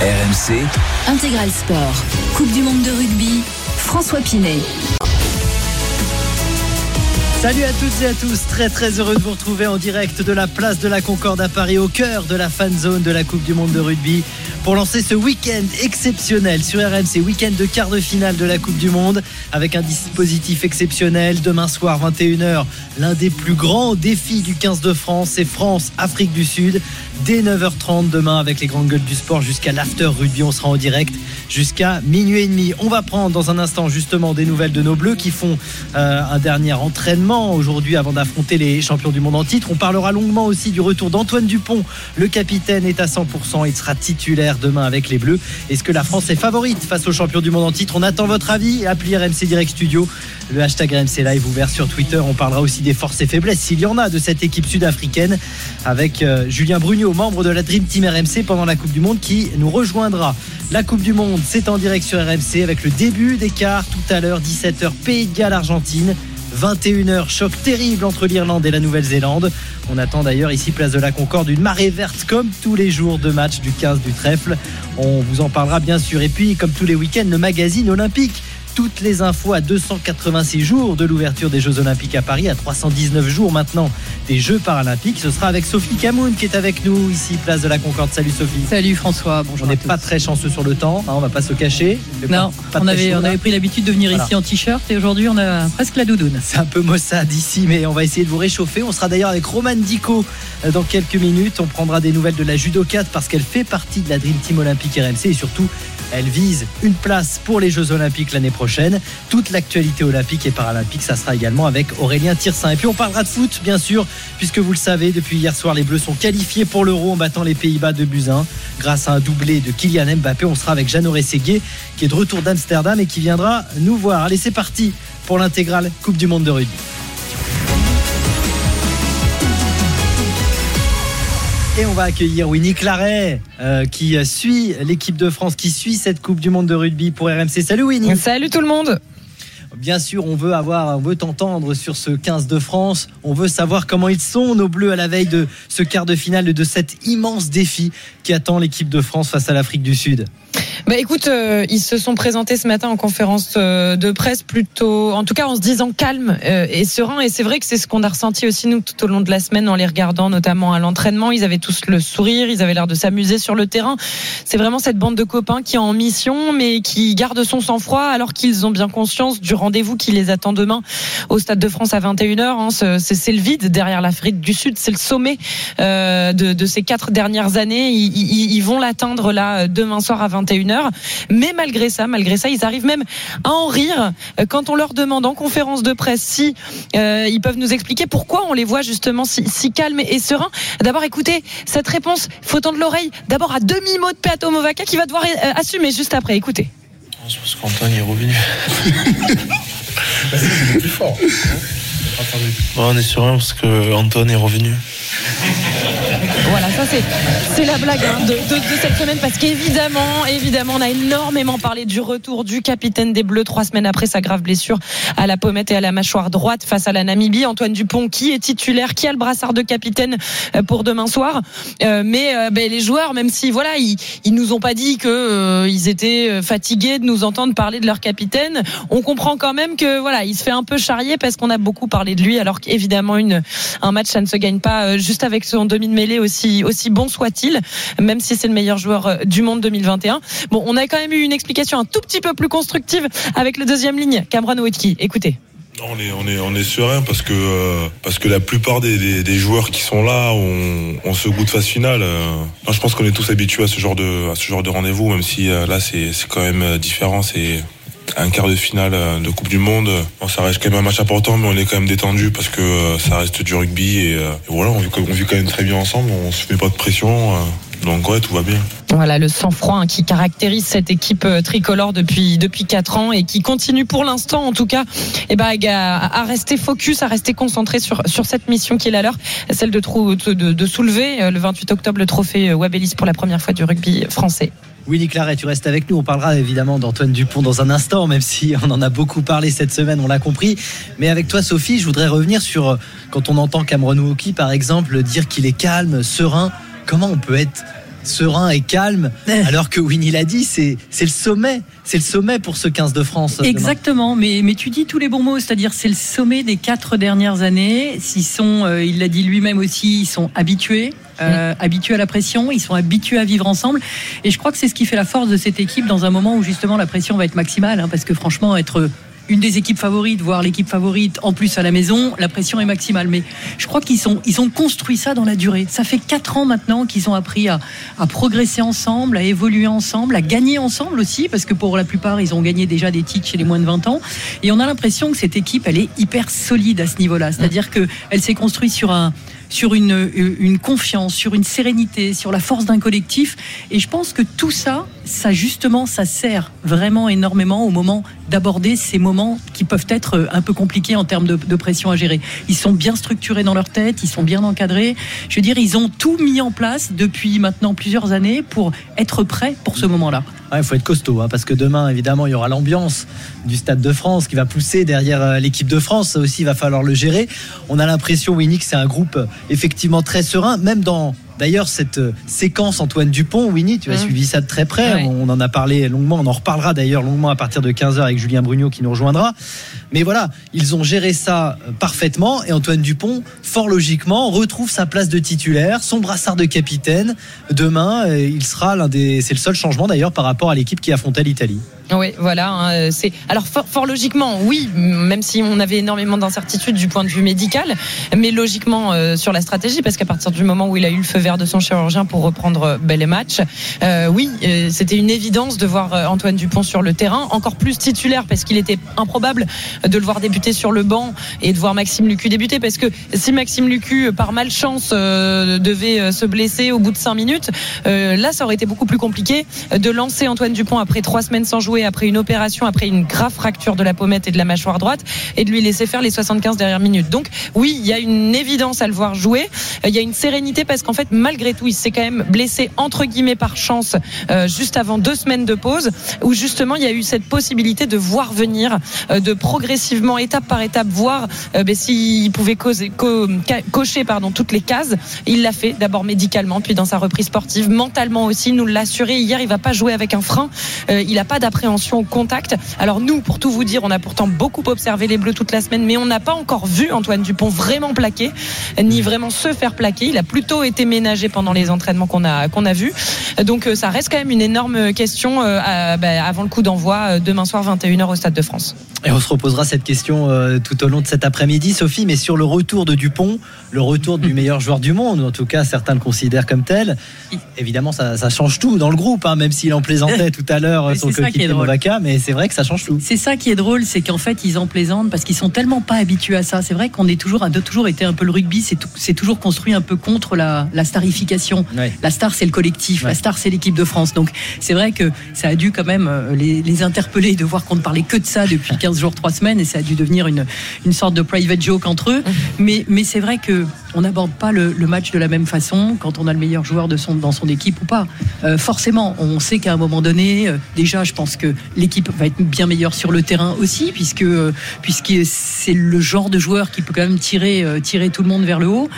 RMC, Intégral Sport. Coupe du monde de rugby. François Pinet. Salut à toutes et à tous, très très heureux de vous retrouver en direct de la place de la Concorde à Paris, au cœur de la fan zone de la Coupe du Monde de rugby, pour lancer ce week-end exceptionnel sur RMC, week-end de quart de finale de la Coupe du Monde, avec un dispositif exceptionnel. Demain soir, 21h, l'un des plus grands défis du 15 de France, c'est France-Afrique du Sud. Dès 9h30 demain, avec les grandes gueules du sport, jusqu'à l'after rugby, on sera en direct jusqu'à minuit et demi. On va prendre dans un instant justement des nouvelles de nos bleus qui font euh, un dernier entraînement aujourd'hui avant d'affronter les champions du monde en titre. On parlera longuement aussi du retour d'Antoine Dupont. Le capitaine est à 100%, il sera titulaire demain avec les bleus. Est-ce que la France est favorite face aux champions du monde en titre? On attend votre avis. Appelez RMC Direct Studio. Le hashtag RMC Live ouvert sur Twitter. On parlera aussi des forces et faiblesses, s'il y en a, de cette équipe sud-africaine avec euh, Julien Brugnot, membre de la Dream Team RMC pendant la Coupe du Monde, qui nous rejoindra. La Coupe du Monde, c'est en direct sur RMC avec le début des quarts tout à l'heure, 17h, Pays de Galles, Argentine. 21h, choc terrible entre l'Irlande et la Nouvelle-Zélande. On attend d'ailleurs ici, place de la Concorde, une marée verte comme tous les jours de match du 15 du trèfle. On vous en parlera bien sûr. Et puis, comme tous les week-ends, le magazine olympique toutes les infos à 286 jours de l'ouverture des Jeux Olympiques à Paris, à 319 jours maintenant des Jeux Paralympiques. Ce sera avec Sophie Camoun qui est avec nous ici, place de la Concorde. Salut Sophie. Salut François, bonjour. On n'est pas très chanceux sur le temps, hein, on va pas se cacher. Non, pas, pas on, avait, on pris l'habitude de venir Voilà. ici en t-shirt et aujourd'hui on a presque la doudoune. C'est un peu maussade ici, mais on va essayer de vous réchauffer. On sera d'ailleurs avec Romane Dico euh, dans quelques minutes. On prendra des nouvelles de la judokate parce qu'elle fait partie de la Dream Team Olympique RMC et surtout, elle vise une place pour les Jeux Olympiques l'année prochaine. Toute l'actualité olympique et paralympique, ça sera également avec Aurélien Tirsin. Et puis on parlera de foot, bien sûr, puisque vous le savez, depuis hier soir, les Bleus sont qualifiés pour l'Euro en battant les Pays-Bas de Buzyn. Grâce à un doublé de Kylian Mbappé, on sera avec Jeannot Rességuier, qui est de retour d'Amsterdam et qui viendra nous voir. Allez, c'est parti pour l'intégrale Coupe du Monde de rugby. Et on va accueillir Winnie Claret euh, qui suit l'équipe de France, qui suit cette Coupe du Monde de rugby pour RMC. Salut Winnie. Salut tout le monde. Bien sûr, on veut avoir, on veut t'entendre sur ce 15 de France. On veut savoir comment ils sont nos Bleus à la veille de ce quart de finale de cet immense défi qui attend l'équipe de France face à l'Afrique du Sud. Bah écoute, euh, ils se sont présentés ce matin en conférence euh, de presse plutôt, en tout cas en se disant calme euh, et serein. Et c'est vrai que c'est ce qu'on a ressenti aussi nous tout au long de la semaine en les regardant, notamment à l'entraînement. Ils avaient tous le sourire, ils avaient l'air de s'amuser sur le terrain. C'est vraiment cette bande de copains qui est en mission, mais qui garde son sang-froid alors qu'ils ont bien conscience du rendez-vous qui les attend demain au Stade de France à 21h. Hein. C'est le vide derrière l'Afrique du Sud, c'est le sommet euh, de, de ces quatre dernières années. Ils, ils- ils vont l'atteindre là demain soir à 21h. Mais malgré ça, malgré ça, ils arrivent même à en rire euh, quand on leur demande en conférence de presse si euh, ils peuvent nous expliquer pourquoi on les voit justement si, si calmes et sereins. D'abord, écoutez cette réponse. Faut tendre l'oreille. D'abord à demi mot de Peato Movaca qui va devoir euh, assumer juste après. Écoutez. Je pense qu'Antoine est revenu. plus fort. On est sur un parce que Antoine est revenu. Voilà, ça c'est la blague hein, de, cette semaine parce qu'évidemment, évidemment, on a énormément parlé du retour du capitaine des Bleus trois semaines après sa grave blessure à la pommette et à la mâchoire droite face à la Namibie. Antoine Dupont qui est titulaire, qui a le brassard de capitaine euh, pour demain soir. Euh, mais euh, ben, les joueurs, même si voilà, ils, ils nous ont pas dit que ils étaient fatigués de nous entendre parler de leur capitaine, on comprend quand même que voilà, il se fait un peu charrier parce qu'on a beaucoup parlé de lui, alors qu'évidemment un match ça ne se gagne pas euh, juste avec son demi de mêlée aussi aussi bon soit-il, même si c'est le meilleur joueur euh, du monde 2021. Bon, on a quand même eu une explication un tout petit peu plus constructive avec le deuxième ligne, Cameron Whitkey. Écoutez. On est, on est, on est serein parce que, euh, parce que la plupart des, joueurs qui sont là ont, ce goût de phase finale. Moi, je pense qu'on est tous habitués à ce genre de, à ce genre de rendez-vous, même si euh, là, c'est, quand même différent. C'est un quart de finale euh, de Coupe du Monde. Bon, ça reste quand même un match important, mais on est quand même détendu parce que euh, ça reste du rugby et, euh, voilà, on vit, on vit quand même très bien ensemble. On se met pas de pression. Donc ouais, tout va bien. Voilà le sang-froid hein, qui caractérise cette équipe euh, tricolore depuis depuis quatre ans et qui continue pour l'instant en tout cas eh ben, à, à rester focus, à rester concentré sur sur cette mission qui est la leur, celle de, trou- de, de soulever euh, le 28 octobre le trophée euh, Wabelis pour la première fois du rugby français. Willy Claret, tu restes avec nous. On parlera évidemment d'Antoine Dupont dans un instant, même si on en a beaucoup parlé cette semaine, on l'a compris. Mais avec toi, Sophie, je voudrais revenir sur quand on entend Cameron Wauki, par exemple, dire qu'il est calme, serein. Comment on peut être serein et calme, alors que Winnie l'a dit, c'est c'est le sommet, c'est le sommet pour ce 15 de France. Exactement, mais, mais tu dis tous les bons mots, c'est-à-dire c'est le sommet des quatre dernières années. S'ils sont, euh, il l'a dit lui-même aussi, ils sont habitués. euh, habitués à la pression, ils sont habitués à vivre ensemble, et je crois que c'est ce qui fait la force de cette équipe dans un moment où justement la pression va être maximale, hein, parce que franchement être une des équipes favorites, voire l'équipe favorite, en plus à la maison, la pression est maximale. Mais je crois qu'ils sont, ils ont construit ça dans la durée. Ça fait quatre ans maintenant qu'ils ont appris à, à progresser ensemble, à évoluer ensemble, à gagner ensemble aussi, parce que pour la plupart, ils ont gagné déjà des titres chez les moins de 20 ans. Et on a l'impression que cette équipe, elle est hyper solide à ce niveau-là. C'est-à-dire que elle s'est construite sur un sur une, une confiance, sur une sérénité, sur la force d'un collectif. Et je pense que tout ça, ça justement, ça sert vraiment énormément au moment d'aborder ces moments qui peuvent être un peu compliqués en termes de, pression à gérer. Ils sont bien structurés dans leur tête, ils sont bien encadrés. Je veux dire, ils ont tout mis en place depuis maintenant plusieurs années pour être prêts pour ce moment-là. Il faut être costaud, hein, parce que demain, évidemment, il y aura l'ambiance du Stade de France qui va pousser derrière euh, l'équipe de France. Ça aussi, il va falloir le gérer. On a l'impression, Winnie, que c'est un groupe euh, effectivement très serein, même dans. D'ailleurs, cette euh, séquence Antoine Dupont, Winnie, tu as Mmh. suivi ça de très près. Ouais. On en a parlé longuement. On en reparlera d'ailleurs longuement à partir de 15h avec Julien Brugnot qui nous rejoindra. Mais voilà, ils ont géré ça euh, parfaitement. Et Antoine Dupont, fort logiquement, retrouve sa place de titulaire, son brassard de capitaine. Demain, euh, il sera l'un des. C'est le seul changement d'ailleurs par rapport à l'équipe qui affrontait l'Italie. Oui, voilà. hein, euh, alors fort, logiquement, oui, même si on avait énormément d'incertitudes du point de vue médical, mais logiquement sur la stratégie, parce qu'à partir du moment où il a eu le feu vert de son chirurgien pour reprendre ben, les matchs, oui, c'était une évidence de voir Antoine Dupont sur le terrain, encore plus titulaire, parce qu'il était improbable de le voir débuter sur le banc et de voir Maxime Lucu débuter, parce que si Maxime Lucu, euh, par malchance, euh, devait euh, se blesser au bout de cinq minutes, euh, là, ça aurait été beaucoup plus compliqué de lancer Antoine Dupont après trois semaines sans jouer, après une opération, après une grave fracture de la pommette et de la mâchoire droite, et de lui laisser faire les 75 dernières minutes. Donc, oui, il y a une évidence à le voir jouer. Il y a une sérénité parce qu'en fait, malgré tout, il s'est quand même blessé entre guillemets par chance euh, juste avant deux semaines de pause, où justement il y a eu cette possibilité de voir venir, euh, de étape par étape, voir euh, ben, s'il pouvait cocher toutes les cases. Il l'a fait d'abord médicalement, puis dans sa reprise sportive, mentalement aussi. Nous l'a assuré hier, il va pas jouer avec un frein. Euh, il n'a pas d'appréhension au contact. Alors nous, pour tout vous dire, on a pourtant beaucoup observé les Bleus toute la semaine, mais on n'a pas encore vu Antoine Dupont vraiment plaqué, ni vraiment se faire plaquer. Il a plutôt été ménagé pendant les entraînements qu'on a vus. Donc euh, ça reste quand même une énorme question euh, bah, avant le coup d'envoi demain soir 21h au Stade de France. Et on se reposera cette question euh, tout au long de cet après-midi, Sophie, mais sur le retour de Dupont, le retour du meilleur joueur du monde, en tout cas certains le considèrent comme tel. Évidemment, ça, ça change tout dans le groupe, hein, même s'il en plaisantait tout à l'heure son coéquipier. Movaca, mais c'est vrai que ça change tout. C'est ça qui est drôle, c'est qu'en fait ils en plaisantent parce qu'ils sont tellement pas habitués à ça. C'est vrai qu'on est toujours, a toujours été un peu le rugby, c'est toujours construit un peu contre la, la starification. Ouais. La star c'est le collectif, Ouais. la star c'est l'équipe de France. Donc c'est vrai que ça a dû quand même euh, les, les interpeller de voir qu'on ne parlait que de ça depuis 15 jours, 3 semaines et ça a dû devenir une, une sorte de private joke entre eux. Mais, mais c'est vrai que on n'aborde pas le, le match de la même façon quand on a le meilleur joueur de son, dans son équipe ou pas. Euh, forcément, on sait qu'à un moment donné, euh, déjà, je pense que l'équipe va être bien meilleure sur le terrain aussi, puisque euh, puisque c'est le genre de joueur qui peut quand même tirer tirer tout le monde vers le haut.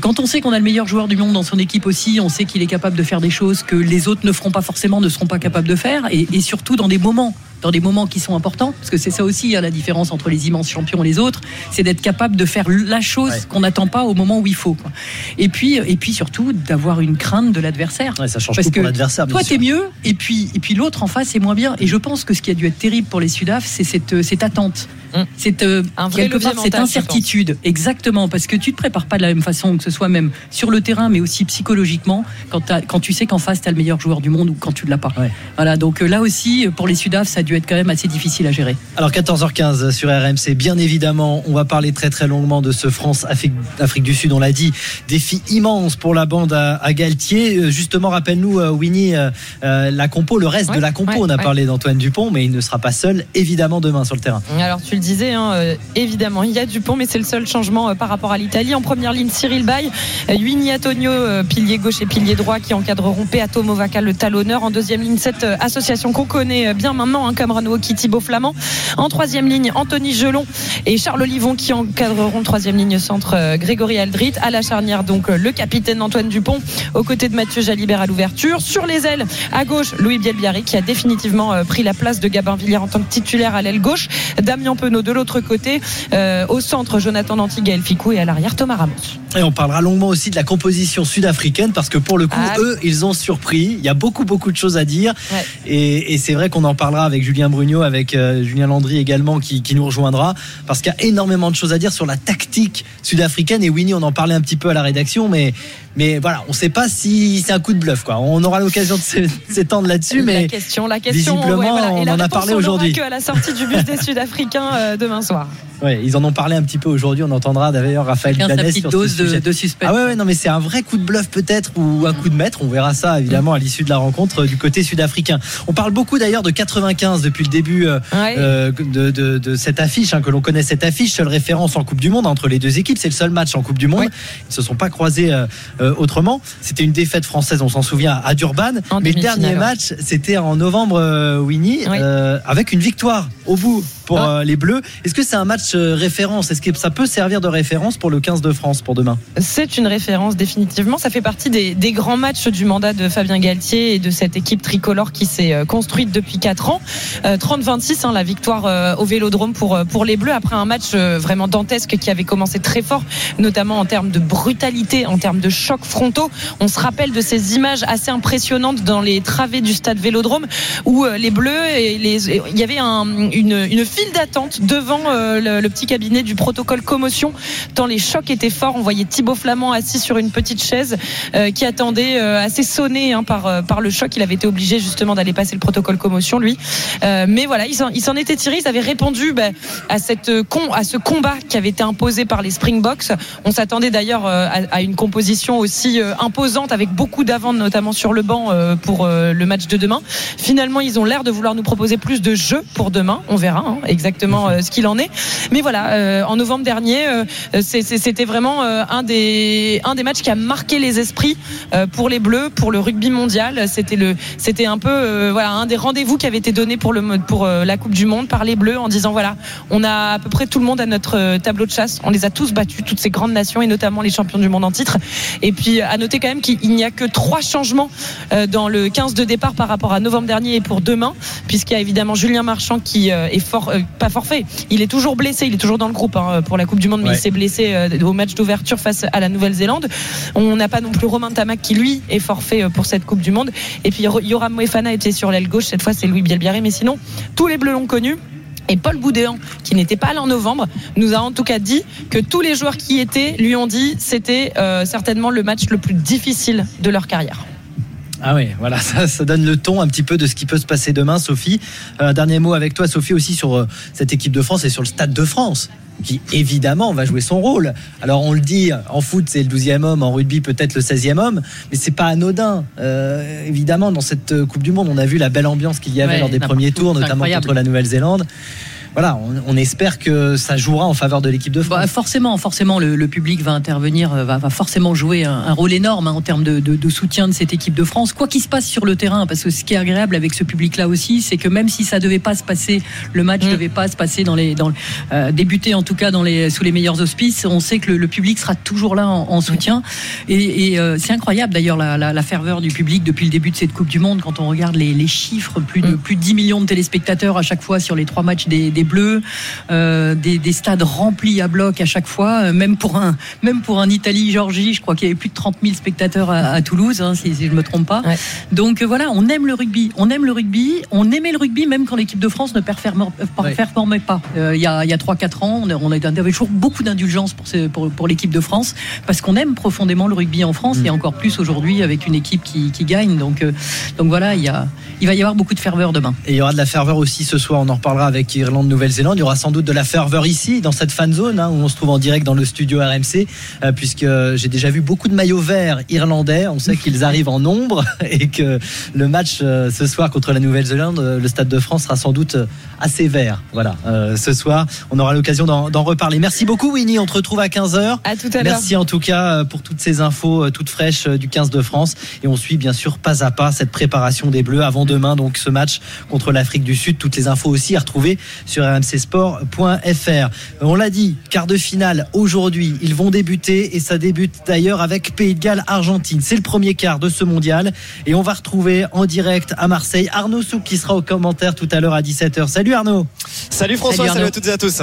Quand on sait qu'on a le meilleur joueur du monde dans son équipe aussi, on sait qu'il est capable de faire des choses que les autres ne feront pas forcément, ne seront pas capables de faire, et, et surtout dans des moments dans des moments qui sont importants, parce que c'est ça aussi hein, la différence entre les immenses champions et les autres, c'est d'être capable de faire la chose Ouais. qu'on n'attend pas au moment où il faut. quoi. Et puis, et puis surtout d'avoir une crainte de l'adversaire. Ouais, ça change Parce tout pour que l'adversaire. Toi, t'es mieux, et puis, et puis l'autre en face est moins bien. Et je pense que ce qui a dû être terrible pour les Sudaf, c'est cette, euh, cette attente. Mm. C'est euh, quelque part cette je incertitude, exactement, parce que tu te prépares pas de la même façon, que ce soit même sur le terrain, mais aussi psychologiquement, quand, tu sais qu'en face tu as le meilleur joueur du monde ou quand tu ne l'as pas. Ouais. Voilà, donc euh, là aussi, pour les Sudaf, ça a dû être quand même assez difficile à gérer. Alors 14h15 sur RMC, bien évidemment, on va parler très très longuement de ce France-Afrique Afrique du Sud, on l'a dit, défi immense pour la bande à, à Galtier. Euh, Justement, rappelle-nous, euh, Winnie, euh, la compo, le reste Ouais, de la compo, ouais, on a ouais. parlé d'Antoine Dupont, mais il ne sera pas seul, évidemment, demain sur le terrain. Alors tu le disais, hein, euh, évidemment, il y a Dupont, mais c'est le seul changement euh, par rapport à l'Italie. En première ligne, Cyril Bay, Luini Antonio, euh, pilier gauche et pilier droit, qui encadreront Peato Movaca, le talonneur. En deuxième ligne, cette euh, association qu'on connaît bien maintenant, hein, Cameron Wauquiez, Thibaut Flamand. En troisième ligne, Anthony Gelon et Charles Olivon qui encadreront le troisième ligne centre euh, Grégory Aldrit. À la charnière, donc euh, le capitaine Antoine Dupont aux côtés de Mathieu Jalibert à l'ouverture. Sur les ailes, à gauche, Louis Bielbiari qui a définitivement euh, pris la place de Gabin Villiers en tant que titulaire à l'aile gauche. Damien Penaud de l'autre côté. Euh, au centre, Jonathan Danti, Gaël Ficou et à l'arrière, Thomas Ramos. Et on parlera longuement aussi de la composition sud-africaine parce que pour le coup, Ah, eux, ils ont surpris. Il y a beaucoup, beaucoup de choses à dire. Ouais. Et, et c'est vrai qu'on en parlera avec Julien Brugnot, avec euh, Julien Landry également qui, qui nous rejoindra parce qu'il y a énormément de choses à dire sur la tactique sud-africaine. Et Winnie, on en parlait un petit peu à la rédaction, mais, mais voilà, on ne sait pas si c'est un coup de bluff. Quoi. On aura l'occasion de s'é- s'étendre là-dessus. la Mais question, la question. visiblement, Et on la en a parlé aujourd'hui. que à la sortie du bus des Sud-Africains euh, demain soir. ouais, ils en ont parlé un petit peu aujourd'hui. On entendra d'ailleurs Raphaël Planès sur ce dose de, sujet. de suspense. Ah ouais, ouais, non, mais c'est un vrai coup de bluff peut-être ou un coup de maître. On verra ça évidemment à l'issue de la rencontre euh, du côté sud-africain. On parle beaucoup d'ailleurs de 95 depuis le début euh, Ouais. euh, de, de- de cette affiche, hein, que l'on connaît cette affiche, seule référence en Coupe du Monde entre les deux équipes. C'est le seul match en Coupe du Monde. Ouais. Ils se sont pas croisés euh, autrement. C'était une défaite française, on s'en souvient, à Durban. En mais le dernier match, c'était en novembre, euh, Winnie, Oui. euh, avec une victoire au bout pour Ah. les Bleus. Est-ce que c'est un match référence? Est-ce que ça peut servir de référence pour le 15 de France pour demain? C'est une référence définitivement. Ça fait partie des, des grands matchs du mandat de Fabien Galtier et de cette équipe tricolore qui s'est construite depuis 4 ans. Euh, 30-26, hein, la victoire au Vélodrome pour pour les Bleus après un match vraiment dantesque qui avait commencé très fort, notamment en termes de brutalité, en termes de frontaux. On se rappelle de ces images assez impressionnantes dans les travées du stade Vélodrome où euh, les Bleus et les il y avait un, une, file d'attente devant euh, le, petit cabinet du protocole commotion tant les chocs étaient forts. On voyait Thibaut Flamand assis sur une petite chaise euh, qui attendait assez sonné hein, par par le choc. Il avait été obligé justement d'aller passer le protocole commotion lui. Mais voilà, il s'en était tiré. Ils avaient répondu ben, à cette à ce combat qui avait été imposé par les Springboks. On s'attendait d'ailleurs à, à une composition aussi euh, imposante avec beaucoup d'avant notamment sur le banc euh, pour euh, le match de demain. Finalement, ils ont l'air de vouloir nous proposer plus de jeux pour demain. On verra hein, exactement euh, ce qu'il en est. Mais voilà, en novembre dernier, c'était vraiment un des un des matchs qui a marqué les esprits pour les Bleus, pour le rugby mondial. C'était le c'était un peu voilà un des rendez-vous qui avait été donné pour le pour la Coupe du Monde par les Bleus en disant voilà, on a à peu près tout le monde à notre tableau de chasse. On les a tous battus, toutes ces grandes nations et notamment les champions du monde en titre. Et puis à noter quand même qu'il n'y a que trois changements euh, dans le 15 de départ par rapport à novembre dernier et pour demain, puisqu'il y a évidemment Julien Marchand qui euh, est fort, euh, pas forfait. Il est toujours blessé, il est toujours dans le groupe hein, pour la Coupe du Monde, mais Ouais. il s'est blessé euh, au match d'ouverture face à la Nouvelle-Zélande. On n'a pas non plus Romain Tamac qui lui est forfait euh, pour cette Coupe du Monde. Et puis Yoram Moefana était sur l'aile gauche, cette fois c'est Louis Bielbiaré, mais sinon tous les Bleus l'ont connu. Et Paul Boudéan, qui n'était pas là en novembre, nous a en tout cas dit que tous les joueurs qui y étaient lui ont dit c'était euh, certainement le match le plus difficile de leur carrière. Ah oui, voilà, ça, ça donne le ton un petit peu de ce qui peut se passer demain, Sophie. Un dernier mot avec toi, Sophie, aussi sur euh, cette équipe de France et sur le Stade de France, qui évidemment va jouer son rôle. Alors on le dit, en foot c'est le 12e homme, en rugby peut-être le 16e homme, mais c'est pas anodin. Euh, évidemment, dans cette Coupe du Monde, on a vu la belle ambiance qu'il y avait Ouais, lors des premiers tours, notamment incroyable. contre la Nouvelle-Zélande. Voilà, on, on espère que ça jouera en faveur de l'équipe de France. Bah, forcément, forcément, le, le public va intervenir, euh, va, va forcément jouer un, un rôle énorme hein, en termes de, de- de soutien de cette équipe de France, quoi qu'il se passe sur le terrain. Parce que ce qui est agréable avec ce public-là aussi, c'est que même si ça devait pas se passer, le match Mm. devait pas se passer dans les, dans, le- euh, débuter en tout cas dans les, sous les meilleurs auspices, on sait que le, le public sera toujours là en, en soutien. Et, et, euh, c'est incroyable d'ailleurs la, la, la ferveur du public depuis le début de cette Coupe du Monde quand on regarde les, les chiffres, plus de Mm. plus de 10 millions de téléspectateurs à chaque fois sur les trois matchs des, des Bleus euh, des, des stades remplis à bloc à chaque fois, euh, même pour un même pour un Italie-Georgie, je crois qu'il y avait plus de 30 000 spectateurs à, à Toulouse, hein, si, si je me trompe pas. Ouais. Donc euh, voilà, on aime le rugby, on aime le rugby, on aimait le rugby même quand l'équipe de France ne performait, Ouais. pas. Il y a y a trois quatre ans, on, a- avait toujours beaucoup d'indulgence pour, ce- pour pour l'équipe de France parce qu'on aime profondément le rugby en France Mm. et encore plus aujourd'hui avec une équipe qui, qui gagne. Donc euh, donc voilà, il y a il va y avoir beaucoup de ferveur demain. Et il y aura de la ferveur aussi ce soir. On en reparlera avec Irlande Nouvelle-Zélande. Il y aura sans doute de la ferveur ici, dans cette fan zone, hein, où on se trouve en direct dans le studio RMC, euh, puisque j'ai déjà vu beaucoup de maillots verts irlandais. On sait qu'ils arrivent en nombre et que le match euh, ce soir contre la Nouvelle-Zélande, euh, le Stade de France sera sans doute assez vert. Voilà, ce soir, on aura l'occasion d'en reparler. Merci beaucoup, Winnie. On te retrouve à 15h. À tout à l'heure. Merci en tout cas pour toutes ces infos toutes fraîches du 15 de France. Et on suit bien sûr pas à pas cette préparation des Bleus avant demain, donc ce match contre l'Afrique du Sud. Toutes les infos aussi à retrouver sur rmcsport.fr. On l'a dit, quart de finale aujourd'hui. Ils vont débuter et ça débute d'ailleurs avec Pays de Galles Argentine. C'est le premier quart de ce mondial et on va retrouver en direct à Marseille Arnaud Souk qui sera au commentaire tout à l'heure à 17h. Salut Arnaud. Salut François, salut, à toutes et à tous.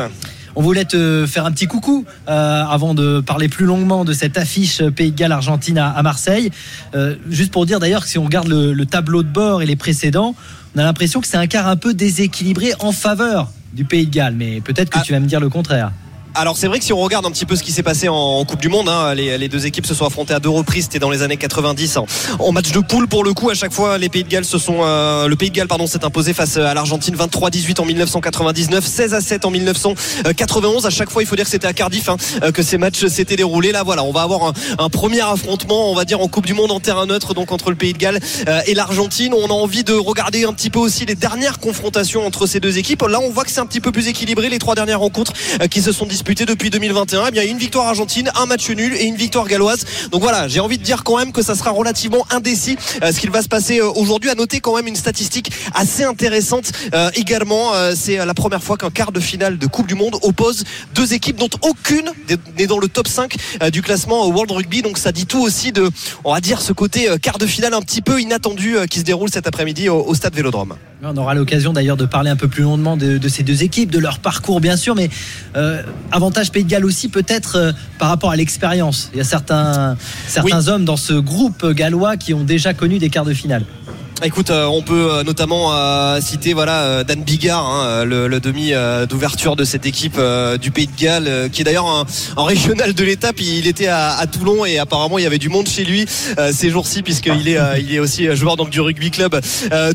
On voulait te faire un petit coucou euh, avant de parler plus longuement de cette affiche Pays de Galles Argentine à, Marseille. Euh, juste pour dire d'ailleurs que si on regarde le, tableau de bord et les précédents, on a l'impression que c'est un quart un peu déséquilibré en faveur du Pays de Galles. Mais peut-être que ah. tu vas me dire le contraire. Alors c'est vrai que si on regarde un petit peu ce qui s'est passé en Coupe du Monde, hein, les, deux équipes se sont affrontées à deux reprises. C'était dans les années 90 en, match de poule pour le coup. À chaque fois, les Pays de Galles se euh, le Pays de Galles pardon s'est imposé face à l'Argentine 23-18 en 1999, 16 à 7 en 1991. À chaque fois, il faut dire que c'était à Cardiff hein, euh, que ces matchs s'étaient déroulés. Là, voilà, on va avoir un, premier affrontement, on va dire en Coupe du Monde en terrain neutre, donc entre le Pays de Galles euh, et l'Argentine. On a envie de regarder un petit peu aussi les dernières confrontations entre ces deux équipes. Là, on voit que c'est un petit peu plus équilibré les trois dernières rencontres qui se sont disputées depuis 2020 eh bien, une victoire argentine, un match nul et une victoire galloise. Donc voilà, j'ai envie de dire quand même que ça sera relativement indécis euh, ce qu'il va se passer euh, aujourd'hui. À noter quand même une statistique assez intéressante euh, également. c'est la première fois qu'un quart de finale de Coupe du Monde oppose deux équipes dont aucune n'est dans le top 5 du classement World Rugby. Donc ça dit tout aussi de, on va dire, ce côté quart de finale un petit peu inattendu qui se déroule cet après-midi au, stade Vélodrome. On aura l'occasion d'ailleurs de parler un peu plus longuement de, ces deux équipes, de leur parcours bien sûr, mais avantage Pays de Galles aussi peut-être euh, par rapport à l'expérience. Il y a certains, certains hommes dans ce groupe gallois qui ont déjà connu des quarts de finale. Écoute, euh, on peut euh, notamment euh, citer voilà Dan Bigard, hein, le, demi d'ouverture de cette équipe du Pays de Galles, qui est d'ailleurs un, régional de l'étape. Il était à, Toulon et apparemment il y avait du monde chez lui ces jours-ci puisqu'il est il est aussi joueur donc du rugby club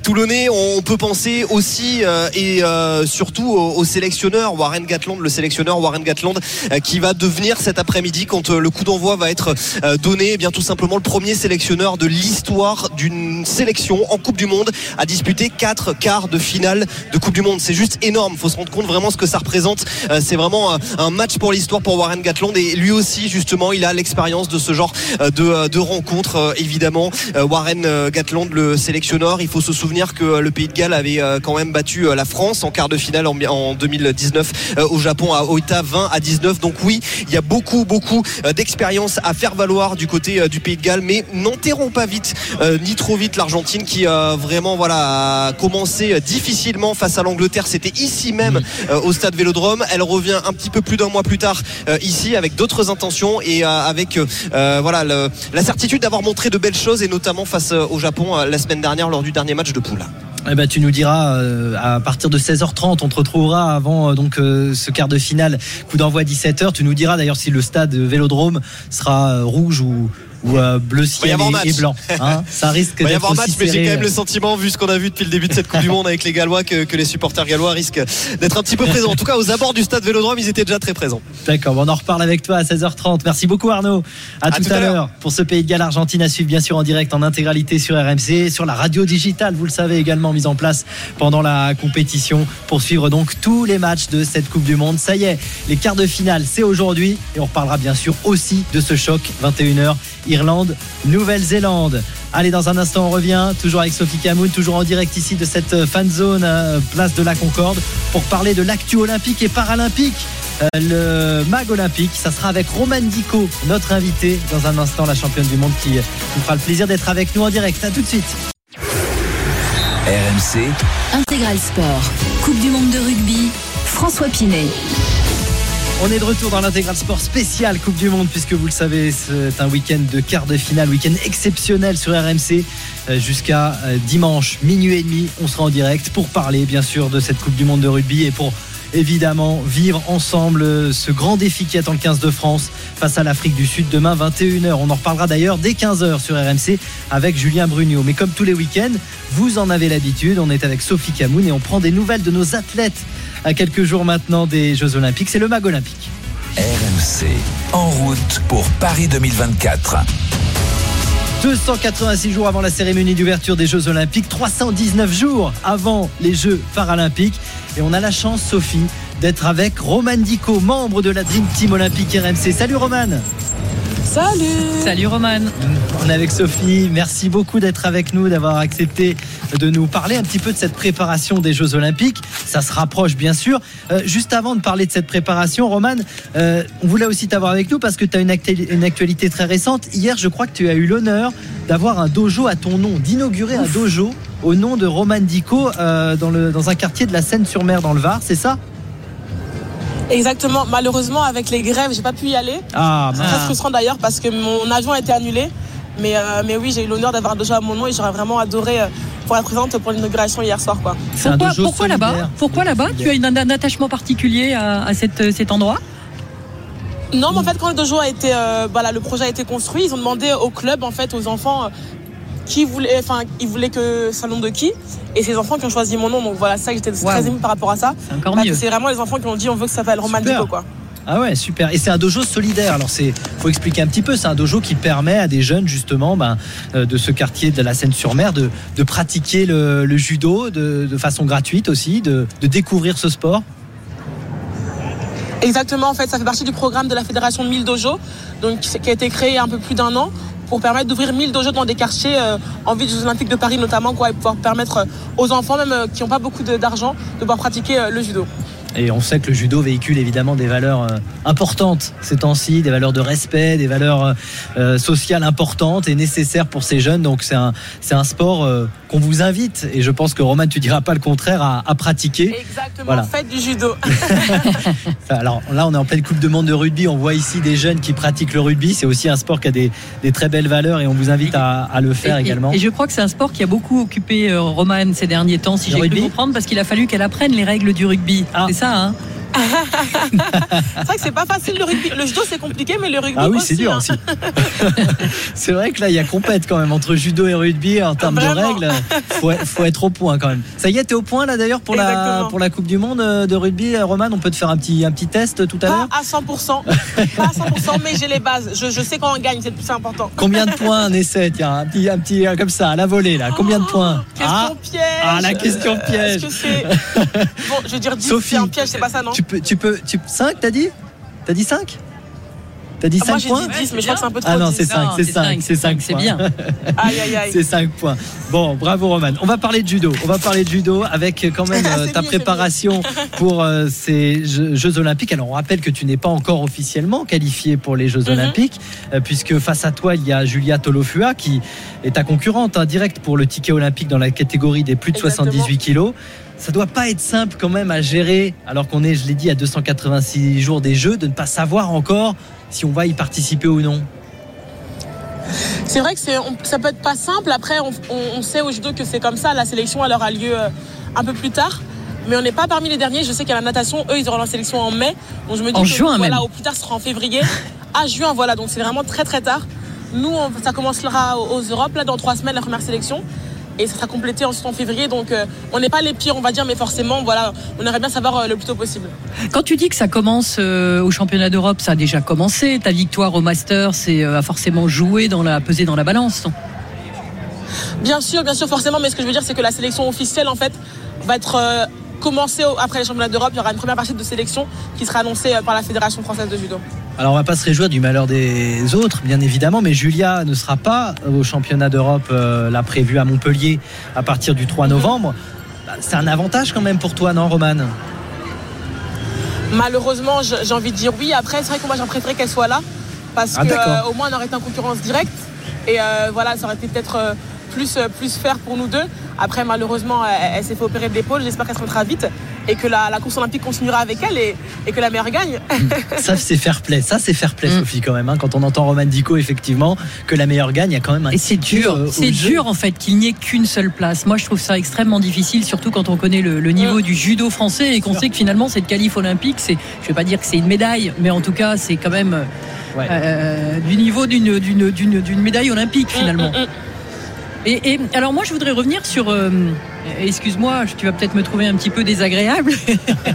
toulonnais. On peut penser aussi et surtout au, sélectionneur Warren Gatland, le sélectionneur Warren Gatland, qui va devenir cet après-midi quand le coup d'envoi va être donné, eh bien tout simplement le premier sélectionneur de l'histoire d'une sélection en Coupe du Monde a disputé quatre quarts de finale de Coupe du Monde. C'est juste énorme. Faut se rendre compte vraiment ce que ça représente. Euh, c'est vraiment un match pour l'histoire pour Warren Gatland et lui aussi justement il a l'expérience de ce genre euh, de, euh, de rencontres évidemment. Warren Gatland le sélectionneur. Il faut se souvenir que le Pays de Galles avait quand même battu la France en quart de finale en 2019 au Japon à Oita 20 à 19. Donc oui, il y a beaucoup beaucoup d'expérience à faire valoir du côté du Pays de Galles, mais n'enterrons pas vite ni trop vite l'Argentine qui vraiment voilà a commencé difficilement face à l'Angleterre. C'était ici même euh, au stade Vélodrome. Elle revient un petit peu plus d'un mois plus tard euh, ici avec d'autres intentions et euh, avec voilà la certitude d'avoir montré de belles choses et notamment face au Japon la semaine dernière lors du dernier match de poule. Eh ben, tu nous diras à partir de 16h30, on te retrouvera avant donc ce quart de finale, coup d'envoi 17h. Tu nous diras d'ailleurs si le stade Vélodrome sera rouge ou, ou euh, bleu ciel et, blanc. Hein ça risque d'être. Il y avoir match, mais j'ai quand même le sentiment, vu ce qu'on a vu depuis le début de cette Coupe du Monde avec les Gallois, que, les supporters gallois risquent d'être un petit peu présents. En tout cas, aux abords du stade Vélodrome, ils étaient déjà très présents. D'accord, on en reparle avec toi à 16h30. Merci beaucoup Arnaud. À, tout, à, l'heure pour ce pays de Galles Argentine à suivre bien sûr en direct en intégralité sur RMC, sur la radio digitale, vous le savez également mise en place pendant la compétition pour suivre donc tous les matchs de cette Coupe du Monde. Ça y est, les quarts de finale, c'est aujourd'hui et on reparlera bien sûr aussi de ce choc 21h Irlande, Nouvelle-Zélande. Allez, dans un instant, on revient, toujours avec Sophie Camoun, toujours en direct ici de cette euh, fan zone, euh, place de la Concorde, pour parler de l'actu olympique et paralympique. Euh, le mag olympique, ça sera avec Roman Dico, notre invité, dans un instant, la championne du monde qui nous fera le plaisir d'être avec nous en direct. À tout de suite. RMC. Intégral Sport. Coupe du monde de rugby. François Pinet. On est de retour dans l'intégral sport spécial Coupe du Monde puisque vous le savez c'est un week-end de quart de finale, week-end exceptionnel sur RMC euh, jusqu'à euh, dimanche minuit et demi. On sera en direct pour parler bien sûr de cette Coupe du Monde de rugby et pour évidemment vivre ensemble ce grand défi qui attend le 15 de France face à l'Afrique du Sud demain 21h. On en reparlera d'ailleurs dès 15h sur RMC avec Julien Brugnot. Mais comme tous les week-ends, vous en avez l'habitude, on est avec Sophie Camoun et on prend des nouvelles de nos athlètes à quelques jours maintenant des Jeux Olympiques. C'est le mag olympique. RMC, en route pour Paris 2024. 286 jours avant la cérémonie d'ouverture des Jeux Olympiques, 319 jours avant les Jeux Paralympiques. Et on a la chance, Sophie, d'être avec Roman Dico, membre de la Dream Team Olympique RMC. Salut Roman Salut Salut Roman. On est avec Sophie. Merci beaucoup d'être avec nous, d'avoir accepté de nous parler un petit peu de cette préparation des Jeux Olympiques. Ça se rapproche bien sûr. Euh, juste avant de parler de cette préparation, Roman, euh, on voulait aussi t'avoir avec nous parce que tu as une, actu- une actualité très récente. Hier, je crois que tu as eu l'honneur d'avoir un dojo à ton nom, d'inaugurer un dojo au nom de Roman Dico euh, dans, le, dans un quartier de la Seine-sur-Mer dans le Var, c'est ça? Exactement. Malheureusement, avec les grèves, j'ai pas pu y aller. Ah, C'est très frustrant d'ailleurs parce que mon avion a été annulé. Mais, euh, mais oui, j'ai eu l'honneur d'avoir un dojo à mon nom et j'aurais vraiment adoré euh, pour être présente pour l'inauguration hier soir. Quoi. Pourquoi, pourquoi là-bas Pourquoi là-bas Tu as une- un, un attachement particulier à, à cette- cet endroit Non, mais en fait, quand le dojo a été, euh, voilà, le projet a été construit, ils ont demandé au club, en fait, aux enfants, euh, qui voulaient, enfin, ils voulaient que c'est un nom de qui. Et c'est les enfants qui ont choisi mon nom. Donc voilà, c'est ça j'étais très émue par rapport à ça. C'est encore mieux. c'est vraiment les enfants qui ont dit on veut que ça s'appelle Roman. Dico, quoi. Ah ouais, super. Et c'est un dojo solidaire. Alors c'est, faut expliquer un petit peu. C'est un dojo qui permet à des jeunes justement, ben, euh, de ce quartier de la Seine-sur-Mer, de, de pratiquer le, le judo de, de façon gratuite aussi, de, de découvrir ce sport. Exactement, en fait, ça fait partie du programme de la Fédération 1000 Dojo, donc, qui a été créé il y a un peu plus d'un an pour permettre d'ouvrir 1000 dojos dans des quartiers euh, en vue des Jeux Olympiques de Paris notamment, quoi, et pouvoir permettre euh, aux enfants, même euh, qui n'ont pas beaucoup d'argent, de pouvoir pratiquer le judo. Et on sait que le judo véhicule évidemment des valeurs euh, importantes ces temps-ci, des valeurs de respect, des valeurs euh, euh, sociales importantes et nécessaires pour ces jeunes. Donc c'est un, c'est un sport euh, qu'on vous invite. Et je pense que Roman, tu diras pas le contraire à, à pratiquer. Exactement, Voilà. faites du judo. Alors là, on est en pleine Coupe de Monde de rugby. On voit ici des jeunes qui pratiquent le rugby. C'est aussi un sport qui a des, des très belles valeurs et on vous invite à, à le faire et, également. et je crois que c'est un sport qui a beaucoup occupé euh, Romane ces derniers temps, si Le j'ai cru comprendre, parce qu'il a fallu qu'elle apprenne les règles du rugby. Ah. C'est ça, hein C'est vrai que c'est pas facile le rugby. Le judo c'est compliqué, mais le rugby Ah oui, c'est dur hein. aussi. c'est vrai que là, il y a compète quand même entre judo et rugby en termes de règles. Faut, faut être au point quand même. Ça y est, t'es au point là d'ailleurs pour la, pour la Coupe du Monde euh, de rugby. Euh, Roman, on peut te faire un petit, un petit test tout à Pas l'heure? à 100%, pas à 100%, mais j'ai les bases. Je, je sais quand on gagne, c'est le plus important. Combien de points un essai? Tiens, un petit, un petit euh, comme ça, à la volée là. Combien de points? Question Ah, piège. ah, la question Euh, piège. Est-ce que c'est. Bon, je vais dire 10, Sophie, un piège, c'est pas ça, non? Tu peux, tu peux, tu 5 t'as dit? T'as dit 5 T'as dit Ah, Moi 5 j'ai points? dit 10, mais je crois que c'est un peu trop. Ah non, 10. c'est 5, Non, c'est c'est 5, cinq, c'est 5 c'est bien. Aïe, aïe, aïe. C'est 5 points. Bon, bravo Roman. On va parler de judo. On va parler de judo avec euh, quand même euh, C'est ta préparation pour euh, ces Jeux, Jeux Olympiques. Alors on rappelle que tu n'es pas encore officiellement qualifié pour les Jeux Mhm. Olympiques, euh, puisque face à toi il y a Julia Tolofua qui est ta concurrente hein, directe pour le ticket olympique dans la catégorie des plus de Exactement. 78 kilos. Ça doit pas être simple quand même à gérer, alors qu'on est, je l'ai dit, à 286 jours des Jeux, de ne pas savoir encore si on va y participer ou non. C'est vrai que on- ça peut être pas simple. Après, on, on- on sait au judo que c'est comme ça. La sélection, elle aura lieu euh, un peu plus tard. Mais on n'est pas parmi les derniers. Je sais a la natation. Eux, ils auront la sélection en mai. Donc je me dis En que juin voilà, même. au plus tard, ce sera en février. à juin, voilà. Donc c'est vraiment très très tard. Nous, on- ça commencera aux Europes, là, dans trois semaines, la première sélection. Et ça sera complété ensuite en février. Donc euh, on n'est pas les pires, on va dire. Mais forcément, voilà, on aimerait bien savoir euh, le plus tôt possible. Quand tu dis que ça commence euh, au championnat d'Europe, ça a déjà commencé. Ta victoire au Master, c'est forcément joué dans la pesée dans la balance. Bien sûr, bien sûr, forcément, mais ce que je veux dire, c'est que la sélection officielle, en fait, va être commencée après les championnats d'Europe. Il y aura une première partie de sélection qui sera annoncée par la Fédération française de judo. Alors on va pas se réjouir du malheur des autres, bien évidemment, mais Julia ne sera pas au championnat d'Europe, euh, là prévu à Montpellier à partir du 3 novembre. Bah, C'est un avantage quand même pour toi, non, Roman Malheureusement, j'ai envie de dire oui. Après, c'est vrai que moi, j'aurais préféré qu'elle soit là parce Ah, que d'accord. euh, au moins, on aurait été en concurrence directe. Et euh, voilà, ça aurait été peut-être plus, euh, plus faire pour nous deux. Après, malheureusement, elle, elle s'est fait opérer de l'épaule. J'espère qu'elle se remettra vite et que la, la course olympique continuera avec elle et, et que la meilleure gagne. Ça c'est fair play, ça c'est fair play, Mm. Sophie quand même. hein. Quand on entend Roman Dico, effectivement, que la meilleure gagne, il y a quand même un. Et c'est dur, euh, c'est dur en fait qu'il n'y ait qu'une seule place. Moi, je trouve ça extrêmement difficile, surtout quand on connaît le, le niveau Mm. du judo français et qu'on sait que finalement cette qualif olympique, c'est, je vais pas dire que c'est une médaille, mais en tout cas, c'est quand même euh, Ouais. euh, du niveau d'une, d'une, d'une, d'une médaille olympique finalement. Mm, mm. Et, et alors moi je voudrais revenir sur, euh, excuse-moi, tu vas peut-être me trouver un petit peu désagréable,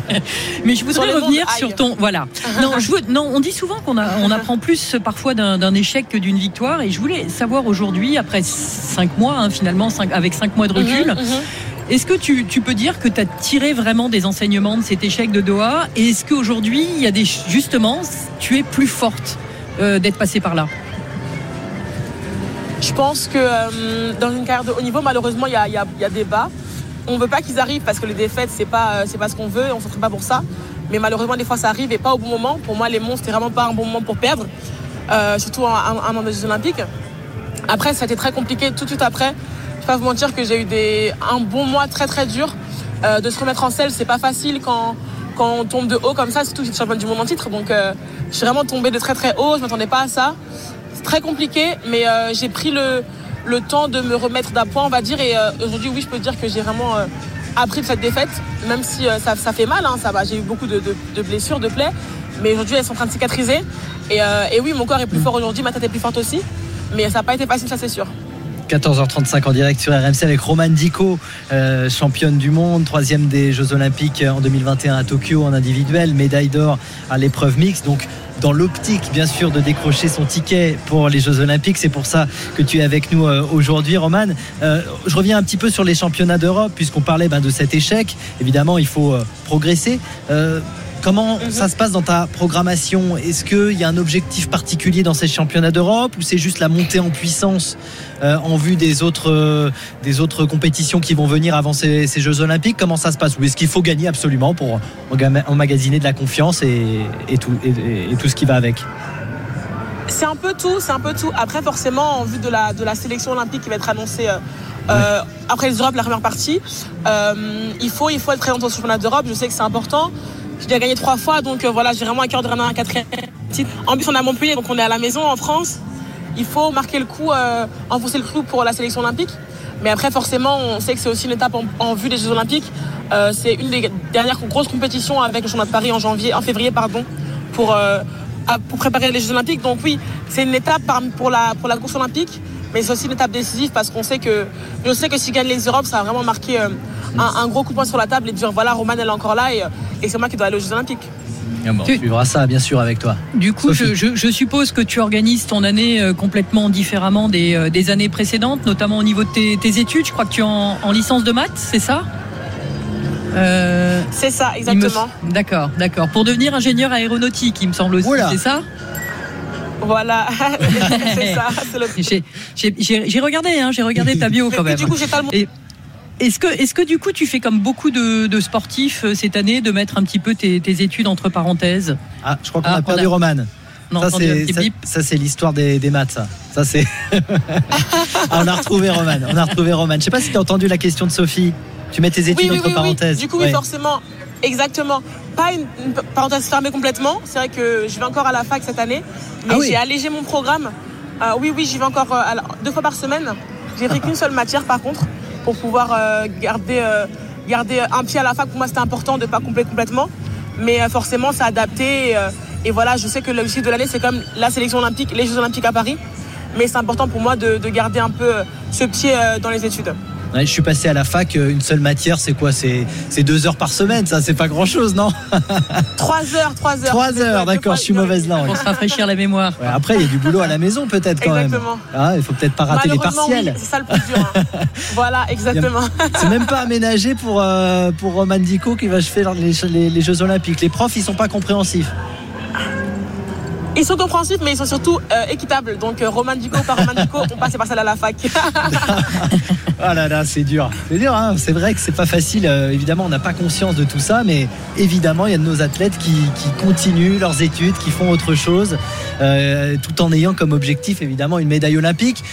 mais je voudrais revenir sur ton, voilà. Non, je veux, non, on dit souvent qu'on on apprend plus parfois d'un échec que d'une victoire, et je voulais savoir aujourd'hui, après cinq mois, hein, finalement, cinq- avec cinq mois de recul. Mhm, mhm. Est-ce que tu, tu peux dire que tu as tiré vraiment des enseignements de cet échec de Doha Et est-ce qu'aujourd'hui, il y a des justement, tu es plus forte euh, d'être passée par là? Je pense que euh, dans une carrière de haut niveau, malheureusement, il y a, des bas. On veut pas qu'ils arrivent parce que les défaites, c'est pas, euh, pas ce qu'on veut, on ne s'entraîne pas pour ça. Mais malheureusement, des fois, ça arrive et pas au bon moment. Pour moi, les monstres, c'était vraiment pas un bon moment pour perdre, euh, surtout un, un, un des Olympiques. Après, ça a été très compliqué tout de suite après. Je vais pas vous mentir que j'ai eu des, un bon mois très très dur. De se remettre en selle, c'est pas facile quand, quand on tombe de haut comme ça, surtout que je suis championne du monde en titre. Donc, je suis vraiment tombée de très très haut, je m'attendais pas à ça. Très compliqué, mais euh, j'ai pris le, le temps de me remettre d'appoint, on va dire. Et euh, aujourd'hui, oui, je peux dire que j'ai vraiment euh, appris de cette défaite, même si ça, ça fait mal, hein, ça va. J'ai eu beaucoup de, de- blessures, de plaies, mais aujourd'hui, elles sont en train de cicatriser. Et, et oui, mon corps est plus fort aujourd'hui, ma tête est plus forte aussi. Mais ça n'a pas été facile, ça c'est sûr. 14h35 en direct sur RMC avec Romane Dico, championne du monde, troisième des Jeux Olympiques en 2021 à Tokyo en individuel, médaille d'or à l'épreuve mixte. Donc dans l'optique bien sûr de décrocher son ticket pour les Jeux Olympiques, c'est pour ça que tu es avec nous euh, aujourd'hui, Romane. Euh, je reviens un petit peu sur les championnats d'Europe puisqu'on parlait ben, de cet échec. Évidemment, il faut euh, progresser. Comment ça se passe dans ta programmation? Est-ce qu'il y a un objectif particulier dans ces championnats d'Europe ou c'est juste la montée en puissance euh, en vue des autres, euh, des autres compétitions qui vont venir avant ces, ces Jeux Olympiques? Comment ça se passe? Ou est-ce qu'il faut gagner absolument pour emmagasiner de la confiance et, et tout, et, et- et tout ce qui va avec? C'est un peu tout, c'est un peu tout. Après, forcément, en vue de la, de la sélection olympique qui va être annoncée euh, euh, après les Europes, la première partie, euh, il, faut, il faut être présent au championnat d'Europe. Je sais que c'est important. J'ai déjà gagné trois fois, donc euh, voilà, j'ai vraiment à cœur de ramener un quatrième titre. En plus, on est à Montpellier, donc on est à la maison en France. Il faut marquer le coup, euh, enfoncer le clou pour la sélection olympique. Mais après, forcément, on sait que c'est aussi une étape en, vue des Jeux Olympiques. Euh, c'est une des dernières grosses compétitions avec le championnat de Paris en janvier, en février, pardon, pour, pour préparer les Jeux Olympiques. Donc oui, c'est une étape pour la, pour la course olympique, mais c'est aussi une étape décisive parce qu'on sait que, je sais que si gagne les Europes, ça va vraiment marquer euh, un, un gros coup de poing sur la table et dire voilà, Romane elle est encore là et, et c'est moi qui dois aller aux Jeux Olympiques. On suivra ça bien sûr avec toi. Du coup, je, je- je suppose que tu organises ton année euh, complètement différemment des, euh, des années précédentes, notamment au niveau de tes, tes études. Je crois que tu es en, en licence de maths, c'est ça? Euh, C'est ça, me- exactement. D'accord, d'accord. Pour devenir ingénieur aéronautique, il me semble aussi, c'est ça? Voilà, c'est ça. c'est le- J'ai- regardé, hein, j'ai regardé ta bio quand même. du coup, j'ai pas le mot. Et Est-ce que, est que du coup tu fais comme beaucoup de, de sportifs euh, cette année de mettre un petit peu tes, tes études entre parenthèses? Ah, je crois qu'on Ah, a perdu a- Romane. Ça c'est ça, c'est l'histoire des, des maths ça. Ça c'est Ah, on a retrouvé Romane. On a retrouvé Romane. Je sais pas si tu as entendu la question de Sophie. Tu mets tes études Oui, oui, entre oui, oui. parenthèses. Du coup, oui, Ouais. forcément. Exactement. Pas une, une parenthèse fermée complètement. C'est vrai que je vais encore à la fac cette année. Mais Ah oui. j'ai allégé mon programme. Euh, oui, oui, j'y vais encore euh, deux fois par semaine. J'ai pris qu'une seule matière par contre pour pouvoir euh, garder, garder un pied à la fac. Pour moi, c'était important de ne pas compléter complètement. Mais forcément, c'est adapté. Et, et voilà, je sais que l'objectif de l'année, c'est comme la sélection olympique, les Jeux olympiques à Paris. Mais c'est important pour moi de, de garder un peu ce pied dans les études. Ouais, je suis passé à la fac, euh, une seule matière, c'est quoi? C'est deux heures par semaine, ça, c'est pas grand chose, non? Trois heures, trois heures. Trois heures, d'accord, je suis mauvaise langue. Pour se rafraîchir la mémoire. Ouais, après, il y a du boulot à la maison, peut-être quand même. Exactement. Ah, il faut peut-être pas rater les oui, partiels. c'est ça le plus dur. hein. voilà, exactement. C'est même pas aménagé pour, euh, pour Roman Dico qui va faire les, les- les Jeux Olympiques. Les profs, ils sont pas compréhensifs. Ils sont compréhensifs, mais ils sont surtout euh, équitables. Donc, euh, Roman Dico par Roman Dico, on passe par celle à la fac. Ah là là, c'est dur. C'est dur, hein c'est vrai que c'est pas facile. Euh, évidemment, on n'a pas conscience de tout ça, mais évidemment, il y a de nos athlètes qui, continuent leurs études, qui font autre chose, tout en ayant comme objectif, évidemment, une médaille olympique.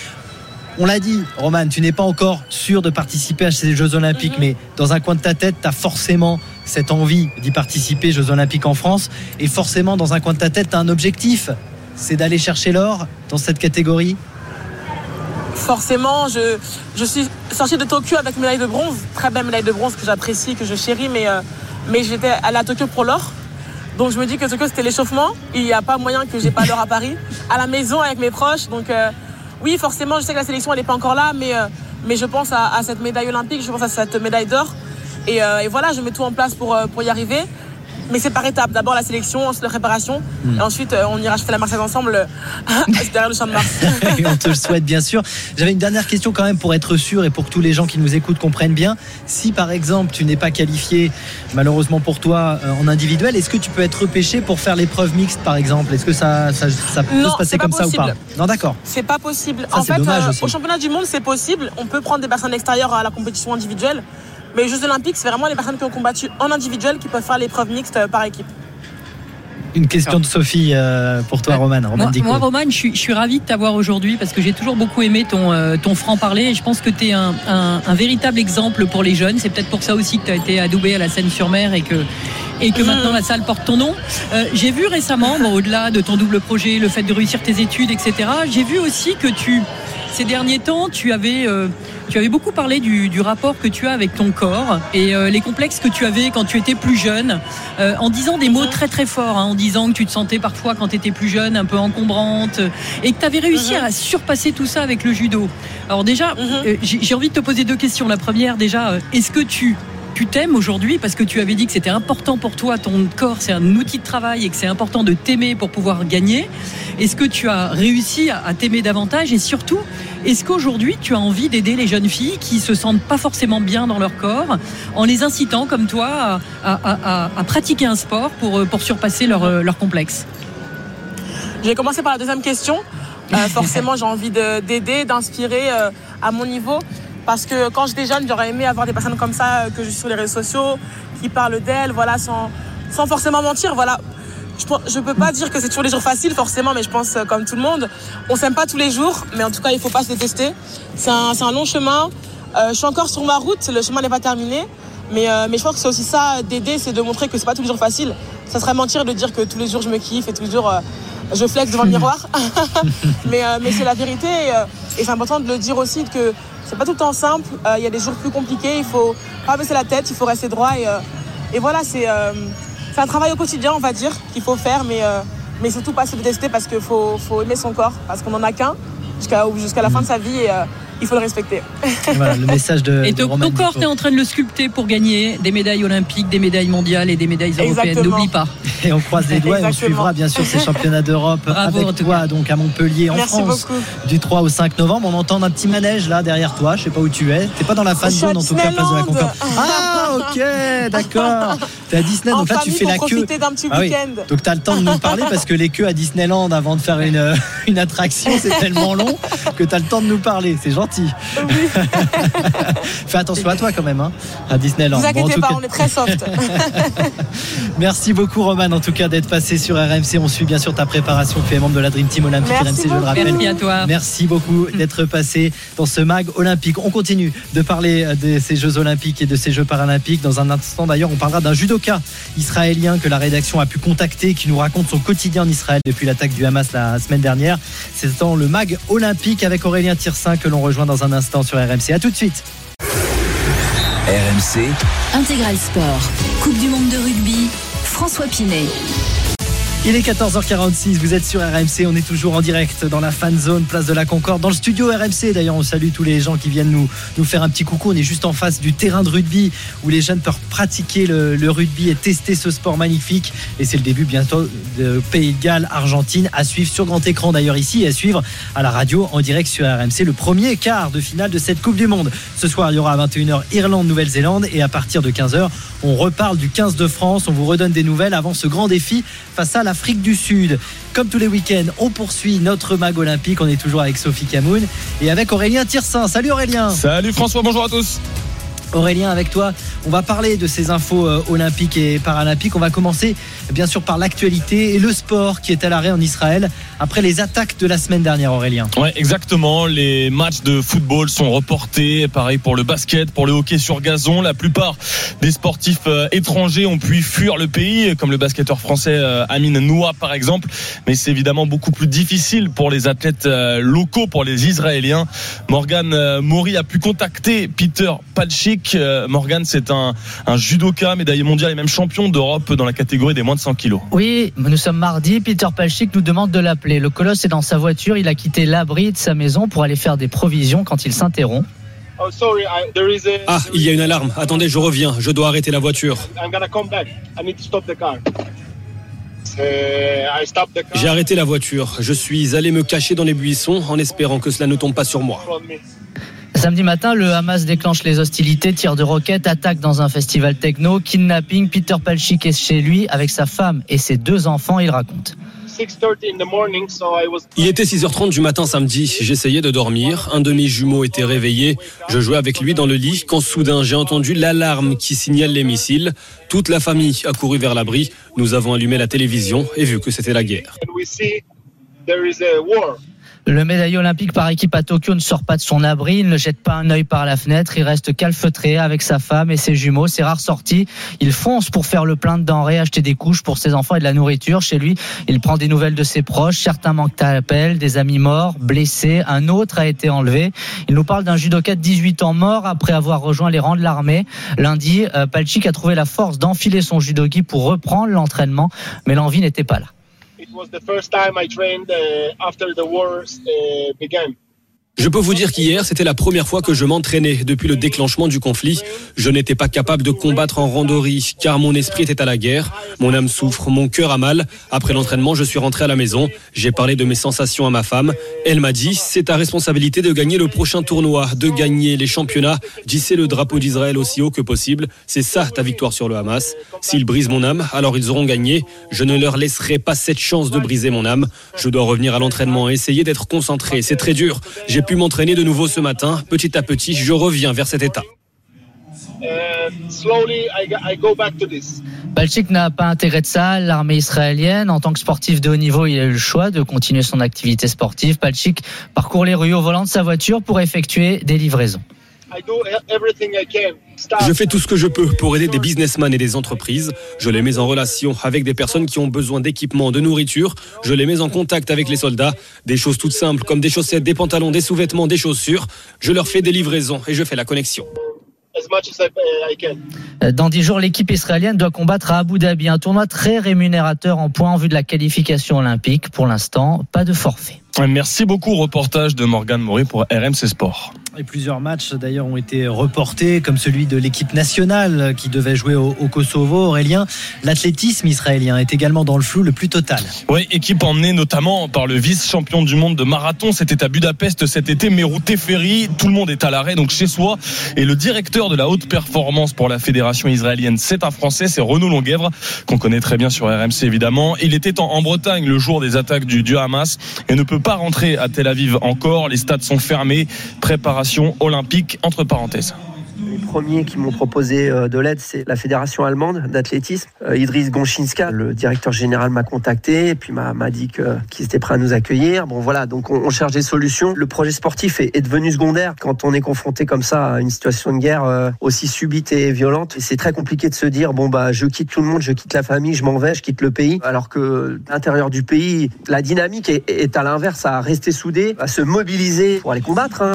On l'a dit, Roman, tu n'es pas encore sûr de participer à ces Jeux Olympiques, Mhm. mais dans un coin de ta tête, tu as forcément cette envie d'y participer, Jeux Olympiques en France, et forcément, dans un coin de ta tête, tu as un objectif, c'est d'aller chercher l'or dans cette catégorie. Forcément, je, je suis sortie de Tokyo avec médaille de bronze. Très belle médaille de bronze que j'apprécie, que je chéris, mais, euh, mais j'étais allée à Tokyo pour l'or. Donc, je me dis que Tokyo, c'était l'échauffement. Il n'y a pas moyen que j'ai pas l'or à Paris. À la maison, avec mes proches. Donc, euh, oui, forcément, je sais que la sélection, elle n'est pas encore là, mais, euh, mais je pense à, cette médaille olympique, je pense à cette médaille d'or. Et, euh, et voilà, je mets tout en place pour, euh, pour y arriver. Mais c'est par étapes. D'abord la sélection, ensuite la préparation. Et ensuite, euh, on ira acheter la Marseillaise ensemble euh, derrière le champ de Mars. Et on te le souhaite bien sûr. J'avais une dernière question quand même pour être sûr et pour que tous les gens qui nous écoutent comprennent bien. Si par exemple tu n'es pas qualifié, malheureusement pour toi, euh, en individuel, est-ce que tu peux être repêché pour faire l'épreuve mixte par exemple? Est-ce que ça, ça, ça peut Non, se passer comme ça ou pas? possible. Non, d'accord. C'est pas possible. Ça, en fait, euh, au championnat du monde, c'est possible. On peut prendre des personnes extérieures à la compétition individuelle. Mais aux Jeux Olympiques, c'est vraiment les personnes qui ont combattu en individuel qui peuvent faire l'épreuve mixte euh, par équipe. Une question de Sophie euh, pour toi, Roman. Roman Moi, moi, Roman, je suis, je suis ravi de t'avoir aujourd'hui parce que j'ai toujours beaucoup aimé ton, euh, ton franc-parler et je pense que tu es un, un- un véritable exemple pour les jeunes. C'est peut-être pour ça aussi que tu as été adoubé à la Seine-sur-Mer et que, et que maintenant la salle porte ton nom. Euh, j'ai vu récemment, bon, au-delà de ton double projet, le fait de réussir tes études, etc., j'ai vu aussi que tu, ces derniers temps, tu avais, euh, tu avais beaucoup parlé du, du rapport que tu as avec ton corps et euh, les complexes que tu avais quand tu étais plus jeune, euh, en disant des mots très très forts, hein, en disant que tu te sentais parfois quand tu étais plus jeune un peu encombrante et que tu avais réussi à surpasser tout ça avec le judo. Alors déjà, euh, j'ai envie de te poser deux questions. La première, déjà, est-ce que tu tu t'aimes aujourd'hui parce que tu avais dit que c'était important pour toi, ton corps c'est un outil de travail et que c'est important de t'aimer pour pouvoir gagner. Est-ce que tu as réussi à, t'aimer davantage? Et surtout, est-ce qu'aujourd'hui tu as envie d'aider les jeunes filles qui se sentent pas forcément bien dans leur corps en les incitant comme toi à, pratiquer un sport pour, euh, pour surpasser leur, euh, leur complexe? Je vais commencer par la deuxième question. Euh, forcément, j'ai envie de- d'aider, d'inspirer à mon niveau. Parce que quand j'étais jeune, j'aurais aimé avoir des personnes comme ça euh, que je suis sur les réseaux sociaux, qui parlent d'elles, voilà, sans, sans forcément mentir. Voilà. Je ne peux pas dire que c'est toujours les jours faciles, forcément, mais je pense euh, comme tout le monde, on s'aime pas tous les jours, mais en tout cas, il faut pas se détester. C'est un, un long chemin. Euh, je suis encore sur ma route, le chemin n'est pas terminé. Mais, mais je pense que c'est aussi ça d'aider, c'est de montrer que c'est pas tous les jours facile. Ça serait mentir de dire que tous les jours je me kiffe et tous les jours je flex devant le miroir. mais euh, mais c'est la vérité et, euh, et c'est important de le dire aussi que c'est pas tout le temps simple. Euh, Il y a des jours plus compliqués, il faut pas baisser la tête, il faut rester droit et, voilà, c'est un travail au quotidien, on va dire, qu'il faut faire, mais, surtout pas se détester parce qu'il faut, aimer son corps, parce qu'on en a qu'un jusqu'à jusqu'à la fin de sa vie il faut le respecter. Voilà le message de, Et de ton, corps, tu es en train de le sculpter pour gagner des médailles olympiques, des médailles mondiales et des médailles européennes. N'oublie pas. Et on croise les doigts et on suivra bien sûr ces championnats d'Europe avec toi donc à Montpellier en Merci France beaucoup. du 3 au 5 novembre. On entend un petit manège là derrière toi. Je sais pas où tu es. T'es pas dans la fan zone en tout cas place de la. Concorde. Ah ok d'accord. T'es à Disney En donc là tu fais la queue. petit Ah oui. week-end. Donc tu as le temps de nous parler parce que les queues à Disneyland avant de faire une, une attraction c'est tellement long que tu as le temps de nous parler. C'est gentil. Fais attention à toi quand même hein, à Disneyland. Ne vous Bon, en inquiétez tout pas, cas- on est très soft. Merci beaucoup Roman en tout cas d'être passé sur RMC. On suit bien sûr ta préparation. Tu es membre de la Dream Team Olympique Merci RMC, je le beaucoup. rappelle. Merci à toi. Merci beaucoup d'être passé dans ce mag olympique. On continue de parler de ces Jeux olympiques et de ces Jeux paralympiques. Dans un instant d'ailleurs, on parlera d'un judoka israélien que la rédaction a pu contacter, qui nous raconte son quotidien en Israël depuis l'attaque du Hamas la semaine dernière. C'est dans le mag olympique avec Aurélien Tirsin que l'on rejoint dans un instant sur RMC. À tout de suite. RMC, Intégral Sport. Coupe du monde de rugby. François Pinet. Il est 14h46, vous êtes sur RMC, on est toujours en direct dans la fan zone, place de la Concorde, dans le studio RMC. D'ailleurs, on salue tous les gens qui viennent nous, nous faire un petit coucou. On est juste en face du terrain de rugby où les jeunes peuvent pratiquer le, le rugby et tester ce sport magnifique. Et c'est le début bientôt de Pays de Galles, Argentine, à suivre sur grand écran d'ailleurs ici et à suivre à la radio en direct sur RMC. Le premier quart de finale de cette Coupe du Monde. Ce soir, il y aura à 21h Irlande, Nouvelle-Zélande et à partir de 15h, on reparle du 15 de France. On vous redonne des nouvelles avant ce grand défi face à l'Afrique du Sud. Comme tous les week-ends, on poursuit notre mag olympique. On est toujours avec Sophie Camoun et avec Aurélien Tirsin. Salut Aurélien. Salut François, bonjour à tous. Aurélien, avec toi, on va parler de ces infos euh, olympiques et paralympiques. On va commencer bien sûr par l'actualité et le sport qui est à l'arrêt en Israël après les attaques de la semaine dernière, Aurélien. Ouais, exactement. Les matchs de football sont reportés. Pareil pour le basket, pour le hockey sur gazon. La plupart des sportifs euh, étrangers ont pu fuir le pays, comme le basketteur français euh, Amine Noua par exemple. Mais c'est évidemment beaucoup plus difficile pour les athlètes locaux, pour les Israéliens. Morgan Mori a pu contacter Peter Palchik. Euh, Morgan, c'est un, un judoka, médaillé mondial et même champion d'Europe dans la catégorie des moins de 100 kilos. Oui, nous sommes mardi. Peter Palchik nous demande de l'appeler. Le colosse est dans sa voiture. Il a quitté l'abri de sa maison pour aller faire des provisions quand il s'interrompt. Ah, il y a une alarme. Attendez, je reviens. Je dois arrêter la voiture. J'ai arrêté la voiture. Je suis allé me cacher dans les buissons en espérant que cela ne tombe pas sur moi. Samedi matin, le Hamas déclenche les hostilités, tire de roquettes, attaque dans un festival techno, kidnapping. Peter Palchik est chez lui avec sa femme et ses deux enfants, il raconte. Il était 6h30 du matin samedi. J'essayais de dormir. Un de mes jumeaux était réveillé. Je jouais avec lui dans le lit quand soudain j'ai entendu l'alarme qui signale les missiles. Toute la famille a couru vers l'abri. Nous avons allumé la télévision et vu que c'était la guerre. Le médaillé olympique par équipe à Tokyo ne sort pas de son abri, il ne jette pas un œil par la fenêtre, il reste calfeutré avec sa femme et ses jumeaux, ses rares sorties. Il fonce pour faire le plein de denrées, acheter des couches pour ses enfants et de la nourriture. Chez lui, il prend des nouvelles de ses proches, certains manquent à des amis morts, blessés, un autre a été enlevé. Il nous parle d'un judoka de 18 ans mort après avoir rejoint les rangs de l'armée. Lundi, euh, Palchik a trouvé la force d'enfiler son judogi pour reprendre l'entraînement, mais l'envie n'était pas là. it was the first time I trained uh, after the war uh, began. Je peux vous dire qu'hier, c'était la première fois que je m'entraînais depuis le déclenchement du conflit. Je n'étais pas capable de combattre en randorie car mon esprit était à la guerre. Mon âme souffre, mon cœur a mal. Après l'entraînement, je suis rentré à la maison. J'ai parlé de mes sensations à ma femme. Elle m'a dit, c'est ta responsabilité de gagner le prochain tournoi, de gagner les championnats, d'hisser le drapeau d'Israël aussi haut que possible. C'est ça ta victoire sur le Hamas. S'ils brisent mon âme, alors ils auront gagné. Je ne leur laisserai pas cette chance de briser mon âme. Je dois revenir à l'entraînement essayer d'être concentré. C'est très dur. Pu m'entraîner de nouveau ce matin. Petit à petit, je reviens vers cet état. Balchik n'a pas intégré de ça l'armée israélienne. En tant que sportif de haut niveau, il a eu le choix de continuer son activité sportive. Balchik parcourt les rues au volant de sa voiture pour effectuer des livraisons. Je fais tout ce que je peux pour aider des businessmen et des entreprises. Je les mets en relation avec des personnes qui ont besoin d'équipements, de nourriture. Je les mets en contact avec les soldats. Des choses toutes simples comme des chaussettes, des pantalons, des sous-vêtements, des chaussures. Je leur fais des livraisons et je fais la connexion. Dans dix jours, l'équipe israélienne doit combattre à Abu Dhabi, un tournoi très rémunérateur en points en vue de la qualification olympique. Pour l'instant, pas de forfait. Merci beaucoup, reportage de Morgane Maury pour RMC Sport. Et plusieurs matchs d'ailleurs ont été reportés, comme celui de l'équipe nationale qui devait jouer au, Kosovo. Aurélien, l'athlétisme israélien est également dans le flou le plus total. Oui, équipe emmenée notamment par le vice-champion du monde de marathon. C'était à Budapest cet été, Merou Teferi. Tout le monde est à l'arrêt, donc chez soi. Et le directeur de la haute performance pour la fédération israélienne, c'est un Français, c'est Renaud Longuèvre, qu'on connaît très bien sur RMC évidemment. Il était en, en Bretagne le jour des attaques du, du Hamas et ne peut pas rentrer à Tel Aviv encore. Les stades sont fermés. Préparation olympique entre parenthèses. Les premiers qui m'ont proposé euh, de l'aide, c'est la fédération allemande d'athlétisme. Euh, Idriss Gonchinska, le directeur général, m'a contacté et puis m'a dit qu'ils étaient prêts à nous accueillir. Bon voilà, donc on, cherche des solutions. Le projet sportif est, devenu secondaire quand on est confronté comme ça à une situation de guerre euh, aussi subite et violente. C'est très compliqué de se dire bon bah je quitte tout le monde, je quitte la famille, je m'en vais, je quitte le pays. Alors que l'intérieur du pays, la dynamique est, est à l'inverse, à rester soudé, à se mobiliser pour aller combattre. Hein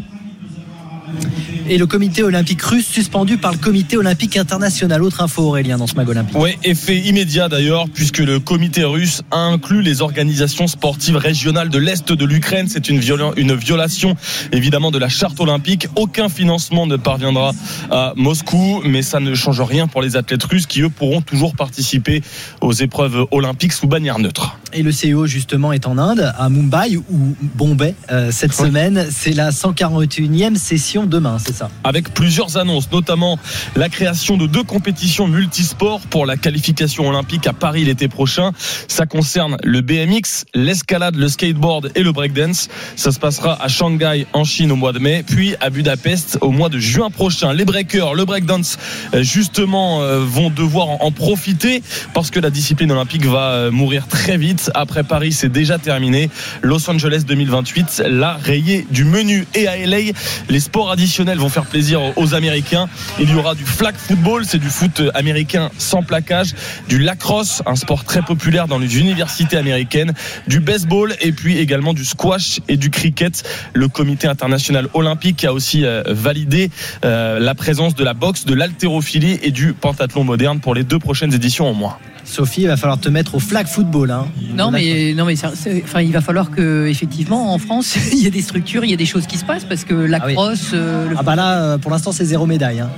et le comité olympique russe suspendu par le comité olympique international. Autre info Aurélien dans ce mag olympique. Oui, effet immédiat d'ailleurs puisque le comité russe a inclus les organisations sportives régionales de l'Est de l'Ukraine. C'est une, viola une violation évidemment de la charte olympique. Aucun financement ne parviendra à Moscou, mais ça ne change rien pour les athlètes russes qui eux pourront toujours participer aux épreuves olympiques sous bannière neutre. Et le CEO justement est en Inde, à Mumbai ou Bombay euh, cette oui. semaine. C'est la 141e session demain, c'est ça Avec plusieurs annonces, notamment la création de deux compétitions multisports pour la qualification olympique à Paris l'été prochain. Ça concerne le BMX, l'escalade, le skateboard et le breakdance. Ça se passera à Shanghai en Chine au mois de mai, puis à Budapest au mois de juin prochain. Les breakers, le breakdance, justement, vont devoir en profiter parce que la discipline olympique va mourir très vite. Après Paris, c'est déjà terminé. Los Angeles 2028 l'a rayé du menu. Et à LA, les sports additionnels vont faire plaisir aux Américains. Il y aura du flag football, c'est du foot américain sans plaquage, du lacrosse, un sport très populaire dans les universités américaines, du baseball et puis également du squash et du cricket. Le comité international olympique a aussi euh, validé euh, la présence de la boxe, de l'haltérophilie et du pentathlon moderne pour les deux prochaines éditions en moins. Sophie, il va falloir te mettre au flag football. Hein. Non, mais, non, mais enfin, il va falloir que, effectivement, en France, il y a des structures, il y a des choses qui se passent parce que la Ah oui. crosse, euh, le Ah bah là, euh, pour l'instant, c'est zéro médaille. hein.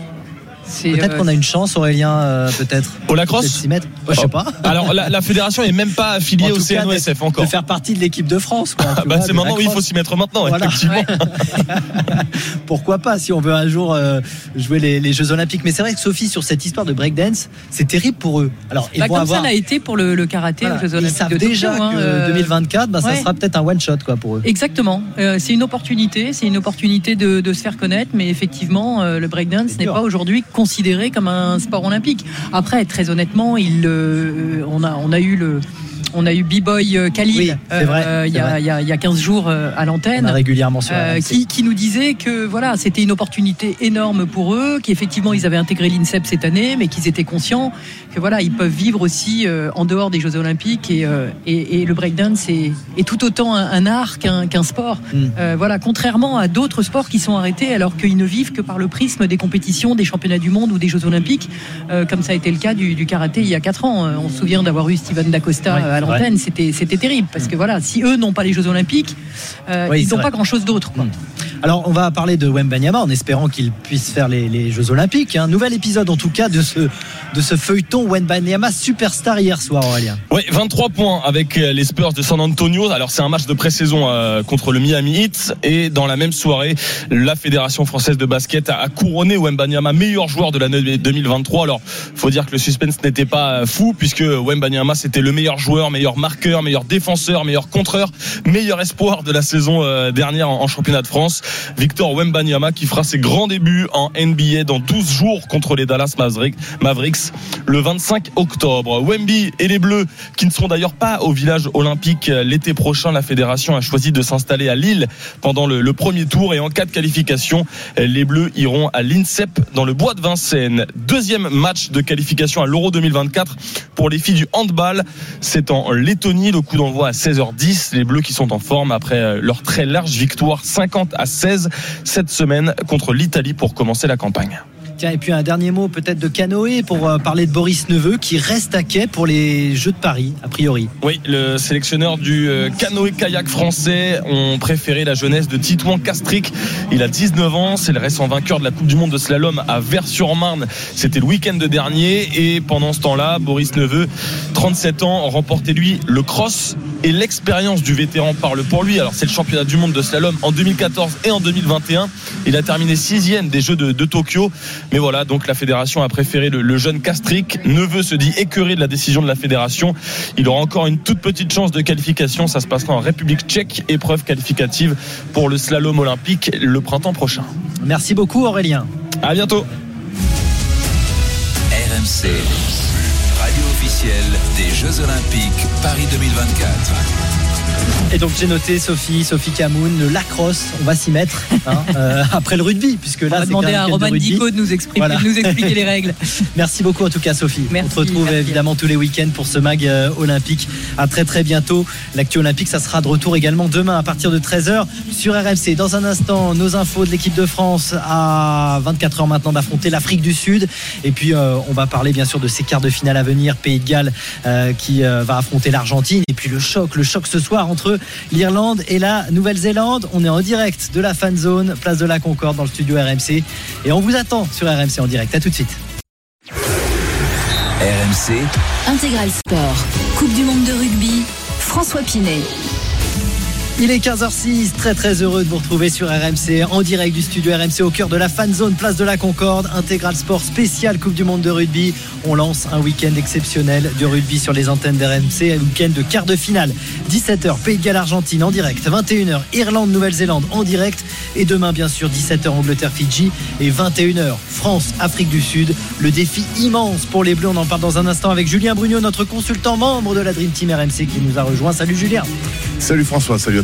Peut-être euh, qu'on a une chance, Aurélien, euh, peut-être. Au lacrosse s'y mettre. Ouais, je sais pas. Alors la, la fédération est même pas affiliée au CNOSF de- encore. De faire partie de l'équipe de France. Quoi, Ah bah, vois, c'est maintenant, oui, il faut s'y mettre maintenant, Voilà. effectivement. Pourquoi pas si on veut un jour euh, jouer les, les Jeux Olympiques. Mais c'est vrai que Sophie, sur cette histoire de breakdance, c'est terrible pour eux. Alors, ils bah, vont comme avoir. ça l'a été pour le, le karaté Voilà, aux Jeux ils Olympiques savent de Tokyo, déjà hein, que euh, 2024, bah, ça sera peut-être un one shot quoi pour eux. Exactement. Euh, c'est une opportunité, c'est une opportunité de, de se faire connaître, mais effectivement, euh, le breakdance n'est pas aujourd'hui considéré comme un sport olympique. Après, très honnêtement, il, euh, on a, on a eu le. On a eu B-Boy euh, Oui, vrai, euh, il y, a- il y a- il y a 15 jours euh, à l'antenne. régulièrement sur qui, qui nous disait que voilà, c'était une opportunité énorme pour eux, qu'effectivement ils avaient intégré l'INSEP cette année, mais qu'ils étaient conscients que voilà, ils peuvent vivre aussi en dehors des Jeux Olympiques et, et, et le breakdance est, est tout autant un, un art qu'un sport. Mm. Voilà, contrairement à d'autres sports qui sont arrêtés alors qu'ils ne vivent que par le prisme des compétitions, des championnats du monde ou des Jeux Olympiques, comme ça a été le cas du, du karaté il y a 4 ans. On se souvient d'avoir eu Steven Dacosta euh, à c'était c'était terrible parce que voilà, si eux n'ont pas les Jeux Olympiques, euh, Oui, ils n'ont pas grand chose d'autre. quoi. Alors, on va parler de Wembanyama en espérant qu'il puisse faire les, les Jeux Olympiques. Un nouvel épisode, en tout cas, de ce, de ce feuilleton Wembanyama superstar hier soir, Aurélien. Oui, 23 points avec euh, les Spurs de San Antonio. Alors c'est un match de pré-saison euh, contre le Miami Heat et dans la même soirée, la Fédération française de basket a a couronné Wembanyama meilleur joueur de l'année 2023. Alors, faut dire que le suspense n'était pas euh, fou puisque Wembanyama c'était le meilleur joueur, meilleur marqueur, meilleur défenseur, meilleur contreur, meilleur espoir de la saison euh, dernière en championnat de France. Victor Wembanyama qui fera ses grands débuts en NBA dans 12 jours contre les Dallas Mavericks, le 25 octobre. Wemby et les Bleus qui ne seront d'ailleurs pas au village olympique l'été prochain. La fédération a choisi de s'installer à Lille pendant le, premier tour et en cas de qualification, les Bleus iront à l'INSEP dans le bois de Vincennes. Deuxième match de qualification à l'Euro 2024 pour les filles du handball. C'est en Lettonie. Le coup d'envoi à 16h10. Les Bleus qui sont en forme après leur très large victoire 50 à 16 cette semaine contre l'Italie pour commencer la campagne. Tiens, et puis un dernier mot peut-être de canoë pour euh, parler de Boris Neveu qui reste à quai pour les Jeux de Paris, a priori. Oui, le sélectionneur du euh, canoë-kayak français ont préféré la jeunesse de Titouan Castric. Il a 19 ans, c'est le récent vainqueur de la Coupe du Monde de slalom à Vers-sur-Marne. C'était le week-end dernier et pendant ce temps-là, Boris Neveu, 37 ans, remportait lui le cross et l'expérience du vétéran parle pour lui. Alors c'est le championnat du monde de slalom en 2014 et en 2021. Il a terminé sixième des Jeux de, de Tokyo. Mais voilà, donc la fédération a préféré le, le jeune Castric. Neveu se dit écœuré de la décision de la fédération. Il aura encore une toute petite chance de qualification. Ça se passera en République tchèque, épreuve qualificative pour le slalom olympique le printemps prochain. Merci beaucoup, Aurélien. À bientôt. RMC, radio officielle des Jeux Olympiques Paris 2024. Et donc j'ai noté Sophie, Sophie Camoun, le lacrosse, on va s'y mettre hein, euh, après le rugby, puisque là On va demander à Roman. Dico de nous Voilà. de nous expliquer les règles. Merci beaucoup en tout cas Sophie. Merci, on se retrouve merci. évidemment tous les week-ends pour ce mag euh, olympique. À très très bientôt. L'actu olympique, ça sera de retour également demain à partir de 13h sur RMC. Dans un instant, nos infos de l'équipe de France à 24h maintenant d'affronter l'Afrique du Sud. Et puis euh, on va parler bien sûr de ces quarts de finale à venir. Pays de Galles euh, qui euh, va affronter l'Argentine. Et puis le choc, le choc ce soir entre l'Irlande et la Nouvelle-Zélande. On est en direct de la fan zone, place de la Concorde dans le studio RMC. Et on vous attend sur RMC en direct. À tout de suite. RMC, Intégral Sport. Coupe du monde de rugby. François Pinet. Il est 15h06, très très heureux de vous retrouver sur RMC en direct du studio RMC au cœur de la fan zone, place de la Concorde, intégral sport spécial Coupe du Monde de rugby. On lance un week-end exceptionnel de rugby sur les antennes d'RMC, un week-end de quart de finale. 17h, Pays de Galles Argentine en direct, 21h, Irlande Nouvelle-Zélande en direct et demain bien sûr 17h Angleterre Fidji et 21h France Afrique du Sud. Le défi immense pour les Bleus, on en parle dans un instant avec Julien Brugnot, notre consultant membre de la Dream Team RMC qui nous a rejoint. Salut Julien. Salut François, salut à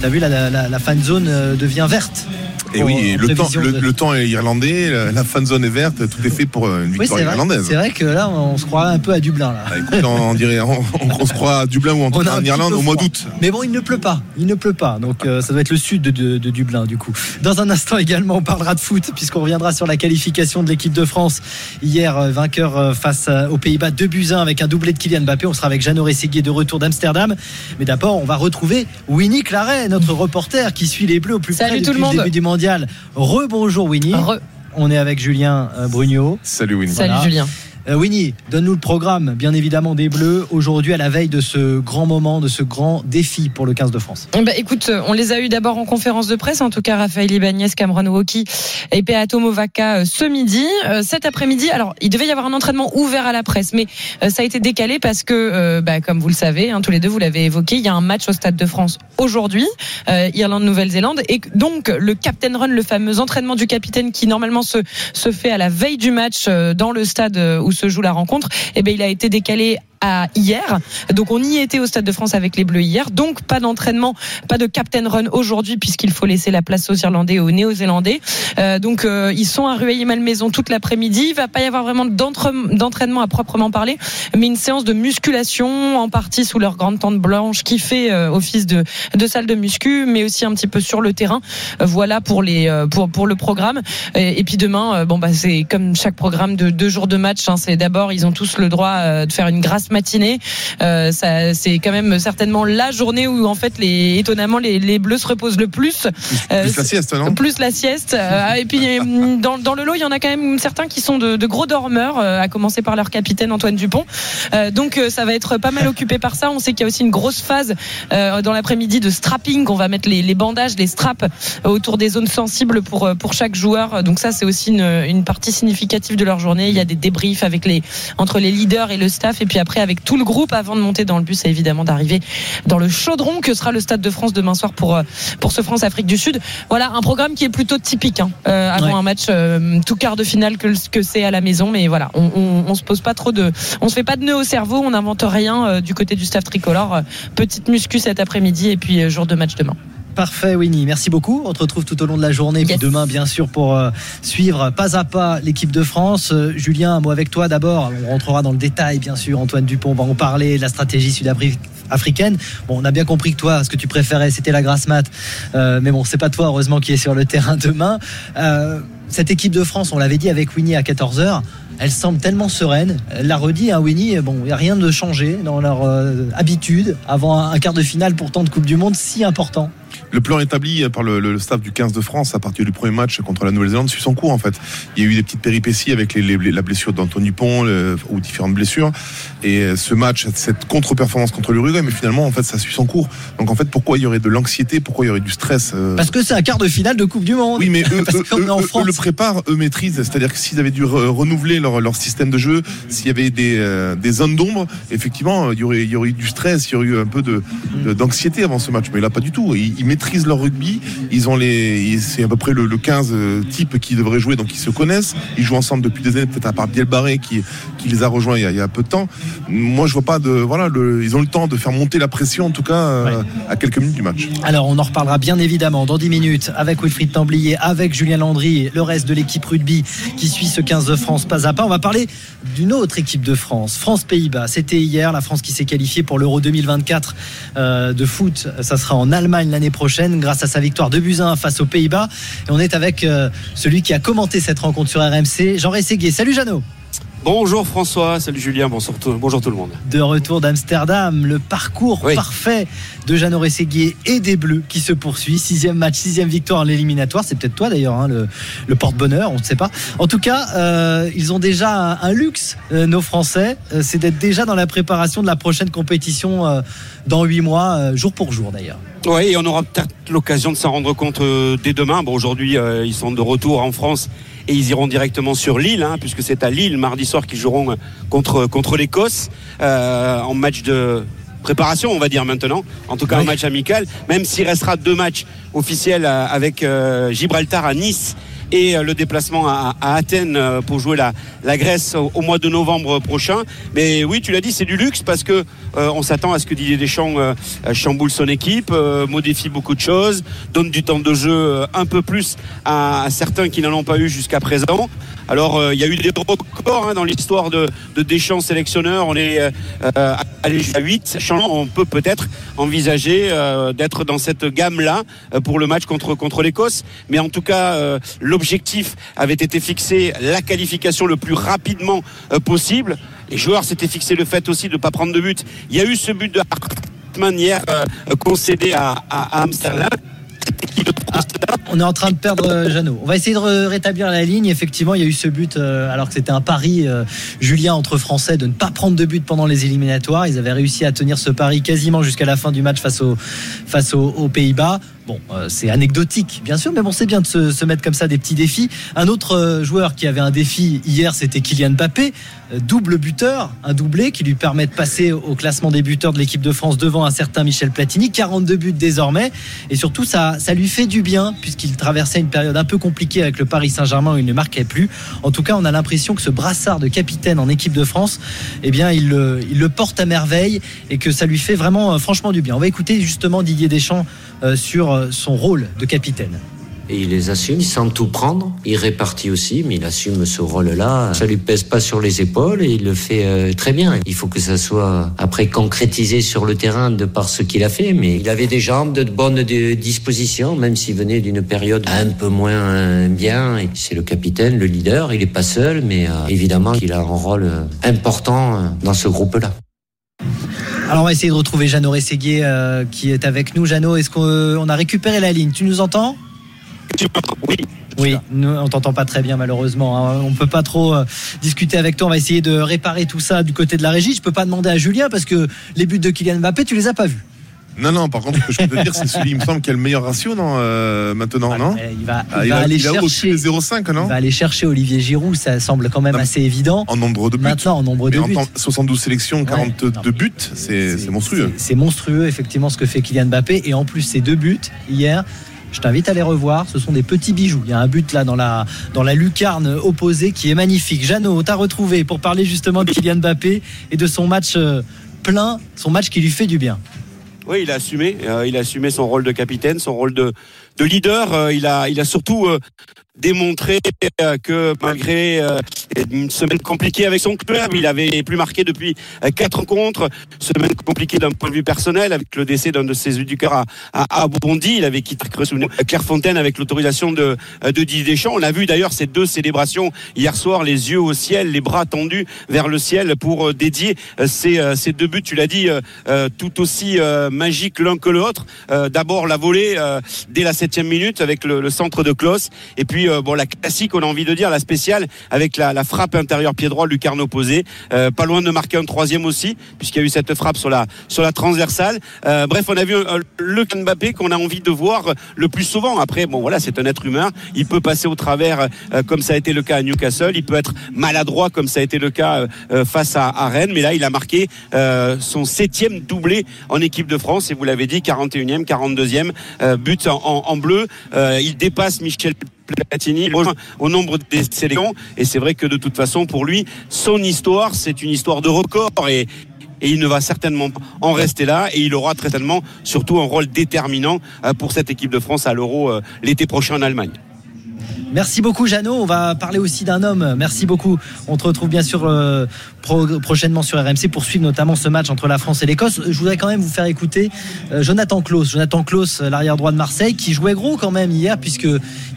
T'as vu, la, la, la fan zone euh, devient verte. Et oui, en le temps, prévision le, de- le temps est irlandais, la- la fan zone est verte, tout est fait pour euh, une victoire c'est vrai. irlandaise. C'est vrai que là, on se croirait un peu à Dublin. Là. Ah, écoute, on, on dirait, on, on se croit à Dublin ou en, en Irlande au mois d'août. Mais bon, il ne pleut pas. Il ne pleut pas. Donc, euh, ça doit être le sud de, de- de Dublin, du coup. Dans un instant également, on parlera de foot, puisqu'on reviendra sur la qualification de l'équipe de France. Hier, euh, vainqueur euh, face euh, aux Pays-Bas, 2 buts 1 avec un doublé de Kylian Mbappé. On sera avec Jeannot Rességuier de retour d'Amsterdam. Mais d'abord, on va retrouver Winnie Claret, notre reporter qui suit les Bleus au plus Salut près tout depuis le monde. début du mondial. Rebonjour Winnie. Re. On est avec Julien euh, Brugnot. Salut Winnie. Salut Voilà. Julien. Euh, Winnie, donne-nous le programme, bien évidemment, des Bleus, aujourd'hui à la veille de ce grand moment, de ce grand défi pour le 15 de France. Eh ben, écoute, euh, on les a eu d'abord en conférence de presse, en tout cas Raphaël Ibanez, Cameron Woki et Peato Movaca euh, ce midi. Cet après-midi, alors il devait y avoir un entraînement ouvert à la presse, mais ça a été décalé parce que, bah, comme vous le savez, hein, tous les deux, vous l'avez évoqué, il y a un match au Stade de France aujourd'hui, Irlande-Nouvelle-Zélande, et donc le Captain Run, le fameux entraînement du capitaine qui normalement se, se fait à la veille du match dans le stade euh, se joue la rencontre, eh ben, il a été décalé hier. Donc on y était au Stade de France avec les Bleus hier. Donc pas d'entraînement, pas de captain run aujourd'hui puisqu'il faut laisser la place aux Irlandais et aux Néo-Zélandais. Euh, donc euh, ils sont à Rueil-Malmaison toute l'après-midi. Il va pas y avoir vraiment d'entraînement à proprement parler, mais une séance de musculation en partie sous leur grande tente blanche qui fait euh, office de, salle de muscu, mais aussi un petit peu sur le terrain. Voilà pour les pour pour le programme. Et, et puis demain, bon bah c'est comme chaque programme de deux jours de match. hein, c'est d'abord ils ont tous le droit de faire une grasse matinée. Euh, ça c'est quand même certainement la journée où en fait les étonnamment les, les bleus se reposent le plus. Euh, Plus la sieste, non? Plus la sieste. Euh, et puis euh, dans, dans le lot, il y en a quand même certains qui sont de, de gros dormeurs, euh, à commencer par leur capitaine Antoine Dupont. Euh, donc euh, ça va être pas mal occupé par ça. On sait qu'il y a aussi une grosse phase euh, dans l'après-midi de strapping. On va mettre les, les bandages, les straps euh, autour des zones sensibles pour euh, pour chaque joueur. Donc ça c'est aussi une, une partie significative de leur journée. Il y a des débriefs avec les entre les leaders et le staff, et puis après avec tout le groupe avant de monter dans le bus, et évidemment d'arriver dans le chaudron que sera le Stade de France demain soir pour euh, pour ce France Afrique du Sud. Voilà un programme qui est plutôt typique hein, euh, avant Ouais. un match euh, tout quart de finale que que c'est à la maison, mais voilà on, on, on se pose pas trop de, on se fait pas de nœud au cerveau, on n'invente rien euh, du côté du staff tricolore. Petite muscu cet après-midi et puis jour de match demain. Parfait, Winnie. Merci beaucoup. On te retrouve tout au long de la journée. Puis demain, bien sûr, pour euh, suivre pas à pas l'équipe de France. Euh, Julien, un mot avec toi d'abord. On rentrera dans le détail, bien sûr. Antoine Dupont va en parler de la stratégie sud-africaine. Bon, on a bien compris que toi, ce que tu préférais, c'était la grasse mat. Euh, mais bon, c'est pas toi, heureusement, qui est sur le terrain demain. Cette équipe de France, on l'avait dit avec Winnie à 14h. Elle semble tellement sereine. Elle l'a redit, hein, Winnie. Bon, il n'y a rien de changé dans leur habitude avant un, un quart de finale pourtant de Coupe du Monde si important. Le plan établi par le, le staff du 15 de France à partir du premier match contre la Nouvelle-Zélande suit son cours en fait. Il y a eu des petites péripéties avec les, les- la blessure d'Anthony Dupont le- ou différentes blessures et euh, ce match, cette contre-performance contre l'Uruguay, mais finalement en fait ça suit son cours. Donc en fait pourquoi il y aurait de l'anxiété, pourquoi il y aurait du stress euh, Parce que c'est un quart de finale de Coupe du Monde. Oui, mais eux, eux- eux- eux le préparent, eux maîtrisent. C'est-à-dire que s'ils avaient dû re- renouveler leur, leur système de jeu, s'il y avait des, euh, des zones d'ombre, effectivement, il y, aurait, il y aurait eu du stress, il y aurait eu un peu de, de- d'anxiété avant ce match. Mais là, pas du tout. Ils, ils maîtrisent leur rugby. Ils ont les, c'est à peu près le, le 15 euh, type qui devrait jouer, donc ils se connaissent. Ils jouent ensemble depuis des années, peut-être à part Biel Barré qui, qui les a rejoints il y a, il y a peu de temps. Moi, je vois pas de, voilà, le- ils ont le temps de faire monter la pression, en tout cas, euh, à quelques minutes du match. Alors, on en reparlera bien évidemment dans 10 minutes avec Wilfried Temblier, avec Julien Landry, le reste de l'équipe rugby qui suit ce 15 de France pas à pas. On va parler d'une autre équipe de France, France-Pays-Bas. C'était hier, la France qui s'est qualifiée pour l'Euro 2024 euh, de foot. Ça sera en Allemagne l'année prochaine grâce à sa victoire de un face aux Pays-Bas. Et on est avec euh, celui qui a commenté cette rencontre sur RMC, Jean Rességuier. Salut Jeannot Bonjour François, salut Julien, bonjour tout, bonjour tout le monde. de retour d'Amsterdam, le parcours Oui. parfait de Jeannot Rességuier et des Bleus qui se poursuit. Sixième match, sixième victoire en l'éliminatoire. C'est peut-être toi d'ailleurs, hein, le, le porte-bonheur, on ne sait pas. En tout cas, euh, ils ont déjà un, un luxe, euh, nos Français, euh, c'est d'être déjà dans la préparation de la prochaine compétition dans huit mois, jour pour jour d'ailleurs. Oui, et on aura peut-être l'occasion de s'en rendre compte dès demain. Bon, aujourd'hui, ils sont de retour en France et ils iront directement sur Lille, hein, puisque c'est à Lille mardi soir qu'ils joueront euh, contre, contre l'Écosse euh, en match de préparation, on va dire maintenant. En tout cas, un Oui. match amical, même s'il restera deux matchs officiels euh, avec euh, Gibraltar à Nice et le déplacement à, Athènes pour jouer la, Grèce au, mois de novembre prochain. Mais oui, tu l'as dit, c'est du luxe parce que on s'attend à ce que Didier Deschamps chamboule son équipe, modifie beaucoup de choses, donne du temps de jeu un peu plus à, certains qui n'en ont pas eu jusqu'à présent. Alors, euh, il y a eu des records hein, dans l'histoire de, de, Deschamps sélectionneur. On est euh, allé jusqu'à 8. On peut peut-être envisager euh, d'être dans cette gamme-là euh, pour le match contre, contre l'Écosse. Mais en tout cas, euh, l'objectif avait été fixé, la qualification le plus rapidement possible. Les joueurs s'étaient fixé le fait aussi de ne pas prendre de but. Il y a eu ce but de Hartmann hier concédé à, à, à Amsterdam. On est en train de perdre euh, Jeannot. On va essayer de rétablir la ligne. Effectivement, il y a eu ce but euh, alors que c'était un pari euh, Julien entre Français de ne pas prendre de but pendant les éliminatoires. Ils avaient réussi à tenir ce pari quasiment jusqu'à la fin du match face, au, face aux, Pays-Bas. Bon, c'est anecdotique, bien sûr, mais bon, c'est bien de se, mettre comme ça des petits défis. Un autre joueur qui avait un défi hier, c'était Kylian Mbappé, double buteur, un doublé qui lui permet de passer au classement des buteurs de l'équipe de France devant un certain Michel Platini, 42 buts désormais, et surtout ça, ça lui fait du bien puisqu'il traversait une période un peu compliquée avec le Paris Saint-Germain où il ne marquait plus. En tout cas, on a l'impression que ce brassard de capitaine en équipe de France, eh bien, il, il le porte à merveille et que ça lui fait vraiment, franchement, du bien. On va écouter justement Didier Deschamps sur son rôle de capitaine. Il les assume, il sent tout prendre, il répartit aussi, mais il assume ce rôle-là. Ça lui pèse pas sur les épaules et il le fait euh, très bien. Il faut que ça soit après concrétisé sur le terrain de par ce qu'il a fait, mais il avait des jambes de bonne disposition, même s'il venait d'une période un peu moins bien. C'est le capitaine, le leader, il est pas seul, mais euh, évidemment qu'il a un rôle important dans ce groupe-là. Alors on va essayer de retrouver Jeannot Rességuier euh, qui est avec nous. Jeannot, est-ce qu'on a récupéré la ligne? Tu nous entends? Oui. Oui, nous, on t'entend pas très bien malheureusement. Hein. On peut pas trop euh, discuter avec toi. On va essayer de réparer tout ça du côté de la régie. Je peux pas demander à Julien parce que les buts de Kylian Mbappé, tu les as pas vus. Non, non, par contre, ce que je peux te dire, c'est celui, il me semble, qui a le meilleur ratio non, euh, maintenant, non Il va, il va aller chercher. 0,5, non Il va aller chercher Olivier Giroud, ça semble quand même Non, assez évident. En nombre de buts. Maintenant, en nombre de Mais buts. temps- 72 sélections, 42 non, mais buts, c'est c'est monstrueux. C'est monstrueux, effectivement, ce que fait Kylian Mbappé. Et en plus, ces deux buts hier. Je t'invite à les revoir. Ce sont des petits bijoux. Il y a un but là dans la, lucarne opposée qui est magnifique. Jeannot, t'as retrouvé pour parler justement de Kylian Mbappé et de son match euh, plein, son match qui lui fait du bien. Oui, il a assumé. Euh, il a assumé son rôle de capitaine, son rôle de, de leader. Euh, il, a, surtout démontré euh, que malgré euh, une semaine compliquée avec son club, il avait plus marqué depuis euh, quatre rencontres. Semaine compliquée d'un point de vue personnel avec le décès d'un de ses éducateurs à, à. Il avait quitté Clairefontaine avec l'autorisation de, de Didier Deschamps. On a vu d'ailleurs ces deux célébrations hier soir, les yeux au ciel, les bras tendus vers le ciel pour dédier ces, ces deux buts. Tu l'as dit, tout aussi magiques l'un que l'autre. D'abord la volée dès la septième minute avec le, le centre de Klaus. Et puis euh, bon la classique, on a envie de dire la spéciale avec la, frappe intérieure pied droit lucarne opposé. Euh, pas loin de marquer un troisième aussi puisqu'il y a eu cette frappe sur la sur la transversale. Euh, bref, on a vu le Mbappé qu'on a envie de voir le plus souvent. Après, bon voilà, c'est un être humain. Il peut passer au travers comme ça a été le cas à Newcastle. Il peut être maladroit comme ça a été le cas face à, Rennes. Mais là, il a marqué son septième doublé en équipe de France. Et vous l'avez dit, 41e, 42e euh, but en, en- bleu. Il dépasse Michel Platini au nombre des sélections. Et c'est vrai que de toute façon, pour lui, son histoire, c'est une histoire de record. Et, et il ne va certainement pas en rester là et il aura très certainement surtout un rôle déterminant euh, pour cette équipe de France à l'Euro euh, l'été prochain en Allemagne. Merci beaucoup, Jeannot. On va parler aussi d'un homme. Merci beaucoup. On te retrouve bien sûr euh, pro- prochainement sur RMC pour suivre notamment ce match entre la France et l'Écosse. Je voudrais quand même vous faire écouter euh, Jonathan Klaus. Jonathan Klaus, l'arrière droit de Marseille, qui jouait gros quand même hier puisque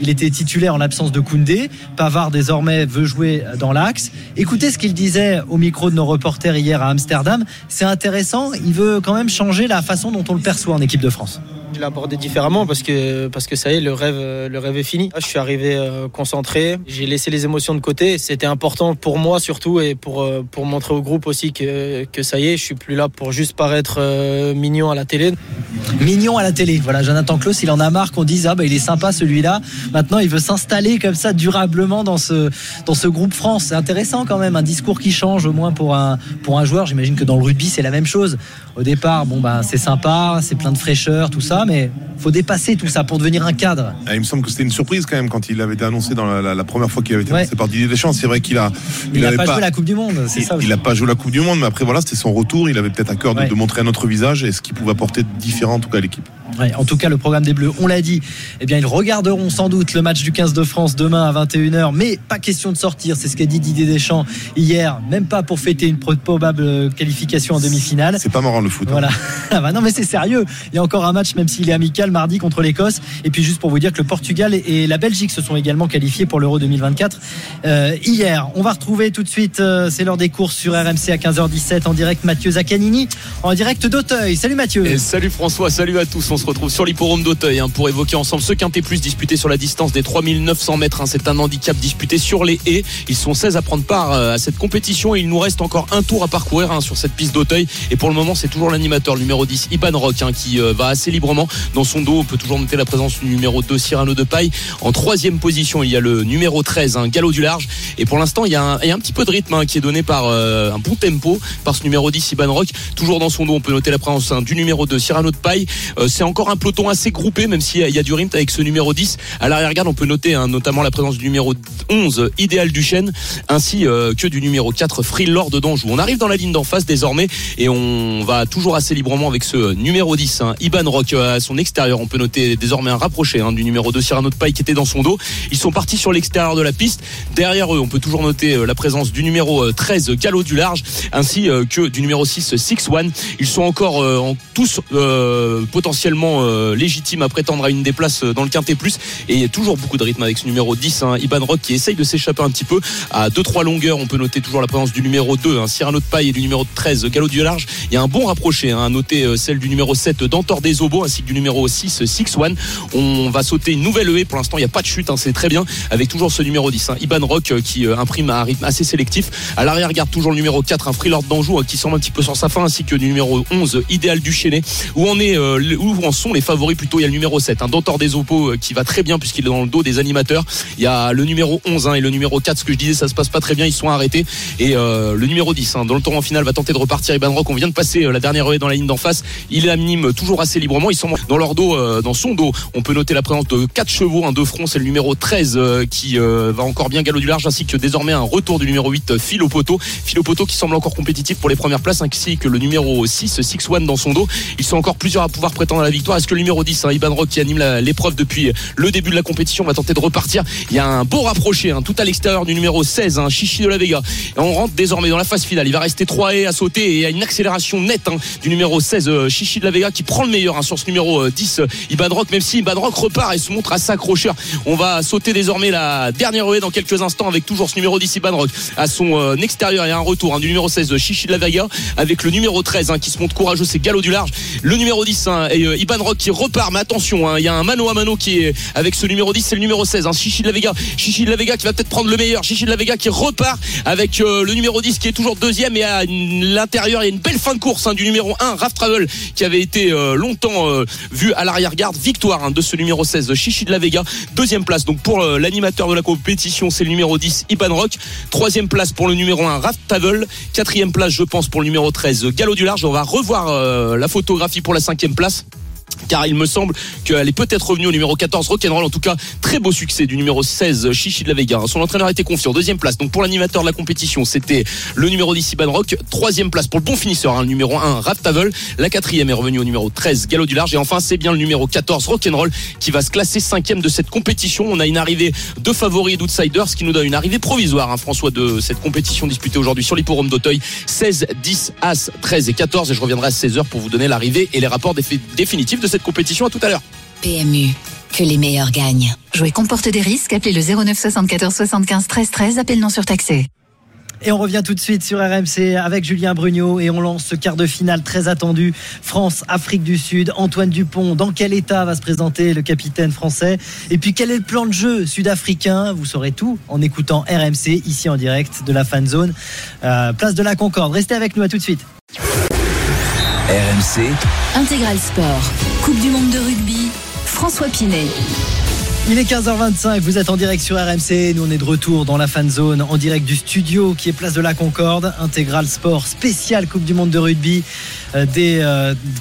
il était titulaire en l'absence de Koundé. Pavard désormais veut jouer dans l'axe. Écoutez ce qu'il disait au micro de nos reporters hier à Amsterdam. C'est intéressant. Il veut quand même changer la façon dont on le perçoit en équipe de France. Je l'ai abordé différemment parce que, parce que ça y est, le rêve, le rêve est fini. Je suis arrivé euh, concentré, j'ai laissé les émotions de côté. C'était important pour moi surtout et pour, euh, pour montrer au groupe aussi que, que ça y est, je suis plus là pour juste paraître euh, mignon à la télé. mignon à la télé. Voilà, Jonathan Klaus, il en a marre qu'on dise ah bah il est sympa celui-là. Maintenant, il veut s'installer comme ça durablement dans ce groupe France. C'est intéressant quand même, un discours qui change au moins pour un pour un joueur. J'imagine que dans le rugby, c'est la même chose. Au départ, bon bah c'est sympa, c'est plein de fraîcheur, tout ça, mais faut dépasser tout ça pour devenir un cadre. Ah, il me semble que c'était une surprise quand même quand il avait été annoncé dans la, la- la première fois qu'il avait été annoncé par Didier Deschamps. C'est vrai qu'il a Il n'a avait pas, joué la Coupe du Monde, c'est ça. il n'a pas joué la Coupe du Monde, mais après voilà, c'était son retour. Il avait peut-être à cœur de, Ouais. de montrer un autre visage et ce qu'il pouvait apporter de différent en tout cas à l'équipe. Ouais, en tout cas, le programme des Bleus, on l'a dit, eh bien, ils regarderont sans doute le match du 15 de France demain à 21h, mais pas question de sortir, c'est ce qu'a dit Didier Deschamps hier, même pas pour fêter une pro- probable qualification en demi-finale. C'est pas marrant le foot. hein. Voilà. Ah bah non, mais c'est sérieux. Il y a encore un match, même s'il est amical, mardi contre l'Écosse. Et puis juste pour vous dire que le Portugal et la Belgique se sont également qualifiés pour l'Euro 2024 euh, hier. On va retrouver tout de suite, euh, c'est l'heure des courses sur RMC à 15h17 en direct Mathieu Zaccanini, en direct d'Auteuil. Salut Mathieu. Salut François, salut à tous. On se retrouve sur l'hipporome d'Auteuil hein, pour évoquer ensemble ce quintet plus disputé sur la distance des 3900 mètres. hein. C'est un handicap disputé sur les haies. Ils sont 16 à prendre part euh, à cette compétition et il nous reste encore un tour à parcourir hein, sur cette piste d'Auteuil. Et pour le moment, c'est toujours l'animateur, numéro 10, Iban Rock, qui va assez librement. Dans son dos, on peut toujours noter la présence du numéro 2, Cyrano de Paille. En troisième position, il y a le numéro 13, un galop du large. Et pour l'instant, il y, a un, petit peu de rythme hein, qui est donné par euh, un bon tempo par ce numéro 10, Iban Rock. Toujours dans son dos, on peut noter la présence hein, du numéro 2, Cyrano de Paille. Euh, c'est encore un peloton assez groupé, même s'il y, a- du rythme avec ce numéro 10. À l'arrière-garde, on peut noter hein, notamment la présence du numéro 11, Idéal du Chêne, ainsi euh, que du numéro 4, Free Lord d'Anjou. On arrive dans la ligne d'en face désormais et on va toujours assez librement avec ce numéro 10, hein, Iban Rock son extérieur. On peut noter désormais un rapproché hein, du numéro 2, Cyrano de Paille qui était dans son dos. Ils sont partis sur l'extérieur de la piste. Derrière eux, on peut toujours noter euh, la présence du numéro euh, 13, Galop du Large, ainsi euh, que du numéro 6, Six One. Ils sont encore euh, en- tous euh, potentiellement euh, légitimes à prétendre à une des places euh, dans le Quintet Plus. Et il y a toujours beaucoup de rythme avec ce numéro 10, hein, Iban Rock, qui essaye de s'échapper un petit peu. À 2-3 longueurs, on peut noter toujours la présence du numéro 2, hein, Cyrano de Paille, et du numéro 13, Galop du Large. Il y a un bon rapproché hein, à noter euh, celle du numéro 7, Dentor des Obos, ainsi du numéro 6, Six One. On va sauter une nouvelle haie. Pour l'instant, il n'y a pas de chute, hein, c'est très bien, avec toujours ce numéro 10, hein, Iban Rock, euh, qui euh, imprime un rythme assez sélectif. À l'arrière, garde toujours le numéro 4, un Freelord d'Anjou, euh, qui semble un petit peu sur sa fin, ainsi que du numéro 11, Idéal du Chénet. Où en est, euh, en sont les favoris plutôt? Il y a le numéro 7, un Dentor des Opos, euh, qui va très bien puisqu'il est dans le dos des animateurs. Il y a le numéro 11 hein, et le numéro 4, ce que je disais, ça se passe pas très bien, ils sont arrêtés. Et le numéro 10, hein, dans le tour en finale, va tenter de repartir. Iban Rock, on vient de passer la dernière haie dans la ligne d'en face. Il anime toujours assez librement. Ils sont dans leur dos, euh, dans son dos. On peut noter la présence de 4 chevaux, un deux fronts, c'est le numéro 13 euh, qui euh, va encore bien galop du large, ainsi que désormais un retour du numéro 8, euh, Philo Poto. Philo Poto qui semble encore compétitif pour les premières places, ainsi que le numéro 6, Six One dans son dos. Ils sont encore plusieurs à pouvoir prétendre à la victoire. Est-ce que le numéro 10, hein, Iban Rock, qui anime l'épreuve depuis le début de la compétition, va tenter de repartir? Il y a un beau rapproché, hein, tout à l'extérieur du numéro 16, hein, Chichi de la Vega. Et on rentre désormais dans la phase finale. Il va rester 3 haies à sauter et a une accélération nette hein, du numéro 16, euh, Chichi de la Vega, qui prend le meilleur hein, sur ce numéro euh, 10, euh, Iban Rock, même si Iban Rock repart et se montre assez accrocheur. On va sauter désormais la dernière haie dans quelques instants avec toujours ce numéro 10, Iban Rock, à son euh, extérieur. A un retour hein, du numéro 16, euh, Chichi de la Vega, avec le numéro 13 hein, qui se montre courageux, c'est Galop du Large. Le numéro 10 hein, et euh, Iban Rock qui repart, mais attention, il y a un mano à mano qui est avec ce numéro 10, c'est le numéro 16, hein, Chichi de la Vega. Chichi de la Vega qui va peut-être prendre le meilleur. Chichi de la Vega qui repart avec euh, le numéro 10 qui est toujours deuxième et à l'intérieur il y a une belle fin de course du numéro 1 Raf Travel qui avait été euh, longtemps euh, vu à l'arrière-garde. Victoire hein, de ce numéro 16 Chichi de la Vega. Deuxième place donc pour euh, l'animateur de la compétition c'est le numéro 10 Iban Rock. Troisième place pour le numéro 1 Raf Travel quatrième place je pense pour le numéro 13 Galop du Large. On va revoir euh, la photographie pour la cinquième place car il me semble qu'elle est peut-être revenue au numéro 14 Rock'n'Roll en tout cas très beau succès du numéro 16 Chichi de la Vega. Son entraîneur était confiant deuxième place. Donc pour l'animateur de la compétition c'était le numéro 10 Iban Rock. Troisième place pour le bon finisseur hein, le numéro 1 Rap Tavel la quatrième est revenue au numéro 13 Galop du Large. Et enfin c'est bien le numéro 14 Rock'n'Roll qui va se classer cinquième de cette compétition. On a une arrivée de favoris et d'outsiders ce qui nous donne une arrivée provisoire hein, François de cette compétition disputée aujourd'hui sur l'hipporome d'Auteuil. 16 10 As 13 et 14 et je reviendrai à 16h pour vous donner l'arrivée et les rapports défi- de cette compétition à tout à l'heure PMU, que les meilleurs gagnent. Jouer comporte des risques, appelez le 09 74 75 13 13, appel non surtaxé. Et on revient tout de suite sur RMC avec Julien Brugnot et on lance ce quart de finale très attendu. France-Afrique du Sud. Antoine Dupont, dans quel état va se présenter le capitaine français? Et puis quel est le plan de jeu sud-africain? Vous saurez tout en écoutant RMC ici en direct de la fan zone. Euh, place de la Concorde. Restez avec nous à tout de suite. RMC, Intégral Sport. Coupe du monde de rugby. François Pinet. Il est 15h25, vous êtes en direct sur RMC, nous on est de retour dans la fan zone, en direct du studio qui est place de la Concorde, intégral sport spécial Coupe du Monde de rugby, euh, dès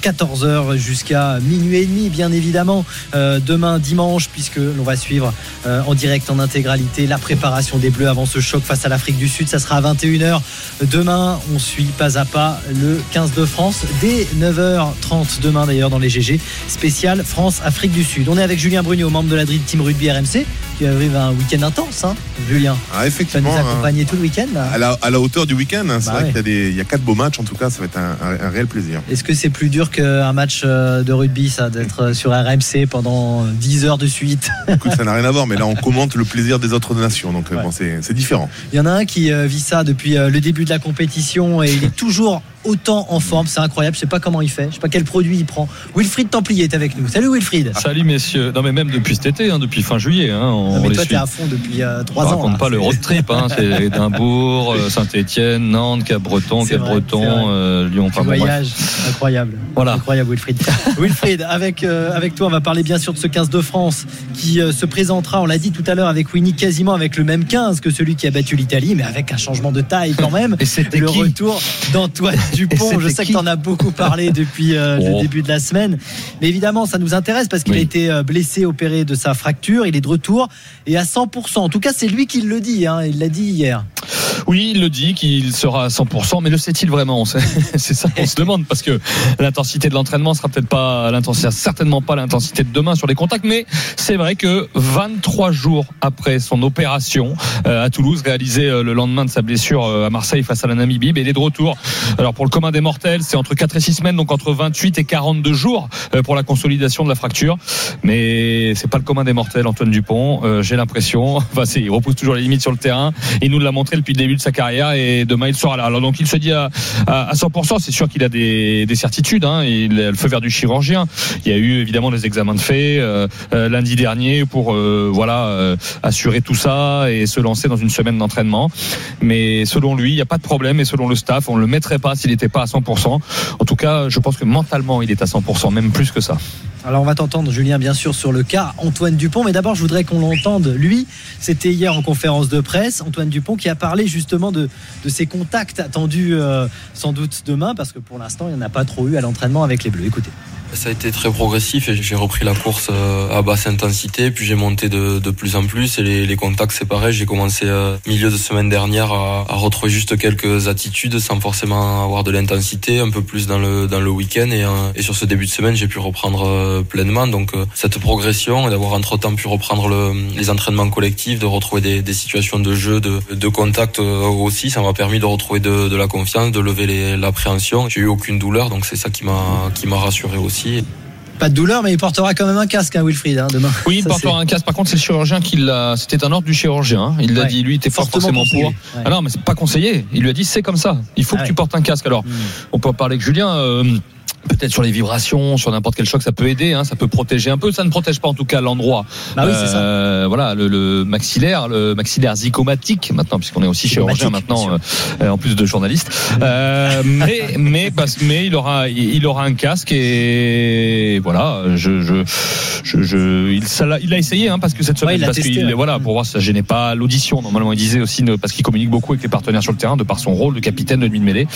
14h jusqu'à minuit et demi bien évidemment, euh, demain dimanche puisque l'on va suivre euh, en direct en intégralité la préparation des Bleus avant ce choc face à l'Afrique du Sud, ça sera à 21h. Demain on suit pas à pas le 15 de France, dès 9h30 demain d'ailleurs dans les GG, spécial France-Afrique du Sud. On est avec Julien Brugnot, membre de la Dream Team Rugby RMC, qui arrive à un week-end intense, hein, Julien. Ah, effectivement. Ça nous hein. accompagner tout le week-end. À la, à la hauteur du week-end, hein, c'est Bah vrai ouais. qu'il y a, des, il y a quatre beaux matchs, en tout cas, ça va être un, un- un réel plaisir. Est-ce que c'est plus dur qu'un match euh, de rugby, ça, d'être sur RMC pendant 10 heures de suite? Écoute, ça n'a rien à voir, mais là, on commente le plaisir des autres nations, donc euh, bon, c'est c'est différent. Il y en a un qui euh, vit ça depuis euh, le début de la compétition et il est toujours autant en forme. C'est incroyable. Je sais pas comment il fait. Je sais pas quel produit il prend. Wilfried Templier est avec nous. Salut Wilfried. Salut messieurs. Non mais même depuis cet été, hein, depuis fin juillet. Hein, on Non, mais les toi, t'es à fond depuis 3 On ans. raconte là. pas le road trip, hein, c'est Édimbourg, euh, Saint-Etienne, Nantes, Cap-Breton, Cap-Breton, euh, Lyon. Enfin, bref. voyages, incroyable. Voilà. Incroyable, Wilfried. Wilfried, avec, euh, avec toi, on va parler bien sûr de ce 15 de France qui euh, se présentera, on l'a dit tout à l'heure, avec Winnie, quasiment avec le même 15 que celui qui a battu l'Italie, mais avec un changement de taille quand même. Et c'était le retour d'Antoine Dupont. Je sais que qui tu en as beaucoup parlé depuis euh, le Oh. début de la semaine. Mais évidemment, ça nous intéresse parce qu'il Oui. a été euh, blessé, opéré de sa fracture. Il est de retour et à 100%. En tout cas, c'est lui qui le dit. hein. Il l'a dit hier. Oui, il le dit qu'il sera à 100%, mais le sait-il vraiment? C'est ça qu'on se demande parce que l'intensité de l'entraînement sera peut-être pas l'intensité, certainement pas l'intensité de demain sur les contacts, mais c'est vrai que 23 jours après son opération euh, à Toulouse, réalisée euh, le lendemain de sa blessure euh, à Marseille face à la Namibie, il est de retour. Alors pour le commun des mortels, c'est entre 4 et 6 semaines, donc entre 28 et 42 jours pour la consolidation de la fracture, mais c'est pas le commun des mortels, Antoine Dupont. J'ai l'impression, enfin, il repousse toujours les limites sur le terrain. Il nous l'a montré depuis le début de sa carrière et demain il sera là. Alors donc il se dit à, à, à 100%, c'est sûr qu'il a des, des certitudes. Hein. Il a le feu vert du chirurgien. Il y a eu évidemment des examens de fait euh, euh, lundi dernier pour euh, voilà assurer tout ça et se lancer dans une semaine d'entraînement. Mais selon lui, il n'y a pas de problème et selon le staff, on le mettrait pas s'il n'était pas à 100%. En tout cas, je pense que mentalement, il est à 100%, même plus que ça. Alors on va t'entendre Julien bien sûr sur le cas Antoine Dupont. Mais d'abord je voudrais qu'on l'entende. Lui c'était hier en conférence de presse Antoine Dupont qui a parlé justement de, ses contacts attendus euh, sans doute demain parce que pour l'instant il n'y en a pas trop eu à l'entraînement avec les Bleus. Écoutez Ça a été très progressif et j'ai repris la course euh, à basse intensité, puis j'ai monté de, plus en plus et les, contacts c'est pareil. J'ai commencé euh, milieu de semaine dernière à, retrouver juste quelques attitudes sans forcément avoir de l'intensité, un peu plus dans le dans le week-end et, euh, sur ce début de semaine j'ai pu reprendre pleinement. Donc cette progression et d'avoir entre temps pu reprendre le, les entraînements collectifs, de retrouver des, situations de jeu, de, contact aussi, ça m'a permis de retrouver de, de la confiance, de lever l'appréhension. J'ai eu aucune douleur, donc c'est ça qui m'a qui m'a rassuré aussi. Pas de douleur mais il portera quand même un casque hein, Wilfried hein, demain Oui, il Ça, portera un casque. Par contre, c'est le chirurgien qui l'a. C'était un ordre du chirurgien. hein. Il l'a Ouais. dit. Lui, il était pas Fortement forcément conseillé. pour. Ouais. Ah non, mais c'est pas conseillé. Il lui a dit c'est comme ça. Il faut Ah que ouais. tu portes un casque. Alors, on peut parler avec Julien. euh, Peut-être sur les vibrations, sur n'importe quel choc, ça peut aider, hein, ça peut protéger un peu. Ça ne protège pas en tout cas l'endroit. Bah oui, c'est ça. Euh, Voilà, le, le maxillaire, le maxillaire zygomatique maintenant, puisqu'on est aussi chirurgien maintenant, euh, en plus de journaliste. Euh, mais mais parce mais il aura il aura un casque et voilà, je je je, je- il ça l'a- il a essayé hein, parce que cette semaine il parce testé, qu'il ouais. voilà pour voir si ça gênait pas l'audition. Normalement, il disait aussi parce qu'il communique beaucoup avec les partenaires sur le terrain de par son rôle de capitaine de demi de mêlée.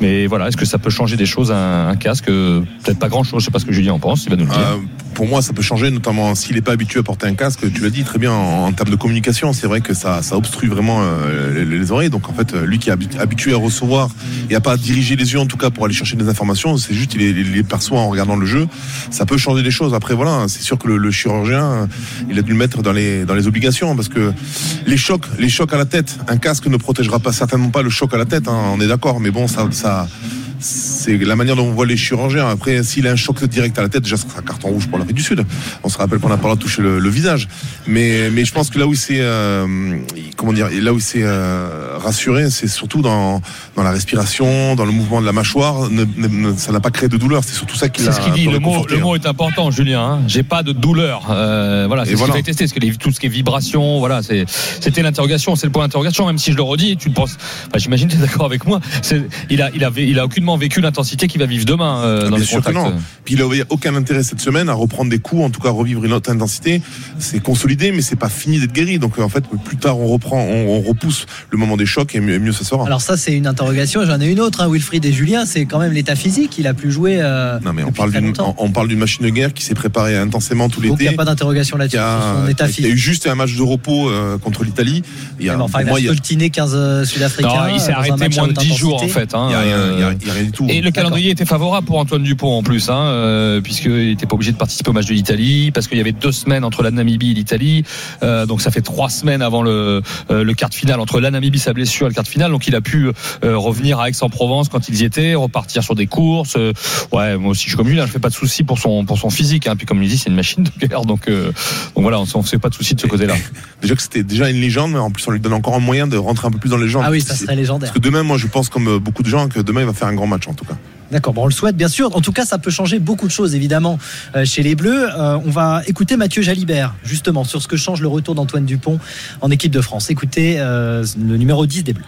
Mais voilà, est-ce que ça peut changer des choses un, un casque? Peut-être pas grand chose. Je sais pas ce que Julien en pense. Il va nous le dire. Euh, pour moi, ça peut changer, notamment s'il n'est pas habitué à porter un casque. Tu l'as dit très bien en, en termes de communication. C'est vrai que ça, ça obstrue vraiment euh, les, les oreilles. Donc en fait, euh, lui qui est habi- habitué à recevoir et à pas diriger les yeux en tout cas pour aller chercher des informations, c'est juste il les, perçoit en regardant le jeu. Ça peut changer des choses. Après voilà, c'est sûr que le, chirurgien, il a dû le mettre dans les obligations parce que les chocs, les chocs à la tête, un casque ne protégera pas certainement pas le choc à la tête. hein, on est d'accord. Mais bon, ça c'est la manière dont on voit les chirurgiens. Après, s'il a un choc direct à la tête, déjà, ce sera carton rouge pour l'Afrique du Sud. On se rappelle qu'on n'a pas le droit de toucher le, le visage. Mais, mais je pense que là où c'est, euh, comment dire, là où c'est euh, rassuré, c'est surtout dans, dans la respiration, dans le mouvement de la mâchoire. Ne- ne- ne- ça n'a pas créé de douleur. C'est surtout ça qui l'a C'est ce qu'il dit. un Le mot, le hein. mot est important, Julien. hein. J'ai pas de douleur. Euh, voilà, c'est ce voilà. qu'il. Parce que les- tout ce qui est vibration, voilà, c'est, c'était l'interrogation, c'est le point d'interrogation. Même si je le redis, tu le penses. Enfin, j'imagine, tu es d'accord avec moi. C'est, il a, il avait, il a aucunement vraiment vécu l'intensité qu'il va vivre demain euh, dans Bien les sûr que contacts. non. Puis il a aucun intérêt cette semaine à reprendre des coups, en tout cas à revivre une autre intensité. C'est consolidé, mais c'est pas fini d'être guéri. Donc en fait, plus tard on reprend, on, on repousse le moment des chocs et mieux, mieux ça sera. Alors ça c'est une interrogation, j'en ai une autre, hein, Wilfried et Julien, c'est quand même l'état physique, il a plus joué. euh, Non mais on parle d'une longtemps. on, on parle d'une machine de guerre qui s'est préparée intensément tout Donc il l'été. n'y a pas d'interrogation là-dessus, Il y a- eu juste un match de repos euh, contre l'Italie. Il y a, enfin, il moi, a il y a- scoltiné 15 euh, Sud-Africains. Il s'est arrêté moins de haute 10 jours en fait. hein, Il y a rien- euh, il y a- il y a rien du tout. Et le calendrier était favorable pour Antoine Dupont en plus, hein, euh, puisqu'il n'était pas obligé de participer au match de l'Italie, parce qu'il y avait deux semaines entre la Namibie et l'Italie, euh, donc ça fait trois semaines avant le, euh, le quart de finale, entre la Namibie, sa blessure et le quart de finale, donc il a pu euh, revenir à Aix-en-Provence quand ils y étaient, repartir sur des courses. euh, ouais, moi aussi je suis comme lui, là, je fais pas de soucis pour son pour son physique, hein, puis comme il dit, c'est une machine de guerre, donc euh, donc voilà, on ne fait pas de soucis de ce côté-là. Déjà que c'était déjà une légende, mais en plus on lui donne encore un moyen de rentrer un peu plus dans les légendes. Ah oui, ça serait légendaire. Parce que demain, moi je pense comme beaucoup de gens que demain il va faire un grand match en tout cas. D'accord, bon, on le souhaite bien sûr. En tout cas, ça peut changer beaucoup de choses évidemment euh, chez les Bleus. Euh, on va écouter Mathieu Jalibert justement sur ce que change le retour d'Antoine Dupont en équipe de France. Écoutez euh, le numéro 10 des Bleus.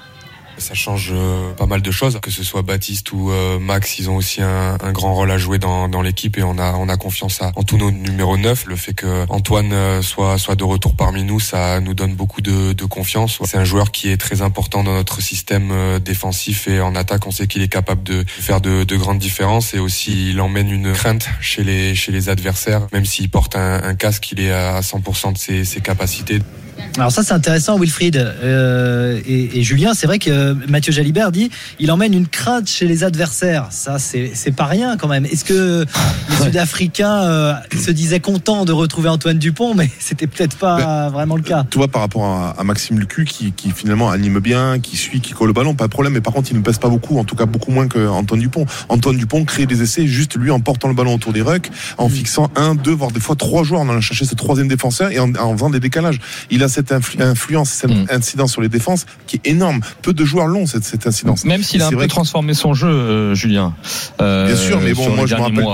Ça change euh, pas mal de choses, que ce soit Baptiste ou euh, Max, ils ont aussi un, grand rôle à jouer dans, l'équipe et on a on a confiance à, en tous nos numéros 9. Le fait que Antoine euh, soit de retour parmi nous, ça nous donne beaucoup de, confiance. C'est un joueur qui est très important dans notre système défensif et en attaque, on sait qu'il est capable de faire de, de grandes différences et aussi il emmène une crainte chez les adversaires, même s'il porte un, casque, il est à 100% de ses, capacités. Alors ça c'est intéressant Wilfried et Julien, c'est vrai que euh, Mathieu Jalibert dit il emmène une crainte chez les adversaires. Ça c'est pas rien quand même. Est-ce que les Sud-Africains euh, se disaient contents de retrouver Antoine Dupont, mais c'était peut-être pas vraiment le cas. Tu vois, par rapport à, à Maxime Lucu, qui, qui finalement anime bien, qui suit, qui colle le ballon, pas de problème. Mais par contre, il ne pèse pas beaucoup, en tout cas beaucoup moins qu'Antoine Dupont. Antoine Dupont crée des essais juste lui en portant le ballon autour des rucks, en fixant un, deux, voire des fois trois joueurs en allant chercher ce troisième défenseur et en, en faisant des décalages. Il a cette influ- influence, cette incidence sur les défenses qui est énorme. Peu de joueurs l'ont, cette, cette incidence. Même s'il a un peu transformé son jeu, euh, Julien. euh, Bien sûr, mais bon, moi je me rappelle.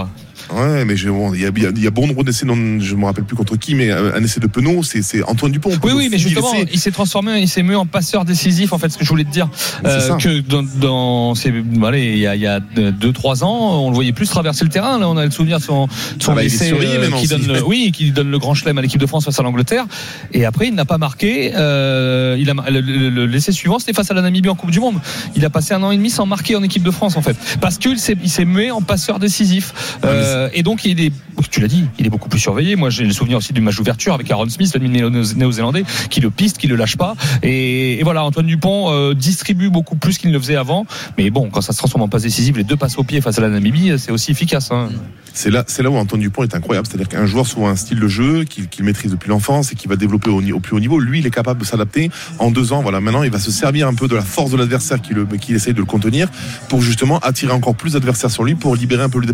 Ouais, mais bon, il y a, y bon nombre d'essais, je me rappelle plus contre qui, mais euh, un essai de Penaud, c'est Antoine Dupont. Oui, oui, mais justement, il s'est transformé, il s'est mis en passeur décisif, en fait, ce que je voulais te dire. C'est ça. que dans, dans ces, allez, il y a, il y a deux, trois ans, on le voyait plus traverser le terrain. Là, on a le souvenir de son, de son Ah bah, essai euh, qui donne, le, oui, qui donne le grand chelem à l'équipe de France face à l'Angleterre. Et après, il n'a pas marqué. Euh, il a, le, le- le- l'essai suivant, c'était face à la Namibie en Coupe du Monde. Il a passé un an et demi sans marquer en équipe de France, en fait, parce qu'il s'est, il s'est mis en passeur décisif. Ah, Euh, et donc, il est, tu l'as dit, il est beaucoup plus surveillé. Moi, j'ai le souvenir aussi du match d'ouverture avec Aaron Smith, le néo- néo-zélandais, qui le piste, qui le lâche pas. Et, voilà, Antoine Dupont euh, distribue beaucoup plus qu'il ne le faisait avant. Mais bon, quand ça se transforme en passe décisive, les deux passes au pied face à la Namibie, c'est aussi efficace. Hein. C'est là, c'est là où Antoine Dupont est incroyable. C'est-à-dire qu'un joueur souvent un style de jeu qu'il maîtrise depuis l'enfance et qui va développer au, plus haut niveau, lui, il est capable de s'adapter en deux ans. Voilà, maintenant, il va se servir un peu de la force de l'adversaire qui, le, qui essaye de le contenir pour justement attirer encore plus d'adversaires sur lui pour libérer un peu le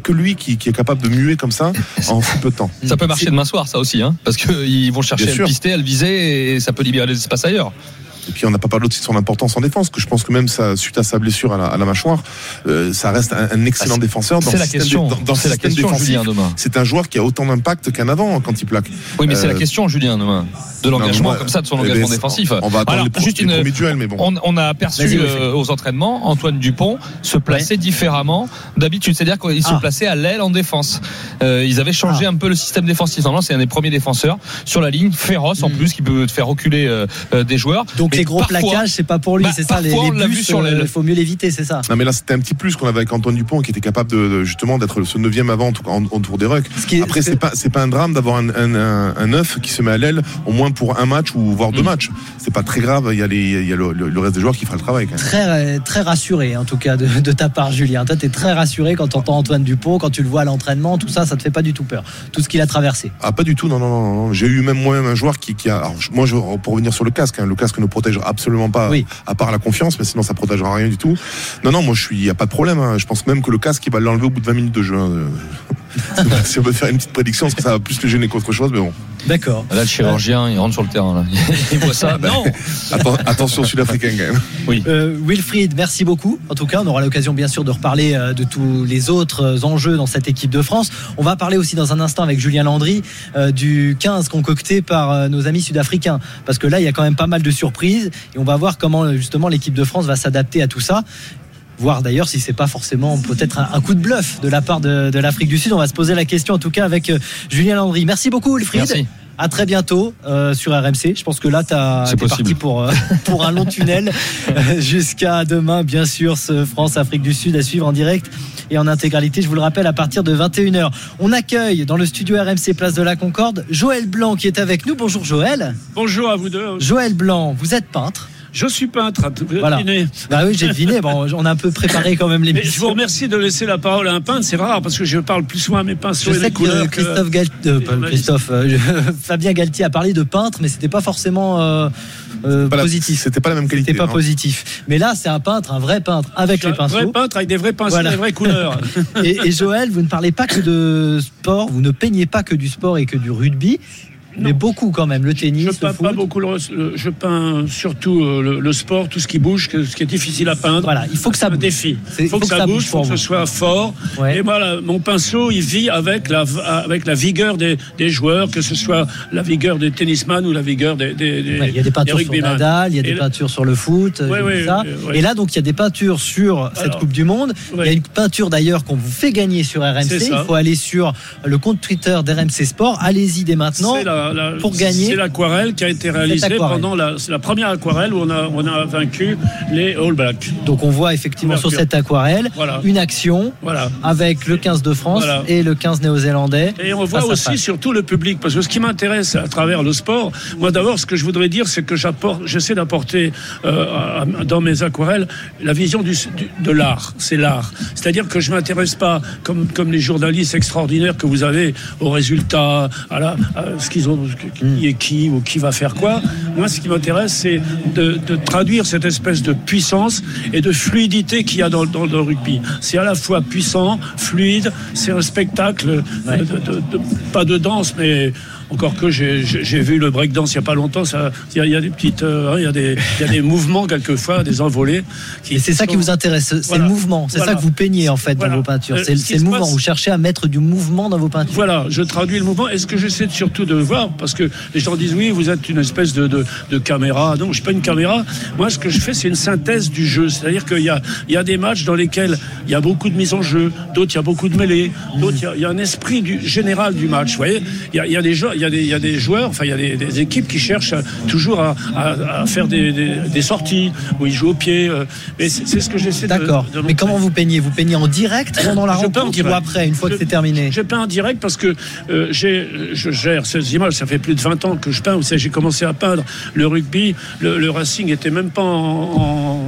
que lui qui, qui est capable de muer comme ça en si peu de temps. Ça peut marcher demain soir, ça aussi, hein, parce qu'ils vont chercher Bien à le pister, à le viser, et ça peut libérer les espaces ailleurs. Et puis on n'a pas parlé aussi de son importance en défense, que je pense que même ça, suite à sa blessure à la, à la mâchoire, euh, ça reste un, un excellent Ah, défenseur. Dans c'est le la système question. dans- dans C'est la système question, défensif, Julien, demain. C'est un joueur qui a autant d'impact qu'un avant quand il plaque. Oui, mais c'est Euh, la question, Julien, demain, de l'engagement comme ça, de son eh ben, engagement c'est- défensif. on va attendre Alors, les juste les une, premiers duels, mais bon. On, on a aperçu euh, aux entraînements Antoine Dupont se placer différemment d'habitude, c'est-à-dire qu'il se Ah. plaçait à l'aile en défense. Euh, ils avaient changé un peu le système défensif. Normalement, c'est un des premiers défenseurs sur la ligne, féroce en plus, qui peut te faire reculer euh, des joueurs. Hmm. Donc Mais les gros parfois- plaquages, c'est pas pour lui, Bah, c'est ça. Les, les on l'a vu bus, sur il faut mieux l'éviter, c'est ça. Non mais là c'était un petit plus qu'on avait avec Antoine Dupont qui était capable de, justement d'être ce neuvième avant en tout cas en- autour des rucks. qui est- Après ce c'est que- pas c'est pas un drame d'avoir un, un, un, un neuf qui se met à l'aile au moins pour un match ou voire deux matchs. C'est pas très grave. Il y a les il y a le, le- le reste des joueurs qui fera le travail. Quand même. Très, très rassuré, en tout cas, de, de ta part, Julien. Toi, t'es très rassuré quand t'entends Antoine Dupont, quand tu le vois à l'entraînement, tout ça, ça te fait pas du tout peur. Tout ce qu'il a traversé. Ah pas du tout non non non, non. j'ai eu même moi-même un joueur qui, qui a alors, moi je, pour revenir sur le casque hein, le casque ne protège absolument pas à part la confiance mais sinon ça protégera rien du tout non non moi je suis il y a pas de problème hein. je pense même que le casque il va l'enlever au bout de 20 minutes de jeu hein. si on veut faire une petite prédiction parce que ça va plus le gêner qu'autre chose mais bon D'accord. Là, le chirurgien, il rentre sur le terrain. Là. Il voit ça. Non Atten- attention sud-africain quand même Oui. Euh, Wilfried, merci beaucoup. En tout cas, on aura l'occasion bien sûr de reparler euh, de tous les autres euh, enjeux dans cette équipe de France. On va parler aussi dans un instant avec Julien Landry euh, du 15 concocté par euh, nos amis sud-africains. Parce que là, il y a quand même pas mal de surprises et on va voir comment justement l'équipe de France va s'adapter à tout ça. Voir d'ailleurs si c'est pas forcément peut-être un, un coup de bluff de la part de, de l'Afrique du Sud. On va se poser la question en tout cas avec euh, Julien Landry. Merci beaucoup Wilfried. Merci. À très bientôt euh, sur RMC. Je pense que là, tu es possible. parti pour, euh, pour un long tunnel euh, jusqu'à demain, bien sûr, ce France-Afrique du Sud à suivre en direct et en intégralité. Je vous le rappelle, à partir de 21h. On accueille dans le studio RMC Place de la Concorde Joël Blanc qui est avec nous. Bonjour Joël. Bonjour à vous deux. Joël Blanc, vous êtes peintre. Je suis peintre. Avez Voilà. deviné. Bah oui, j'ai deviné. Bon, on a un peu préparé quand même Mais je vous remercie de laisser la parole à un peintre. C'est rare parce que je parle plus souvent à mes pinceaux Je sais les que couleurs. euh, que- Christophe Christophe, euh, Fabien Galtier a parlé de peintre, mais c'était pas forcément euh, euh, Pas la- positif. C'était pas la même qualité. C'était pas hein. positif. Mais là, c'est un peintre, un vrai peintre, avec les un vrai pinceaux. peintre avec des vrais pinceaux, Voilà. des vraies couleurs. Et, et Joël, vous ne parlez pas que de sport, vous ne peignez pas que du sport et que du rugby, mais beaucoup quand même, le tennis, Je peins foot. pas beaucoup. Le, le- je peins surtout euh, le, le sport, tout ce qui bouge, que- ce qui est difficile à peindre. Voilà, il faut que ça un bouge. défi. Il faut, que, ça bouge, il faut que ce soit fort. Ouais. Et voilà, mon pinceau, il vit avec la, avec la vigueur des, des joueurs, que ce soit la vigueur des tennisman ou la vigueur des, des, des- Ouais, il y a des peintures sur. Nadal, il y a des peintures sur le foot, Ouais, ça. euh. Et là, donc, il y a des peintures sur cette Coupe du Monde. Il y a une peinture d'ailleurs qu'on vous fait gagner sur RMC. Il faut aller sur le compte Twitter d'RMC Sport. Allez-y dès maintenant C'est la- la- pour gagner. C'est l'aquarelle qui a été réalisée pendant la, première aquarelle où on a, on a vaincu les All Blacks. Donc on voit effectivement sur cette aquarelle Voilà. une action Voilà. avec le 15 de France Voilà. et le 15 néo-zélandais. Et on voit aussi surtout le public, parce que ce qui m'intéresse à travers le sport, moi d'abord, ce que je voudrais dire, c'est que j'essaie d'apporter euh, dans mes aquarelles la vision du, du- de l'art. C'est l'art. C'est-à-dire que je m'intéresse pas, comme, comme les journalistes extraordinaires que vous avez, aux résultats, à, la, à ce qu'ils ont, qui est qui ou qui va faire quoi. Moi, ce qui m'intéresse, c'est de, de traduire cette espèce de puissance et de fluidité qu'il y a dans, dans le rugby. C'est à la fois puissant, fluide, c'est un spectacle, de- de- pas de danse, mais encore que j'ai- vu le breakdance il n'y a pas longtemps, il y, a- il y a des petites, euh, hein, il y, a des- il y a des mouvements quelquefois, des envolées. Et c'est ça qui vous intéresse, c'est Voilà. le mouvement. C'est Voilà. ça que vous peignez en fait Voilà. dans vos peintures. Euh, C'est ce le mouvement. passe- Vous cherchez à mettre du mouvement dans vos peintures. Voilà, je traduis le mouvement. Et ce que j'essaie surtout de voir, parce que les gens disent oui, vous êtes une espèce de, de, de caméra. Non, je suis pas une caméra. Moi, ce que je fais, c'est une synthèse du jeu. C'est-à-dire qu'il y a, il y a des matchs dans lesquels il y a beaucoup de mise en jeu, d'autres il y a beaucoup de mêlées, d'autres il y a- il y, a un esprit du, général du match. Vous voyez, il y a, y a des il y a des, il y a des joueurs, enfin il y a des, des équipes qui cherchent à- toujours à, à- à faire des, des- des sorties où ils jouent au pied. euh, Mais c'est ce que j'essaie de. D'accord. Mais comment vous peignez? Vous peignez en direct pendant la Je rencontre direct. ou après, une fois que c'est terminé? Je peins en direct parce que euh, j'ai, je gère ces images. Ça fait plus de 20 ans que je peins. Vous savez, j'ai commencé à peindre le rugby. Le, le Racing était même pas en. en-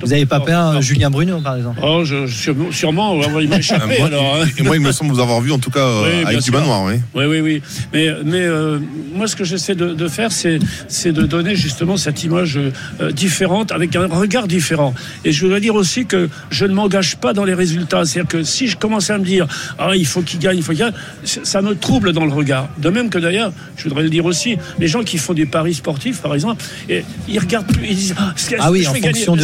Vous n'avez pas peint euh, Julien Bruno, par exemple? Oh, je, sûrement, il m'a échappé Moi, alors. hein. et moi, il me semble vous avoir vu en tout cas euh, Oui, avec du manoir, oui. Oui, oui, oui. Mais, mais euh, moi, ce que j'essaie de, de faire, c'est, c'est de donner justement cette image euh, différente, avec un regard différent. Et je voudrais dire aussi que je ne m'engage pas dans les résultats. C'est-à-dire que si je commence à me dire, ah, il faut qu'il gagne, il faut qu'il gagne, ça me trouble dans le regard. De même que d'ailleurs, je voudrais le dire aussi, les gens qui font des paris sportifs, par exemple, et ils regardent plus, ils disent, ah, Ah oui, en gagner? fonction de-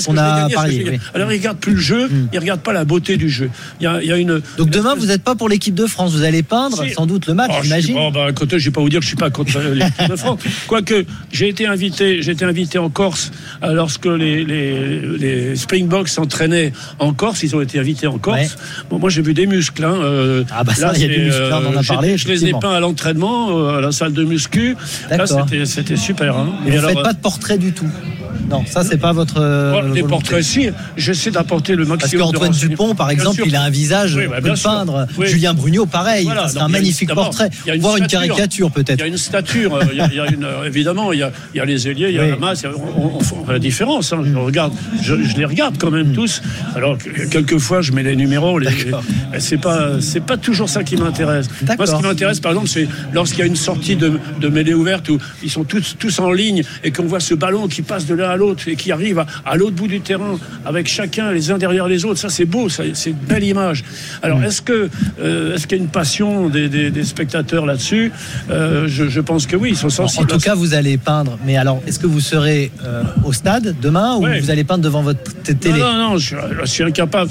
ce qu'on a parié. Alors ils regardent plus le jeu, ils regardent pas la beauté du jeu. Il y a, il y a une. Donc demain, vous n'êtes pas pour l'équipe de France. Vous allez peindre Si. sans doute le match, Oh, j'imagine. Bon, bah, écoutez, je vais pas vous dire que je suis pas contre l'équipe de France. Quoique, j'ai été invité, j'ai été invité en Corse euh, lorsque les, les, les Springboks s'entraînaient en Corse. Ils ont été invités en Corse. Ouais. Bon, moi, j'ai vu des muscles. Hein, euh, Ah bah ça, il y a des muscles, hein, on en a j'ai- parlé, Je les ai peints à l'entraînement, euh, à la salle de muscu. Là, c'était- super. Hein. Et vous alors, faites pas de portrait du tout? Non, ça c'est pas votre. euh, euh, les portraits, si, j'essaie d'apporter le Parce maximum de qu'Antoine. Dupont, par exemple, il a un visage, Oui, bah, peindre. Oui. Julien Brugnot, pareil. Voilà, c'est un magnifique portrait. a une Caricature Il peut-être. y a une stature, euh, il y a, il y a une, euh, évidemment, il y a, il y a les ailiers, il y a Oui. la masse, il on, on fait la différence. hein, je, regarde, je, je les regarde quand même tous. Alors, que- quelquefois, je mets les numéros. Les, mais c'est pas, c'est pas toujours ça qui m'intéresse. Moi, ce qui m'intéresse, par exemple, c'est lorsqu'il y a une sortie de, de mêlée ouverte où ils sont tous, tous en ligne et qu'on voit ce ballon qui passe de l'un à l'autre et qui arrive à, à l'autre bout du terrain avec chacun les uns derrière les autres. Ça, c'est beau, ça, c'est une belle image. Alors, Mm. est-ce que, euh, est-ce qu'il y a une passion des, des- des spectateurs là-dessus Euh, je, je pense que oui, ils sont En sensibles. tout cas, vous allez peindre. Mais alors, est-ce que vous serez euh, au stade demain ou Ouais. vous allez peindre devant votre télé? Non, non, non, je, je suis incapable.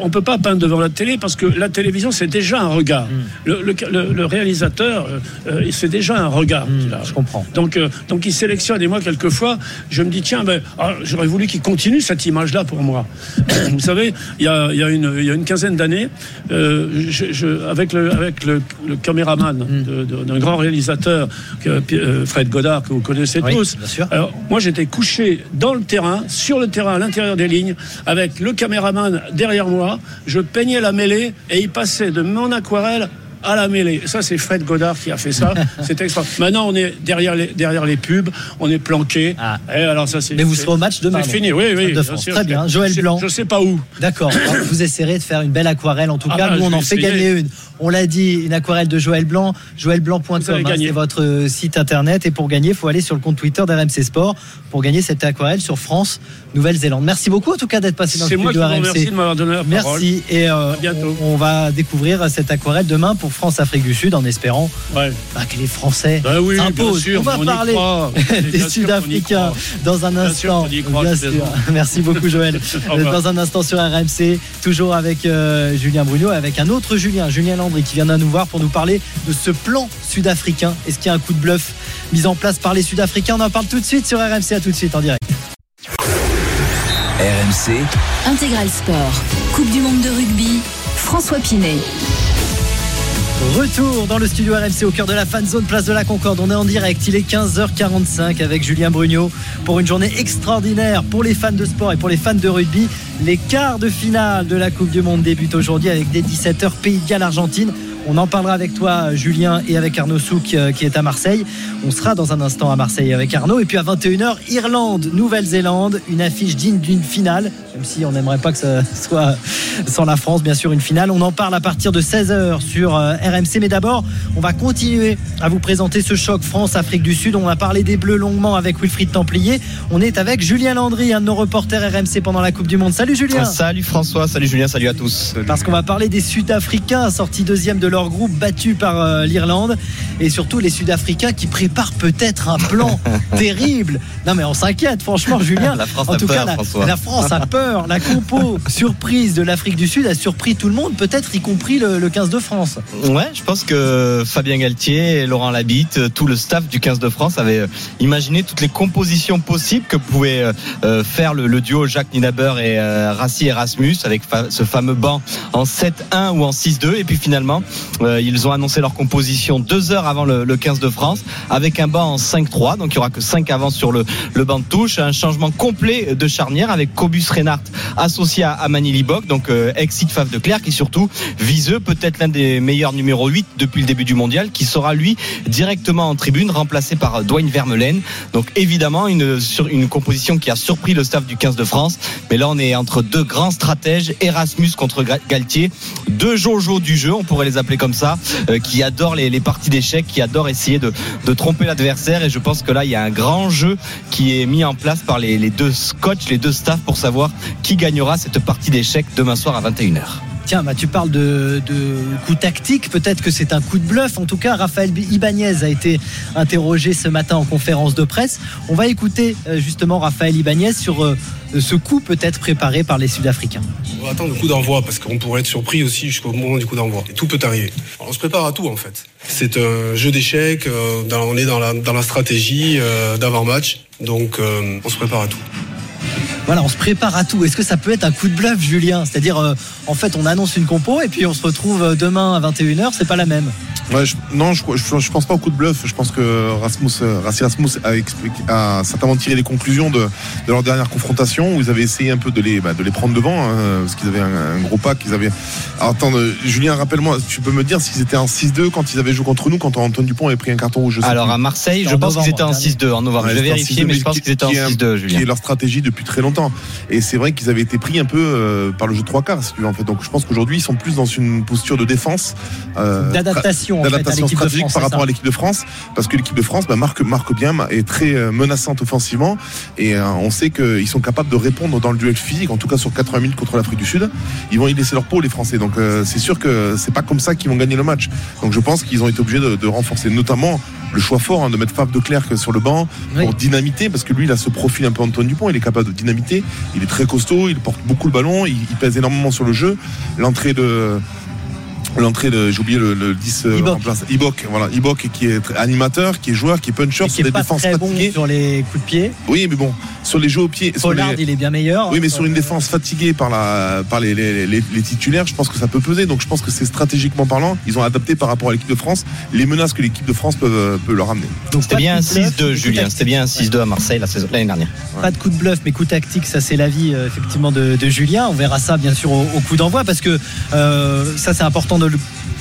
On ne peut pas peindre devant la télé parce que la télévision, c'est déjà un regard. Hmm. Le, le- le- le réalisateur, euh, c'est déjà un regard. a. Je comprends. Donc, donc il sélectionne. Et moi, quelquefois, je me dis, tiens, ben, ah, j'aurais voulu qu'il continue cette image-là pour moi. Vous savez, il y a, il y a une, il y a une quinzaine d'années, euh, je- je- avec le, avec le, le caméraman Mm. de- de- d'un grand réalisateur, que, euh, Fred Godard, que vous connaissez Oui, tous. bien sûr. Alors, moi, j'étais couché dans le terrain, sur le terrain, à l'intérieur des lignes, avec le caméraman derrière moi. Je peignais la mêlée et il passait de mon aquarelle à la mêlée. Ça, c'est Fred Godard qui a fait ça. C'est extra. Maintenant, on est derrière les, derrière les pubs, on est planqué. Et alors, ça, c'est. Ah. Mais vous serez au match demain. C'est fini, oui, oui. Stade de bien France. sûr. Très bien. Joël Blanc. Je sais pas où. D'accord. Vous essayerez de faire une belle aquarelle. En tout Ah cas, bah, nous, on en fait gagner une. On l'a dit, une aquarelle de Joël Blanc. Joëlblanc.com, hein, c'est votre euh, site internet. Et pour gagner, il faut aller sur le compte Twitter d'RMC Sport pour gagner cette aquarelle sur France, Nouvelle-Zélande. Merci beaucoup, en tout cas, d'être passé dans le studio RMC. remercie de m'avoir donné la parole. Merci. Et euh, on, on va découvrir cette aquarelle demain pour France-Afrique du Sud en espérant bah, que les Français Bah oui, s'imposent. on va on parler des Sud-Africains dans un Bien sûr instant. Bien sûr. Merci beaucoup, Joël. Revoir. dans un instant sur RMC, toujours avec euh, Julien Bruno, avec un autre Julien, Julien Landry, qui vient de nous voir pour nous parler de ce plan sud-africain. Est-ce qu'il y a un coup de bluff mis en place par les Sud-Africains? On en parle tout de suite sur RMC. À tout de suite en direct. RMC, Intégral Sport. Coupe du monde de rugby. François Pinet. Retour dans le studio RMC au cœur de la fan zone place de la Concorde. On est en direct, il est 15h45 avec Julien Brugnot pour une journée extraordinaire pour les fans de sport et pour les fans de rugby. Les quarts de finale de la Coupe du Monde débutent aujourd'hui avec des 17h Pays de Galles Argentine. On en parlera avec toi, Julien, et avec Arnaud Souk euh, qui est à Marseille. On sera dans un instant à Marseille avec Arnaud. Et puis à 21h, Irlande, Nouvelle-Zélande, une affiche digne d'une finale, même si on n'aimerait pas que ça soit sans la France, bien sûr, une finale. On en parle à partir de 16h sur euh, RMC. Mais d'abord, on va continuer à vous présenter ce choc France-Afrique du Sud. On a parlé des Bleus longuement avec Wilfried Templier. On est avec Julien Landry, un de nos reporters RMC pendant la Coupe du Monde. Salut Julien. Salut François, salut Julien, salut à tous. Parce qu'on va parler des Sud-Africains sortis deuxième de leur groupe, battus par euh, l'Irlande. Et surtout les Sud-Africains qui préparent peut-être un plan terrible. Non mais on s'inquiète, franchement, Julien. La France en a tout peur, cas, la, la France a peur. La compo surprise de l'Afrique du Sud a surpris tout le monde, peut-être y compris le, le 15 de France. Ouais, je pense que Fabien Galtier et Laurent Labitte, euh, tout le staff du 15 de France avait euh, imaginé toutes les compositions possibles que pouvait faire le, le duo Jacques Ninaber et Rassi Erasmus avec fa- ce fameux banc en 7-1 ou en 6-2 et puis finalement ils ont annoncé leur composition deux heures avant le, le 15 de France avec un banc en 5-3 donc il y aura que 5 avances sur le, le banc de touche. Un changement complet de charnière avec Cobus Reinhardt associé à Amani Libok donc euh, ex Fave de Clerc qui surtout viseux peut-être l'un des meilleurs numéro 8 depuis le début du mondial qui sera lui directement en tribune remplacé par euh, Dwayne Vermeulen. Donc évidemment une, sur, une composition qui a surpris le staff du 15 de France. Mais là on est entre deux grands stratèges Erasmus contre Galtier deux Jojo du jeu. On pourrait les appeler comme ça euh, qui adorent les, parties d'échecs qui adorent essayer de, de tromper l'adversaire. Et je pense que là il y a un grand jeu qui est mis en place par les, les deux coachs les deux staffs pour savoir qui gagnera cette partie d'échecs demain soir à 21h Tiens, bah, tu parles de, coup tactique, peut-être que c'est un coup de bluff. En tout cas, Raphaël Ibanez a été interrogé ce matin en conférence de presse. On va écouter euh, justement Raphaël Ibanez sur euh, ce coup peut-être préparé par les Sud-Africains. On va attendre le coup d'envoi parce qu'on pourrait être surpris aussi jusqu'au moment du coup d'envoi. Tout peut arriver. On se prépare à tout en fait. C'est un jeu d'échecs. euh, on est dans la, stratégie d'avant-match. Donc on se prépare à tout. Voilà, on se prépare à tout. Est-ce que ça peut être un coup de bluff, Julien? C'est-à-dire, euh, en fait, on annonce une compo et puis on se retrouve euh, demain à 21h, c'est pas la même. Ouais, je- non, je, je, je pense pas au coup de bluff. Je pense que Rasmus, euh, Rassi Rasmus a, expliqué, a certainement tiré les conclusions de, de leur dernière confrontation où ils avaient essayé un peu de les, bah, de les prendre devant hein, parce qu'ils avaient un, un gros pack. Ils avaient. Alors, attends, euh, Julien, rappelle-moi, tu peux me dire s'ils étaient en 6-2 quand ils avaient joué contre nous, quand Antoine Dupont avait pris un carton rouge Alors plus. à Marseille, je pense qu'ils étaient en 6-2 en novembre. Ouais, je vais vérifier, 6-2, mais je pense qui- qu'ils étaient en qui est un- 6-2, Julien. Qui est leur stratégie depuis très longtemps. Et c'est vrai qu'ils avaient été pris un peu euh, par le jeu de trois quarts, si tu veux, en fait. Donc je pense qu'aujourd'hui, ils sont plus dans une posture de défense. euh, D'adaptation, d'adaptation stratégique France, par rapport à l'équipe de France. Parce que l'équipe de France bah, marque, marque bien, est très euh, menaçante offensivement. Et euh, on sait qu'ils sont capables de répondre dans le duel physique, en tout cas sur 80 minutes contre l'Afrique du Sud. Ils vont y laisser leur peau, les Français. Donc c'est sûr que c'est pas comme ça qu'ils vont gagner le match. Donc je pense qu'ils ont été obligés de, de renforcer, notamment le choix fort hein, de mettre Fab de Clerc sur le banc pour dynamiter, parce que lui, il a ce profil un peu Antoine Dupont, il est capable de dynamiter. Il est très costaud, il porte beaucoup le ballon, il, il pèse énormément sur le jeu. L'entrée de l'entrée de, j'ai oublié le, le 10 euh, Ibok. Ibok, voilà, Ibok qui est animateur, qui est joueur, qui est puncher Et sur qui est des pas défenses très bon fatiguées. sur les coups de pied. Oui, mais bon, sur les jeux au pied. sur Pollard, les- il est bien meilleur. Oui, mais sur une défense fatiguée par, la, par les, les, les- les titulaires, je pense que ça peut peser. Donc je pense que c'est stratégiquement parlant, ils ont adapté par rapport à l'équipe de France les menaces que l'équipe de France peut, peut leur amener. C'était bien un 6-2, Julien. C'était bien un 6-2 à Marseille la saison- l'année dernière. Pas de coup de bluff, mais coup tactique, ça c'est l'avis euh, effectivement de, de Julien. On verra ça bien sûr au, au coup d'envoi parce que euh, ça c'est important de le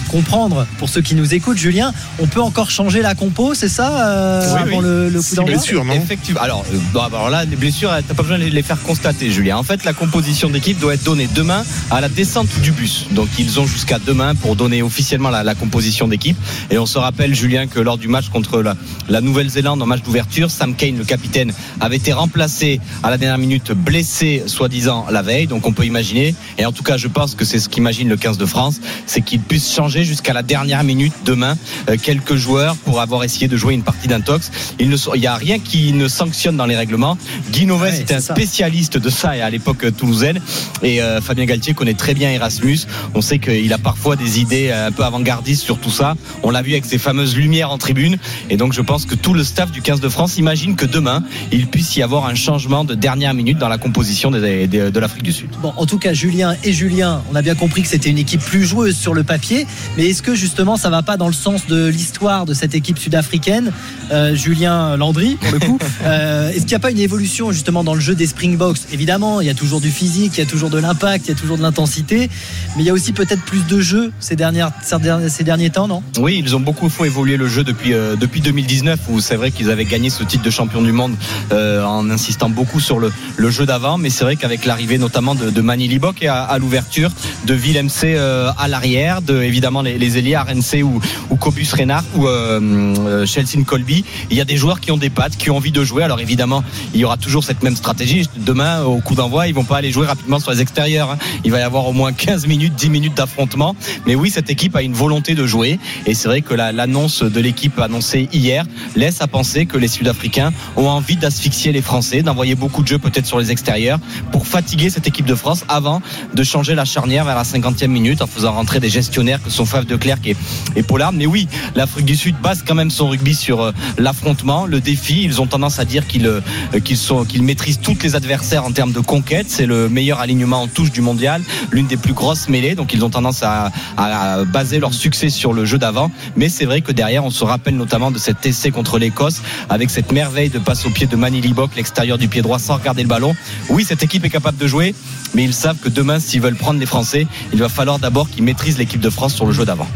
comprendre pour ceux qui nous écoutent. Julien, on peut encore changer la compo, c'est ça euh, avant le, le coup d'envoi Effectivement. Alors, euh, bon, alors là, les blessures, t'as pas besoin de les faire constater, Julien. En fait, la composition d'équipe doit être donnée demain à la descente du bus. Donc, ils ont jusqu'à demain pour donner officiellement la, la composition d'équipe. Et on se rappelle, Julien, que lors du match contre la, la Nouvelle-Zélande, en match d'ouverture, Sam Kane, le capitaine, avait été remplacé à la dernière minute, blessé, soi-disant, la veille. Donc, on peut imaginer. Et en tout cas, je pense que c'est ce qu'imagine le 15 de France, c'est qu'il puisse changer jusqu'à la dernière minute demain euh, quelques joueurs pour avoir essayé de jouer une partie d'intox. Il ne sont- il y a rien qui ne sanctionne dans les règlements. Guy Noves était un spécialiste de ça et à l'époque euh, toulousaine et euh, Fabien Galtier connaît très bien Erasmus. On sait qu'il a parfois des idées un peu avant-gardistes sur tout ça. On l'a vu avec ces fameuses lumières en tribune et donc je pense que tout le staff du 15 de France imagine que demain il puisse y avoir un changement de dernière minute dans la composition des- des- de l'Afrique du Sud. Bon, en tout cas, Julien et Julien, on a bien compris que c'était une équipe plus joueuse sur le papier, mais est-ce que justement ça va pas dans le sens de l'histoire de cette équipe sud-africaine Euh, Julien Landry, pour le coup, euh, est-ce qu'il n'y a pas une évolution justement dans le jeu des Springboks? Évidemment, il y a toujours du physique, il y a toujours de l'impact, il y a toujours de l'intensité, mais il y a aussi peut-être plus de jeu ces, dernières, ces derniers- temps, non? Oui, ils ont beaucoup fait évoluer le jeu depuis euh, depuis 2019 où c'est vrai qu'ils avaient gagné ce titre de champion du monde en insistant beaucoup sur le, le jeu d'avant, mais c'est vrai qu'avec l'arrivée notamment de, de Manny Libok et à, à l'ouverture, de Willem C euh, à l'arrière, de évidemment les, les RNC ou, Cobus Renard ou euh, euh, Chelsea Colby, il y a des joueurs qui ont des pattes, qui ont envie de jouer. Alors évidemment, il y aura toujours cette même stratégie. Demain, au coup d'envoi, ils vont pas aller jouer rapidement sur les extérieurs. hein. Il va y avoir au moins 15 minutes, 10 minutes d'affrontement. Mais oui, cette équipe a une volonté de jouer. Et c'est vrai que la- l'annonce de l'équipe annoncée hier laisse à penser que les Sud-Africains ont envie d'asphyxier les Français, d'envoyer beaucoup de jeux peut-être sur les extérieurs pour fatiguer cette équipe de France avant de changer la charnière vers la 50e minute en faisant rentrer des gestionnaires que sont Favre de Clerc et, et Pollard. Mais oui, l'Afrique du Sud base quand même son rugby sur euh, l'affrontement, le défi. Ils ont tendance à dire qu'ils euh, qu'ils sont qu'ils maîtrisent toutes les adversaires en termes de conquête. C'est le meilleur alignement en touche du mondial, l'une des plus grosses mêlées. Donc ils ont tendance à, à baser leur succès sur le jeu d'avant. Mais c'est vrai que derrière, on se rappelle notamment de cet essai contre l'Écosse avec cette merveille de passe au pied de Manny Libok, l'extérieur du pied droit sans regarder le ballon. Oui, cette équipe est capable de jouer, mais ils savent que demain, s'ils veulent prendre les Français, il va falloir d'abord qu'ils maîtrisent l'équipe de France sur le jeu d'avant.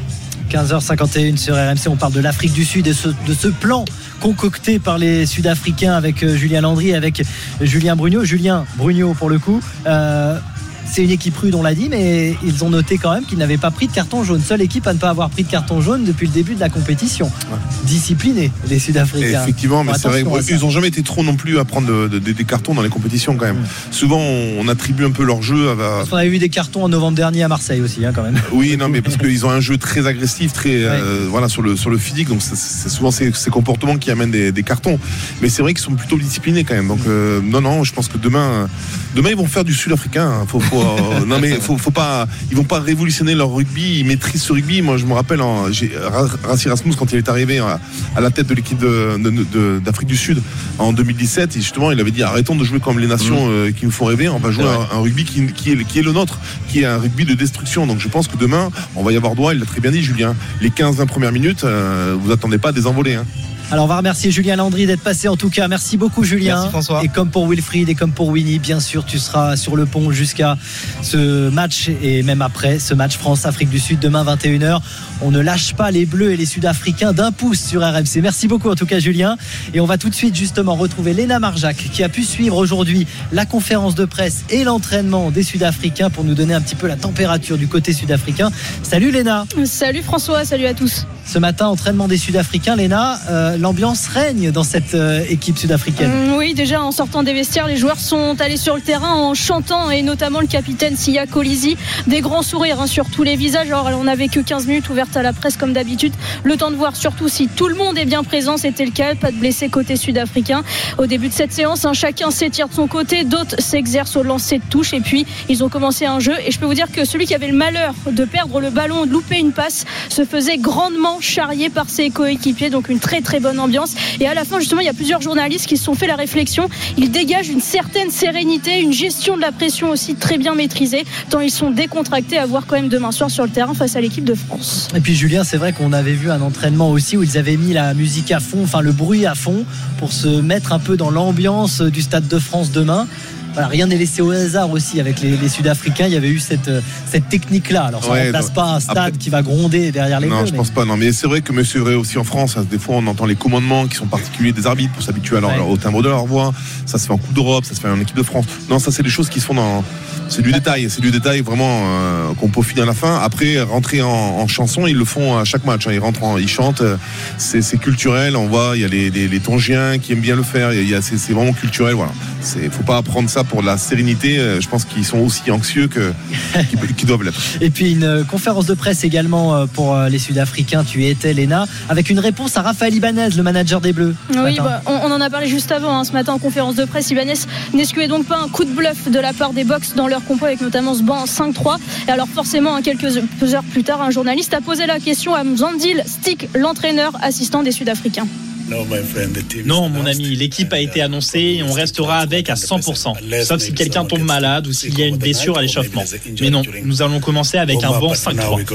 15h51 sur RMC, on parle de l'Afrique du Sud et de ce plan concocté par les Sud-Africains avec euh, Julien Landry avec Julien Brugnot. Julien Brugnot pour le coup. euh, c'est une équipe rude, on l'a dit, mais ils ont noté quand même qu'ils n'avaient pas pris de carton jaune. Seule équipe à ne pas avoir pris de carton jaune depuis le début de la compétition. Disciplinés, les Sud-Africains. Effectivement, mais c'est vrai, ils n'ont jamais été trop non plus à prendre de- de- des cartons dans les compétitions quand même. Souvent, on, attribue un peu leur jeu à. Parce qu'on avait eu des cartons en novembre dernier à Marseille aussi, hein, quand même. Oui, non, mais parce qu'ils ont un jeu très agressif, très euh, voilà sur le sur le physique, donc c'est- souvent ces, ces comportements qui amènent des, des cartons. Mais c'est vrai qu'ils sont plutôt disciplinés quand même. Donc euh, non, non, je pense que demain, euh, demain ils vont faire du sud-africain. hein. Faut, faut, euh, non mais faut, faut pas, ils vont pas révolutionner leur rugby. Ils maîtrisent ce rugby. Moi, je me rappelle, Ra- Rassi Rasmus quand il est arrivé à, à la tête de l'équipe d'Afrique du Sud en 2017, et justement, il avait dit arrêtons de jouer comme les nations euh, qui nous font rêver. On va jouer un, un rugby qui, qui est, qui est le nôtre, qui est un rugby de destruction. Donc je pense que demain, on va y avoir droit. Il l'a très bien dit, Julien. Les 15-20 premières minutes, euh, vous attendez pas des envolées. Hein. Alors on va remercier Julien Landry d'être passé en tout cas. Merci beaucoup Julien. Merci, François. Et comme pour Wilfried et comme pour Winnie, bien sûr, tu seras sur le pont jusqu'à ce match et même après ce match France-Afrique du Sud demain 21h. On ne lâche pas les Bleus et les Sud-Africains d'un pouce sur RMC. Merci beaucoup en tout cas Julien. Et on va tout de suite justement retrouver Léna Marjac qui a pu suivre aujourd'hui la conférence de presse et l'entraînement des Sud-Africains pour nous donner un petit peu la température du côté sud-africain. Salut Léna. Salut François, salut à tous. Ce matin, entraînement des Sud-Africains, Léna. Euh, l'ambiance règne dans cette euh, équipe sud-africaine. Mm, Oui, déjà en sortant des vestiaires, les joueurs sont allés sur le terrain en chantant et notamment le capitaine Sia Colisi. Des grands sourires hein, sur tous les visages. Alors on n'avait que 15 minutes ouvertes à la presse comme d'habitude. Le temps de voir surtout si tout le monde est bien présent. C'était le cas. Pas de blessés côté sud-africain. Au début de cette séance, hein, chacun s'étire de son côté. D'autres s'exercent au lancer de touche. Et puis ils ont commencé un jeu. Et je peux vous dire que celui qui avait le malheur de perdre le ballon, de louper une passe, se faisait grandement charrier par ses coéquipiers. Donc une très très ambiance. Et à la fin, justement, il y a plusieurs journalistes qui se sont fait la réflexion. Ils dégagent une certaine sérénité, une gestion de la pression aussi très bien maîtrisée, tant ils sont décontractés à voir quand même demain soir sur le terrain face à l'équipe de France. Et puis Julien, c'est vrai qu'on avait vu un entraînement aussi où ils avaient mis la musique à fond, enfin le bruit à fond, pour se mettre un peu dans l'ambiance du Stade de France demain. Voilà, rien n'est laissé au hasard aussi avec les, les Sud-Africains. Il y avait eu cette, euh, cette technique-là. Alors ça ne Ouais, remplace non. pas un stade Après- qui va gronder derrière les Non, bleus, je mais- pense pas. Non, mais c'est vrai que Monsieur vrai aussi en France, des fois on entend les commandements qui sont particuliers des arbitres pour s'habituer Ouais. au timbre de leur voix. Ça se fait en Coupe d'Europe, ça se fait en équipe de France. Non, ça c'est des choses qui se font dans. C'est du détail, c'est du détail vraiment euh, qu'on peaufine à la fin. Après, rentrer en, en chanson, ils le font à chaque match. hein. Ils rentrent, en- ils chantent. euh, C'est culturel. On voit, il y a les, les, les Tongiens qui aiment bien le faire. C'est vraiment culturel. Voilà. C'est faut pas prendre ça pour la sérénité. Euh, Je pense qu'ils sont aussi anxieux que qu'ils doivent l'être. Et puis une euh, conférence de presse également euh, pour les Sud-Africains. Tu y étais, Léna, avec une réponse à Raphaël Ibanez, le manager des Bleus. Oui, bah, on, on en a parlé juste avant, hein, ce matin en conférence de presse. Ibanez n'excluait donc pas un coup de bluff de la part des Box dans leur compo avec notamment ce banc 5-3. Et alors forcément, hein, quelques heures plus tard, un journaliste a posé la question à Mzandil Stick, l'entraîneur assistant des Sud-Africains. Non, mon ami, l'équipe a été annoncée et on restera avec à 100%, sauf si quelqu'un tombe malade ou s'il y a une blessure à l'échauffement. Mais non, nous allons commencer avec un bon 5-3.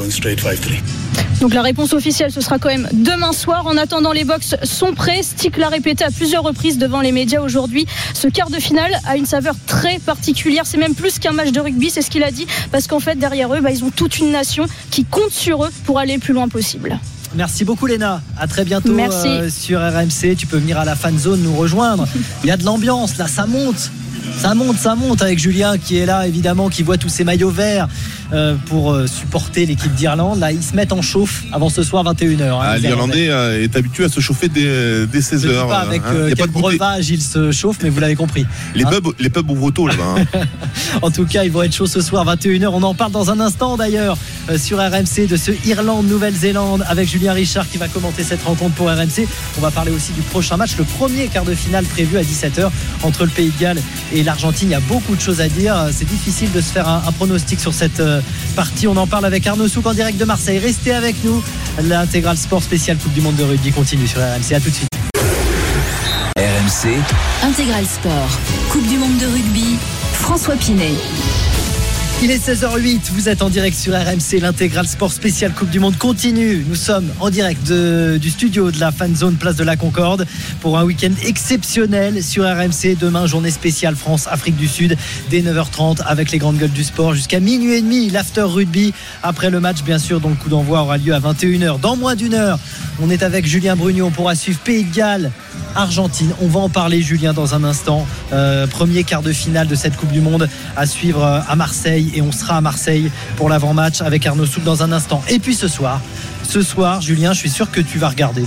Donc la réponse officielle, ce sera quand même demain soir. En attendant, les Box sont prêts. Stick l'a répété à plusieurs reprises devant les médias aujourd'hui. Ce quart de finale a une saveur très particulière. C'est même plus qu'un match de rugby, c'est ce qu'il a dit, parce qu'en fait, derrière eux, bah, ils ont toute une nation qui compte sur eux pour aller le plus loin possible. Merci beaucoup Léna. À très bientôt euh, sur RMC. Tu peux venir à la fan zone nous rejoindre. Il y a de l'ambiance là, ça monte. Ça monte, ça monte avec Julien qui est là évidemment, qui voit tous ces maillots verts pour euh, supporter l'équipe d'Irlande. Là, ils se mettent en chauffe avant ce soir 21h. hein, Ah, L'Irlandais euh, est habitué à se chauffer dès, dès 16 Je ne dis heures. pas avec hein. euh, Il a quel pas de goûter. breuvage ils se chauffent, mais vous l'avez compris. Les Hein pubs, les pubs ouvrent tôt là-bas. hein. En tout cas, ils vont être chauds ce soir, 21h. On en parle dans un instant d'ailleurs euh, sur RMC de ce Irlande-Nouvelle-Zélande avec Julien Richard qui va commenter cette rencontre pour RMC. On va parler aussi du prochain match, le premier quart de finale prévu à 17h entre le Pays de Galles et l'Argentine. Il y a beaucoup de choses à dire. C'est difficile de se faire un, un pronostic sur cette euh, partie. On en parle avec Arnaud Souk en direct de Marseille. Restez avec nous. L'intégral sport spécial Coupe du Monde de rugby continue sur RMC. À tout de suite. RMC, Intégral Sport, Coupe du Monde de rugby, François Pinet. Il est 16h08, vous êtes en direct sur RMC, l'intégral sport spécial Coupe du Monde continue. Nous sommes en direct du studio de la Fan Zone Place de la Concorde pour un week-end exceptionnel sur RMC. Demain, journée spéciale France-Afrique du Sud dès 9h30 avec les grandes gueules du sport jusqu'à minuit et demi, l'after rugby. Après le match, bien sûr, dont le coup d'envoi aura lieu à 21h. Dans moins d'une heure, on est avec Julien Brugnon. On pourra suivre Pays de Galles. Argentine, on va en parler Julien dans un instant. Euh, premier quart de finale de cette Coupe du Monde à suivre euh, à Marseille et on sera à Marseille pour l'avant-match avec Arnaud Souk dans un instant. Et puis ce soir, ce soir Julien, je suis sûr que tu vas regarder.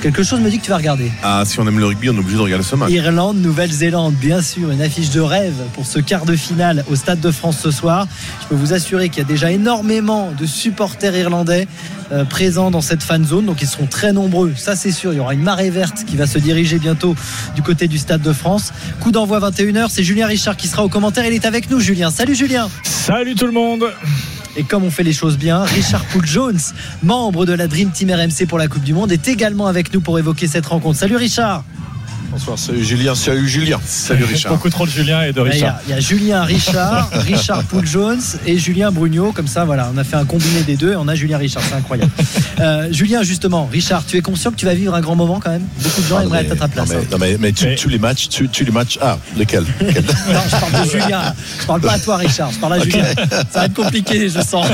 Quelque chose me dit que tu vas regarder. Ah, si on aime le rugby, on est obligé de regarder ce match. Irlande, Nouvelle-Zélande, bien sûr, une affiche de rêve pour ce quart de finale au Stade de France ce soir. Je peux vous assurer qu'il y a déjà énormément de supporters irlandais euh, présents dans cette fan zone, donc ils seront très nombreux, ça c'est sûr. Il y aura une marée verte qui va se diriger bientôt du côté du Stade de France. Coup d'envoi 21h, c'est Julien Richard qui sera au commentaire. Il est avec nous, Julien. Salut Julien. Salut tout le monde. Et comme on fait les choses bien, Richard Poul Jones, membre de la Dream Team RMC pour la Coupe du Monde, est également avec nous pour évoquer cette rencontre. Salut Richard. Bonsoir, salut Julien, salut Julien. Salut Richard. Beaucoup trop de Julien et de Richard. a, il y a Julien Richard, Richard Poul Jones et Julien Brugnot. Comme ça, voilà, on a fait un combiné des deux et on a Julien Richard. C'est incroyable. Euh, Julien, justement, Richard, tu es conscient que tu vas vivre un grand moment quand même? Beaucoup de gens Ah, aimeraient mais- être à ta place. Non, mais, hein. non, mais, mais tu, Mais- tu les matchs, tu, tu les matchs. Ah, lesquels? Non, je parle de Julien. Je parle pas à toi, Richard. Je parle à Julien. Ça va être compliqué, je sens.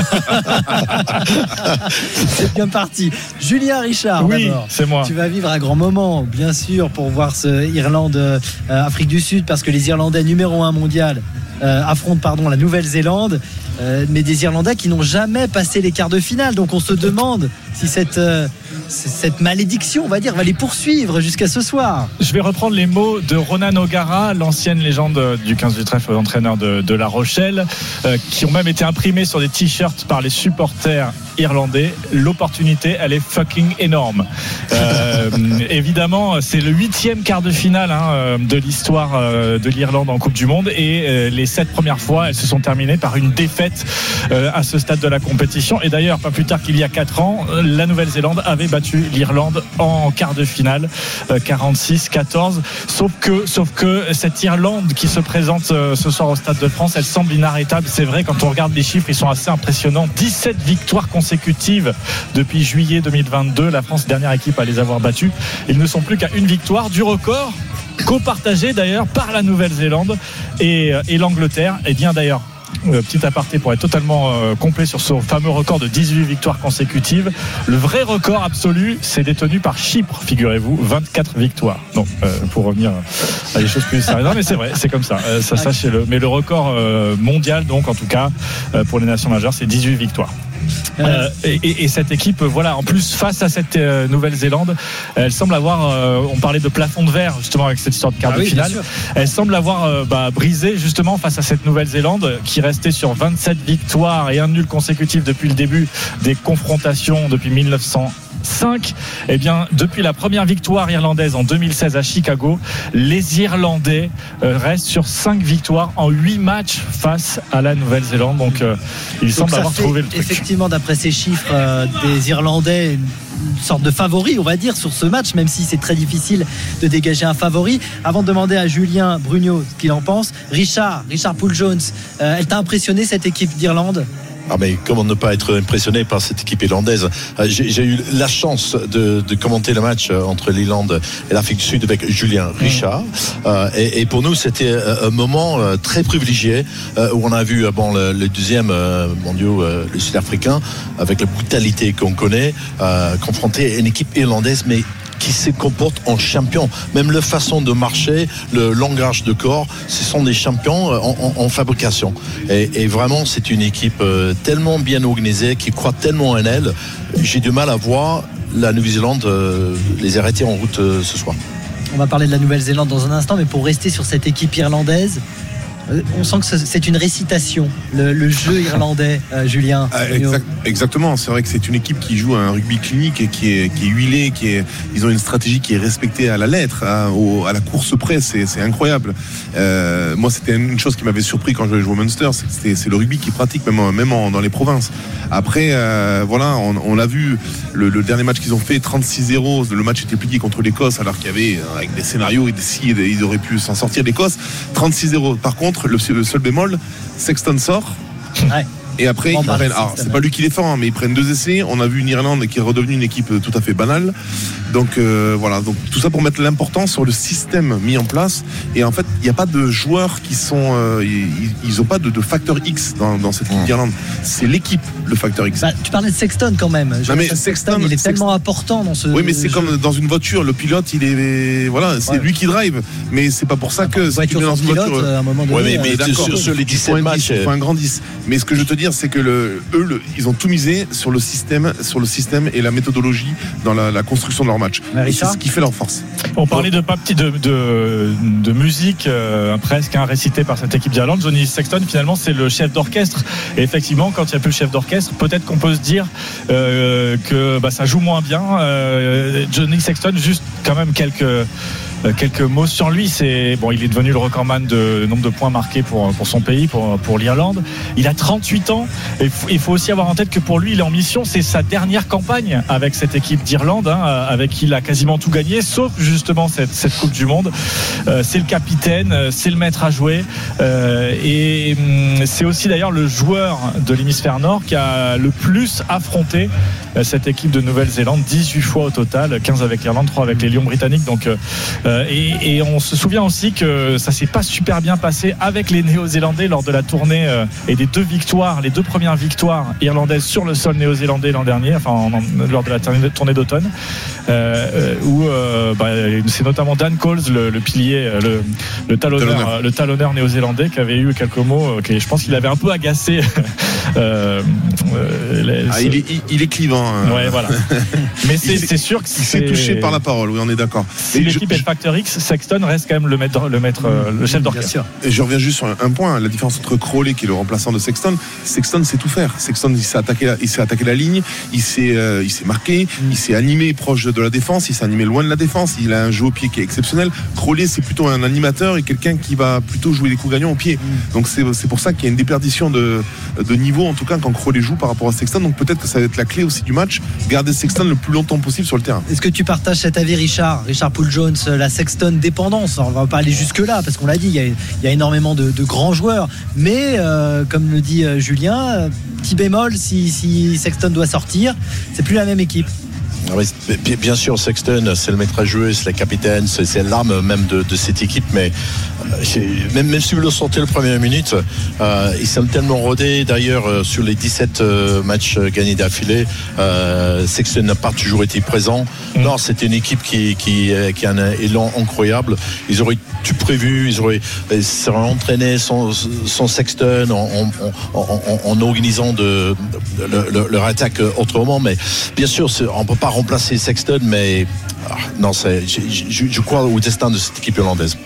C'est bien parti. Julien Richard, Oui, c'est moi. Tu vas vivre un grand moment, bien sûr, pour voir ce ce Irlande Afrique du Sud parce que les Irlandais numéro un mondial affrontent pardon la Nouvelle-Zélande. mais des Irlandais qui n'ont jamais passé les quarts de finale. Donc on se demande si cette, cette malédiction, on va dire, va les poursuivre jusqu'à ce soir. Je vais reprendre les mots de Ronan O'Gara, l'ancienne légende du 15 du trèfle, entraîneur de La Rochelle, qui ont même été imprimés sur des t-shirts par les supporters irlandais. L'opportunité, elle est fucking énorme. Euh, évidemment, c'est le huitième quart de finale hein, de l'histoire euh, de l'Irlande en Coupe du Monde et euh, les sept premières fois, elles se sont terminées par une défaite euh, à ce stade de la compétition. Et d'ailleurs, pas plus tard qu'il y a quatre ans, la Nouvelle-Zélande avait battu l'Irlande en quart de finale, 46-14. Sauf que, sauf que cette Irlande qui se présente ce soir au Stade de France, elle semble inarrêtable. C'est vrai, quand on regarde les chiffres, ils sont assez impressionnants. 17 victoires consécutives depuis juillet 2022. La France, dernière équipe à les avoir battus. Ils ne sont plus qu'à une victoire du record copartagé d'ailleurs par la Nouvelle-Zélande et, et l'Angleterre. Et bien d'ailleurs, euh, petit aparté pour être totalement euh, complet sur ce fameux record de 18 victoires consécutives. Le vrai record absolu, c'est détenu par Chypre, figurez-vous, 24 victoires. Donc, euh, pour revenir à des choses plus sérieuses. Non, mais c'est vrai, c'est comme ça. Euh, ça sachez-le. Mais le record euh, mondial, donc, en tout cas, euh, pour les nations majeures, c'est 18 victoires. Euh, et, et- et cette équipe, voilà, en plus face à cette euh, Nouvelle-Zélande, elle semble avoir, euh, on parlait de plafond de verre justement avec cette histoire de quart Ah de oui, finale, elle semble avoir bah, brisé justement face à cette Nouvelle-Zélande qui restait sur 27 victoires et un nul consécutif depuis le début des confrontations depuis 1905. Eh bien, depuis la première victoire irlandaise en 2016 à Chicago, les Irlandais restent sur 5 victoires en 8 matchs face à la Nouvelle-Zélande. Donc, euh, il semble avoir fait trouvé le truc. Effectivement, d'après ces chiffres euh, des Irlandais, une sorte de favori, on va dire, sur ce match, même si c'est très difficile de dégager un favori. Avant de demander à Julien Brugnot ce qu'il en pense, Richard, Richard Poole Jones, euh, elle t'a impressionné cette équipe d'Irlande? Ah mais comment ne pas être impressionné par cette équipe irlandaise? Euh, J'ai eu la chance de, de commenter le match euh, entre l'Irlande et l'Afrique du Sud avec Julien Richard. Euh, et, et pour nous, c'était un moment très privilégié euh, où on a vu bon, le, le deuxième euh, mondial, euh, le Sud-Africain, avec la brutalité qu'on connaît, euh, confronté à une équipe irlandaise, mais qui se comporte en champion. Même la façon de marcher, le langage de corps, ce sont des champions euh, en, fabrication. Et, vraiment, c'est une équipe euh, tellement bien organisée, qui croit tellement en elle. J'ai du mal à voir la Nouvelle-Zélande euh, les arrêter en route ce soir. On va parler de la Nouvelle-Zélande dans un instant, mais pour rester sur cette équipe irlandaise, on sent que ce- c'est une récitation, le, le jeu irlandais, euh, Julien. Ah, exact- exactement, c'est vrai que c'est une équipe qui joue un rugby clinique et qui est, qui est huilée, qui est, ils ont une stratégie qui est respectée à la lettre, hein, au- à la course près, c'est incroyable. Euh, moi, c'était une chose qui m'avait surpris quand je jouais au Munster, c'est le rugby qui pratique même, en- même en- dans les provinces. Après, euh, voilà, on, on l'a vu, le, le dernier match qu'ils ont fait, 36-0, le match était plié contre l'Écosse, alors qu'il y avait, euh, avec des scénarios, et des si, ils auraient pu s'en sortir l'Écosse. 36-0. Par contre, le, seul bémol, Sexton sort. Et après, ils bah, prennent. Alors, c'est pas lui qui défend, hein, mais ils prennent deux essais. On a vu une Irlande qui est redevenue une équipe euh, tout à fait banale. Donc euh, voilà. Donc tout ça pour mettre l'importance sur le système mis en place. Et en fait, il n'y a pas de joueurs qui sont. euh, ils- n'ont pas de, de facteur X dans, dans cette équipe d'Irlande. C'est l'équipe le facteur X. Bah, tu parlais de Sexton quand même. Non, mais Sexton, il est Sexton- tellement important dans ce. Oui, mais c'est comme dans une voiture. Le pilote, il est voilà, c'est Ouais. lui qui drive. Mais c'est pas pour ça que si tu voiture dans une pilote, voiture. euh, à un moment donné, Ouais, mais, euh, mais d'accord. sur, sur les Il 17 faut un matchs, 10, il faut un grand 10. Mais ce que je te dire, c'est que le, eux, le- ils ont tout misé sur le système, sur le système et la méthodologie dans la, la construction de leur match. Et c'est ce qui fait leur force. On parlait de pas petit de, de, de musique euh, presque hein, récitée par cette équipe d'Irlande. Johnny Sexton finalement c'est le chef d'orchestre. Et effectivement quand il n'y a plus le chef d'orchestre, peut-être qu'on peut se dire euh, que bah, ça joue moins bien. Euh, Johnny Sexton juste quand même quelques euh, quelques mots sur lui. C'est bon, il est devenu le recordman de nombre de points marqués pour pour son pays, pour pour l'Irlande. Il a 38 ans. Et il faut aussi avoir en tête que pour lui, il est en mission. C'est sa dernière campagne avec cette équipe d'Irlande, hein, avec qui il a quasiment tout gagné, sauf justement cette cette Coupe du Monde. Euh, c'est le capitaine, euh, c'est le maître à jouer, Euh, et hum, c'est aussi d'ailleurs le joueur de l'hémisphère nord qui a le plus affronté euh, cette équipe de Nouvelle-Zélande, 18 fois au total, 15 avec l'Irlande, 3 avec les Lions britanniques. Donc euh, Euh, et, et on se souvient aussi que ça s'est pas super bien passé avec les Néo-Zélandais lors de la tournée euh, et des deux victoires, les deux premières victoires irlandaises sur le sol néo-zélandais l'an dernier, enfin en- en- lors de la tournée d'automne, euh, où bah, c'est notamment Dan Coles, le, le pilier, le, le talonneur, le talonneur néo-zélandais, qui avait eu quelques mots, qui je pense qu'il avait un peu agacé. les- Ah, il, est, il- il est clivant. hein. Ouais, voilà. Mais c'est sûr que Il s'est c'est- touché par la parole, oui, on est d'accord. Si Et je- l'équipe est facteur X, Sexton reste quand même le maître, le, maître, euh, le chef d'orchestre. Et je reviens juste sur un, un point, la différence entre Crowley, qui est le remplaçant de Sexton, Sexton sait tout faire. Sexton, il s'est attaqué, la- il s'est attaqué la ligne, il s'est, euh, il s'est marqué, il s'est animé proche de la défense, il s'est animé loin de la défense, il a un jeu au pied qui est exceptionnel. Crowley, c'est plutôt un animateur et quelqu'un qui va plutôt jouer les coups gagnants au pied. Donc c'est, c'est pour ça qu'il y a une déperdition de, de niveau, en tout cas, quand Crowley joue par rapport à Sexton. Donc peut-être que ça va être la clé aussi du match, garder Sexton le plus longtemps possible sur le terrain. Est-ce que tu partages cet avis, Richard? Richard Poul Jones, euh, Sexton dépendance. On va pas aller jusque-là parce qu'on l'a dit, il y a, énormément de, grands joueurs. Mais euh, comme le dit euh, Julien, euh, petit bémol, si Sexton doit sortir, c'est plus la même équipe. Bien- sûr, Sexton, c'est le maître à jouer, c'est le capitaine, c'est l'âme même de, de cette équipe. Mais euh, même, même si vous le sentez le première minute, euh, ils sont tellement rodés. D'ailleurs, euh, sur les 17 euh, matchs gagnés d'affilée, euh, Sexton n'a pas toujours été présent. Non, c'était une équipe qui, qui, qui a un élan incroyable. Ils auraient tout prévu, ils auraient, ils seraient entraînés son Sexton en, en, en- en- en organisant de, de- le- le- leur attaque autrement. Mais bien sûr, on ne peut pas remplacer Sexton, mais ah, non, je, je- je crois au destin de cette équipe hollandaise.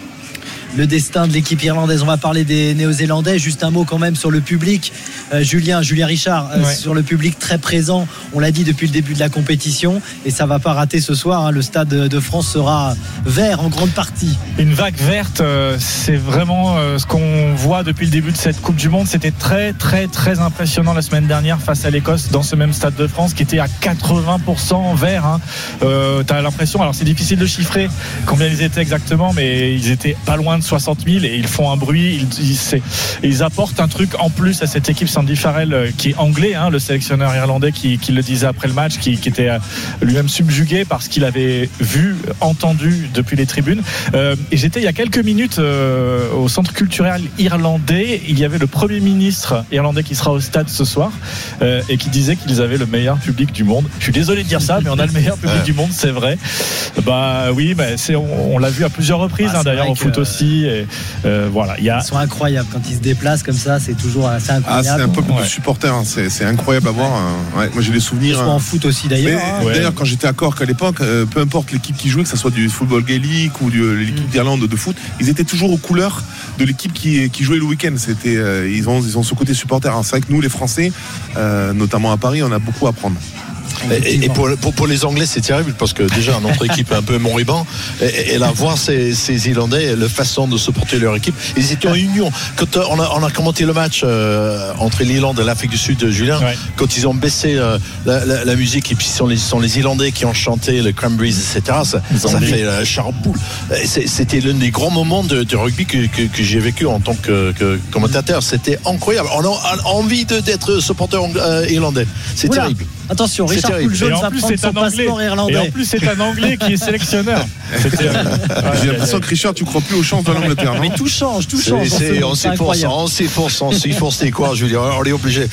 Le destin de l'équipe irlandaise. On va parler des Néo-Zélandais. Juste un mot quand même sur le public. Euh, Julien, Julien Richard, euh, Ouais. sur le public très présent. On l'a dit depuis le début de la compétition et ça va pas rater ce soir. hein. Le stade de France sera vert en grande partie. Une vague verte, euh, c'est vraiment ce qu'on voit depuis le début de cette Coupe du Monde. C'était très, très, très impressionnant la semaine dernière face à l'Écosse dans ce même stade de France qui était à 80% vert. Hein. T'as l'impression, alors c'est difficile de chiffrer combien ils étaient exactement, mais ils étaient pas loin de 60 000 et ils font un bruit. Ils, ils, c'est- ils apportent un truc en plus à cette équipe. Sandy Farrell, euh, qui est anglais, hein, le sélectionneur irlandais, qui, qui le disait après le match, qui, qui était euh, lui-même subjugué par ce qu'il avait vu, entendu depuis les tribunes. Euh, et j'étais il y a quelques minutes euh, au centre culturel irlandais. Il y avait le premier ministre irlandais qui sera au stade ce soir euh, et qui disait qu'ils avaient le meilleur public du monde. Je suis désolé de dire ça, mais on a le meilleur public du monde, c'est vrai. Bah oui, c'est on, on l'a vu à plusieurs reprises, Ah, hein, d'ailleurs au foot que- aussi. Et, euh, voilà, il y a Ils sont incroyables quand ils se déplacent comme ça. C'est toujours assez Ah, incroyable. c'est un peuple Ouais. de supporters, hein. c'est c'est incroyable à voir. hein. Ouais, moi j'ai des Ils souvenirs. sont hein. en foot aussi d'ailleurs. Mais, hein. Ouais. D'ailleurs, quand j'étais à Cork à l'époque, euh, peu importe l'équipe qui jouait, que ce soit du football gaélique ou de l'équipe Mm. d'Irlande de foot, ils étaient toujours aux couleurs de l'équipe qui, qui jouait le week-end. C'était, euh, ils, ont, ils ont ce côté supporter. C'est vrai que nous, les Français, euh, notamment à Paris, on a beaucoup à apprendre. Et, et pour, pour, pour les Anglais, c'est terrible parce que déjà notre équipe est un peu moribond. Et, et là, voir ces, ces Irlandais, la façon de supporter leur équipe, ils étaient en union. Quand euh, on a, on a commenté le match euh, entre l'Irlande et l'Afrique du Sud, Julien, Ouais. quand ils ont baissé euh, la, la- la musique et puis ce sont les, sont les Irlandais qui ont chanté le Cranberries, etc. Ça, fait euh, charboule. C'était l'un des grands moments de, de rugby que, que, que j'ai vécu en tant que, que commentateur. C'était incroyable. On a, envie d'être supporter euh, irlandais. C'est terrible. Attention, Richard terrible. Poul Et Jones en va plus, prendre c'est son un anglais. passeport Et en irlandais. plus, c'est un anglais qui est sélectionneur. J'ai l'impression que Richard, tu crois plus aux chances de l'Angleterre, Mais tout change, tout change. on s'efforce, on s'efforce, on s'efforce, c'est quoi, je veux dire, on est obligé.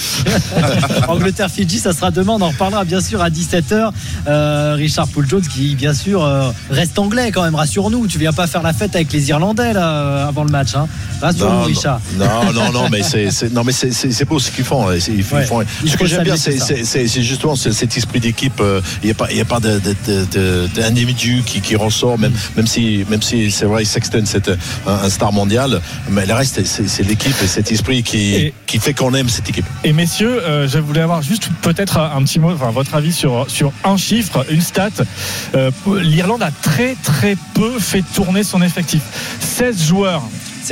Angleterre-Fidji, ça sera demain. On en reparlera bien sûr à 17h. Euh, Richard Poul Jones qui, bien sûr, euh, reste anglais quand même. Rassure-nous. Tu viens pas faire la fête avec les Irlandais là, euh, avant le match. Hein. Rassure-nous, Non, Richard. non, non, non, mais c'est, beau ce qu'ils font. Ils, ils Ouais, font- ce que j'aime bien, c'est, tout c'est, justement cet esprit d'équipe. euh, Il n'y a pas, il y a pas d'individu qui, qui ressort, même, même si, même si c'est vrai, Sexton c'est un, star mondial, mais le reste, c'est, l'équipe et cet esprit qui, Et- qui fait qu'on aime cette équipe. Et messieurs, euh, je voulais avoir juste peut-être un petit mot, enfin votre avis sur, sur un chiffre, une stat. Euh, L'Irlande a très très peu fait tourner son effectif. 16 joueurs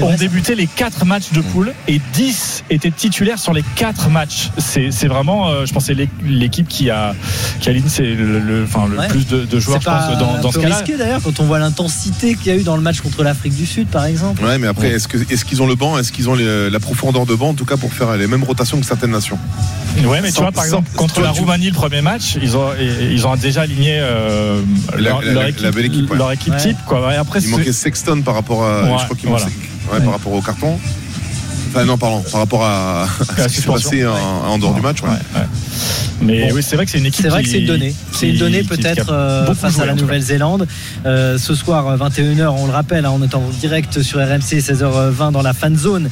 ont vrai, ça. débuté les quatre matchs de poule et 10 étaient titulaires sur les quatre matchs. C'est vraiment, euh, je pense, c'est l'équipe qui a, qui c'est le, le- enfin, le Ouais. plus de, de joueurs, je pense, dans, ce cas-là. risqué d'ailleurs quand on voit l'intensité qu'il y a eu dans le match contre l'Afrique du Sud, par exemple. Ouais, mais après, est-ce qu'ils ont le banc Est-ce qu'ils ont les- la profondeur de banc, en tout cas, pour faire les mêmes rotations que certaines nations? Ouais, mais tu vois, par sans- exemple, contre la tu- Roumanie, le premier match, ils ont, ils ont déjà aligné euh, La- leur, la- leur la- équipe, la belle équipe, ouais. leur équipe Ouais. type. Quoi. Après, Il manquait Sexton par rapport à. Ouais, je crois qu'il voilà. manquait- ouais, par rapport au carton. Enfin, non, pardon, par rapport à, à ce qui s'est passé en, en dehors du match. ouais. Mais oui, c'est vrai que c'est une équipe C'est vrai qui- que c'est une donnée. C'est une donnée peut-être euh, face joué, à la. Nouvelle-Zélande. Euh, ce soir, euh, 21h, on le rappelle, hein, on est en direct sur RMC, 16h20 dans la fan zone,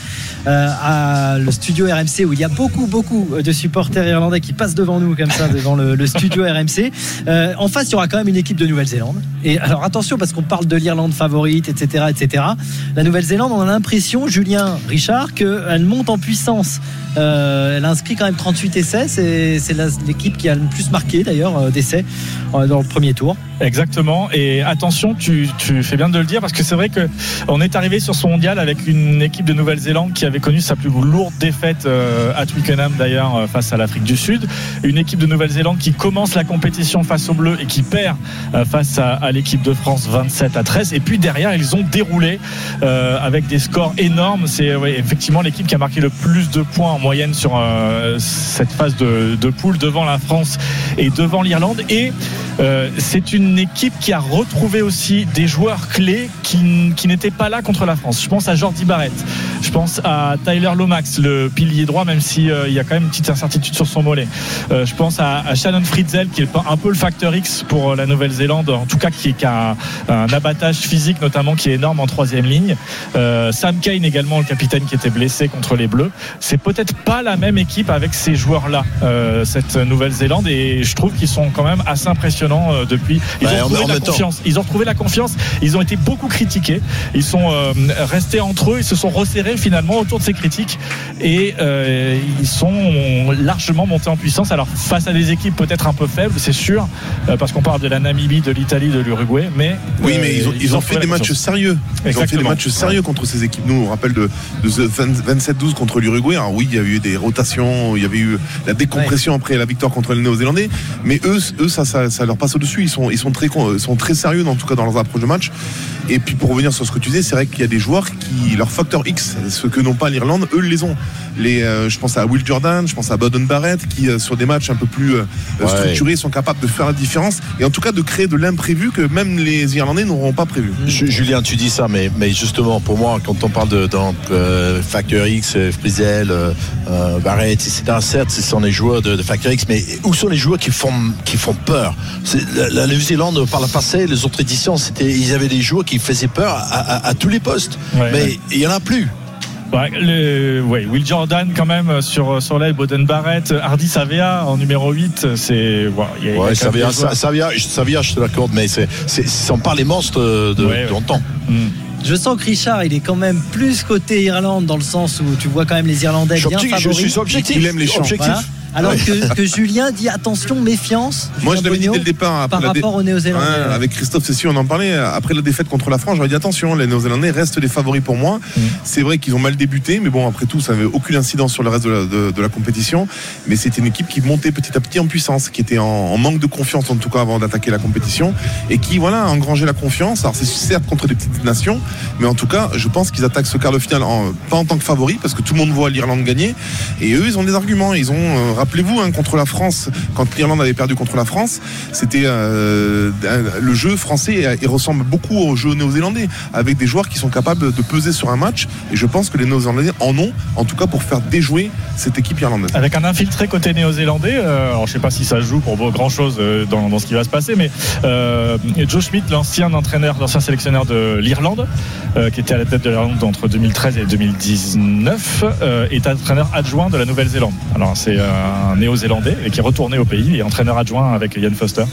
euh, à le studio RMC où il y a beaucoup, beaucoup de supporters irlandais qui passent devant nous comme ça, devant le, le studio RMC. Euh, en face, il y aura quand même une équipe de Nouvelle-Zélande. Et alors attention, parce qu'on parle de l'Irlande favorite, etc., etc. La Nouvelle-Zélande, on a l'impression, Julien Richard, qu'elle monte en puissance. Euh, elle inscrit quand même 38 essais. C'est c'est l'équipe qui a le plus marqué d'ailleurs euh, d'essais euh, dans le premier tour. Exactement. Et attention, tu, fais bien de le dire parce que c'est vrai que on est arrivé sur ce mondial avec une équipe de Nouvelle-Zélande qui avait connu sa plus lourde défaite euh, à Twickenham d'ailleurs face à l'Afrique du Sud. Une équipe de Nouvelle-Zélande qui commence la compétition face aux Bleus et qui perd face à, l'équipe de France 27 à 13. Et puis derrière, ils ont déroulé avec des scores énormes. C'est effectivement l'équipe qui a marqué le plus de points en moyenne sur cette phase de, de poule devant la France et devant l'Irlande. Et euh, c'est une équipe qui a retrouvé aussi des joueurs clés qui, n'étaient pas là contre la France. Je pense à Jordi Barrett, je pense à Tyler Lomax, le pilier droit, même si euh, y a quand même une petite incertitude sur son mollet. Euh, je pense à, Shannon Fritzel, qui est un peu le facteur X pour la Nouvelle-Zélande, en tout cas qui, a un, un abattage physique notamment qui est énorme en troisième ligne. Sam Kane également, le capitaine qui était blessé contre les Bleus. C'est peut-être pas la même équipe avec ces joueurs-là, cette Nouvelle-Zélande, et je trouve qu'ils sont quand même assez impressionnants euh, depuis. Ils ont en- trouvé en la temps. confiance. Ils ont retrouvé la confiance. Ils ont été beaucoup critiqués. Ils sont euh, restés entre eux. Ils se sont resserrés finalement autour de ces critiques et euh, ils sont largement montés en puissance. Alors face à des équipes peut-être un peu faibles, c'est sûr, parce qu'on parle de la Namibie, de l'Italie, de l'Uruguay, mais Oui, mais ils ont, ils ont fait des matchs sérieux. Ils ont fait des matchs sérieux contre ces équipes. Nous, on rappelle de, de ce 20 27-12 contre l'Uruguay. Alors oui, il y a eu des rotations, il y avait eu la décompression après la victoire contre les Néo-Zélandais. Mais eux, eux ça, ça, ça leur passe au-dessus. Ils sont, ils sont très, con- sont très sérieux, en tout cas dans leurs approches de match. Et puis pour revenir sur ce que tu disais, c'est vrai qu'il y a des joueurs qui, leur facteur X, ce que n'ont pas l'Irlande, eux les ont. Les, euh, je pense à Will Jordan, je pense à Bowden Barrett, qui euh, sur des matchs un peu plus euh, Ouais. structurés sont capables de faire la différence et en tout cas de créer de l'imprévu que même les Irlandais n'auront pas prévu. Ju- Julien, tu dis ça, mais, mais justement, pour moi, quand on parle de donc, euh, Factor X, euh, Frizel, euh, euh, Barrett, etc., certes, ce sont les joueurs de, de Factor X, mais où sont les joueurs qui font, qui font peur? La, la Nouvelle-Zélande, par le passé, les autres éditions, c'était, ils avaient des joueurs qui faisaient peur à, à- à tous les postes. Ouais, mais ouais. il n'y en a plus. Ouais, le, ouais, Will Jordan quand même sur, sur l'aile, Boden Barrett, Hardy Savea en numéro 8, c'est. Ouais, vient, ça vient, je te l'accorde, mais c'est, c'est, ce sont pas les monstres de, Ouais, ouais. de longtemps. Hmm. Je sens que Richard, il est quand même plus côté Irlande dans le sens où tu vois quand même les Irlandais Je suis bien objectif, je favoris. suis objectif. Il aime les champs. Objectif. Voilà. Alors que, que Julien dit attention, méfiance. Moi, je l'avais dit dès le départ. après par dé- rapport aux Néo-Zélandais. Ouais, avec Christophe Cessu, on en parlait. Après la défaite contre la France, j'aurais dit attention, les Néo-Zélandais restent les favoris pour moi. Mm. C'est vrai qu'ils ont mal débuté, mais bon, après tout, ça n'avait aucune incidence sur le reste de la, de- de la compétition. Mais c'était une équipe qui montait petit à petit en puissance, qui était en, en manque de confiance, en tout cas, avant d'attaquer la compétition. Et qui, voilà, a engrangé la confiance. Alors, c'est certes contre des petites nations, mais en tout cas, je pense qu'ils attaquent ce quart de finale en, pas en tant que favoris, parce que tout le monde voit l'Irlande gagner. Et eux, ils ont des arguments. Ils ont, euh, rappelez-vous, hein, contre la France, quand l'Irlande avait perdu contre la France, c'était euh, le jeu français euh, il ressemble beaucoup au jeu néo-zélandais, avec des joueurs qui sont capables de peser sur un match. Et je pense que les néo-zélandais en ont, en tout cas pour faire déjouer cette équipe irlandaise. Avec un infiltré côté néo-zélandais, euh, alors je sais pas si ça joue pour grand chose dans, dans ce qui va se passer, mais euh, Joe Schmidt, l'ancien entraîneur, l'ancien sélectionneur de l'Irlande, euh, qui était à la tête de l'Irlande entre 2013 et 2019, euh, est entraîneur adjoint de la Nouvelle-Zélande. Alors c'est euh, un néo-zélandais et qui est retourné au pays, et entraîneur adjoint avec Ian Foster,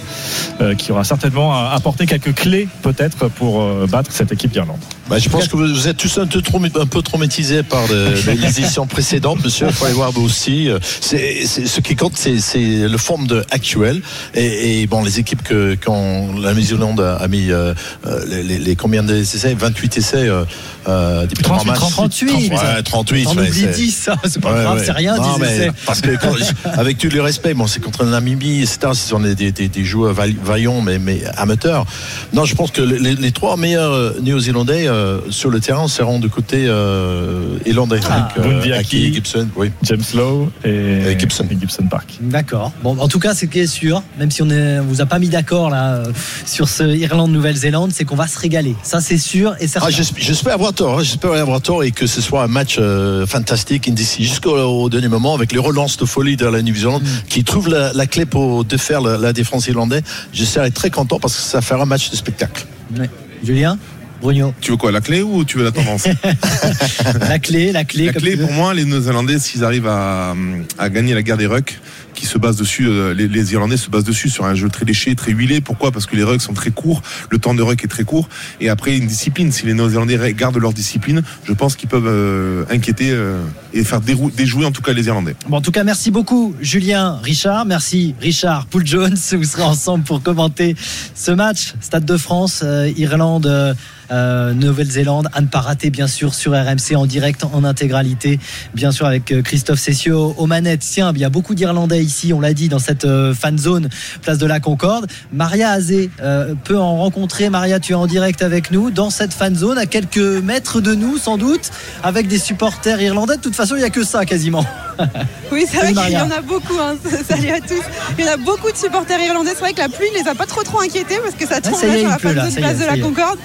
euh, qui aura certainement apporté quelques clés peut-être pour euh, battre cette équipe d'Irlande. Bah, je pense que vous êtes tous un peu, trop, un peu traumatisés par le- les éditions précédentes, monsieur. Il faut aller voir vous aussi. Euh, C'est, c'est- ce qui compte, c'est, c'est le forme de actuel. Et, et bon, les équipes que quand la Nouvelle-Zélande a, a mis euh, euh, les, les- les combien d'essais? 28 essais euh, euh, des 38, premiers matchs. 38. Ouais, 38. T'en ouais, oublies c'est- 10, ça, c'est pas Ouais, grave, ouais. c'est rien, Non, 10 mais essais. Parce que quand- avec tout le respect, bon, c'est contre la Namibie, etc. Ce sont des, des, des- des joueurs vail- vaillants, mais, mais amateurs. Non, je pense que les, les trois meilleurs euh, Néo-Zélandais euh, sur le terrain seront du côté euh, irlandais. Ah. avec, Bundy, Aki, Gibson, oui. James Lowe et, Gibson. Gibson Park. D'accord. Bon, en tout cas, ce qui est sûr, même si on ne vous a pas mis d'accord là euh, sur ce Irlande-Nouvelle-Zélande, c'est qu'on va se régaler. Ça, c'est sûr et certain. Ah, j'espère avoir tort, hein, j'espère avoir tort et que ce soit un match euh, fantastique indécis jusqu'au au dernier moment avec les relances de folie de la Nouvelle-Zélande qui trouve la, la clé pour défaire la, la défense irlandaise. Je serai très content parce que ça fera un match de spectacle. Ouais. Julien Bruno Tu veux quoi, la clé ou tu veux la tendance La clé, la clé. La clé, pour moi, les Néo-Zélandais, s'ils arrivent à, à gagner la guerre des rucks, qui se base dessus, euh, les, Irlandais se basent dessus sur un jeu très léché, très huilé. Pourquoi? Parce que les rucks sont très courts, le temps de ruck est très court, et après une discipline. Si les Néo-Zélandais gardent leur discipline, je pense qu'ils peuvent euh, inquiéter euh, et faire déjouer en tout cas les Irlandais. En tout cas, merci beaucoup, Julien, Richard. Merci, Richard, Poul Jones. Vous serez ensemble pour commenter ce match. Stade de France, Irlande. Nouvelle-Zélande, à ne pas rater bien sûr sur RMC en direct en intégralité, bien sûr avec Christophe Cessio aux manettes. Tiens, il y a beaucoup d'Irlandais ici, on l'a dit dans cette euh, fan zone place de la Concorde. Maria Azé euh, peut en rencontrer. Maria, tu es en direct avec nous dans cette fan zone à quelques mètres de nous sans doute, avec des supporters irlandais. De toute façon, il n'y a que ça quasiment. Oui, c'est vrai qu'il y en a beaucoup. hein. Salut à tous. Il y en a beaucoup de supporters irlandais. C'est vrai que la pluie ne les a pas trop trop inquiétés parce que ça tourne y est, là sur la y est, place de la. Concorde.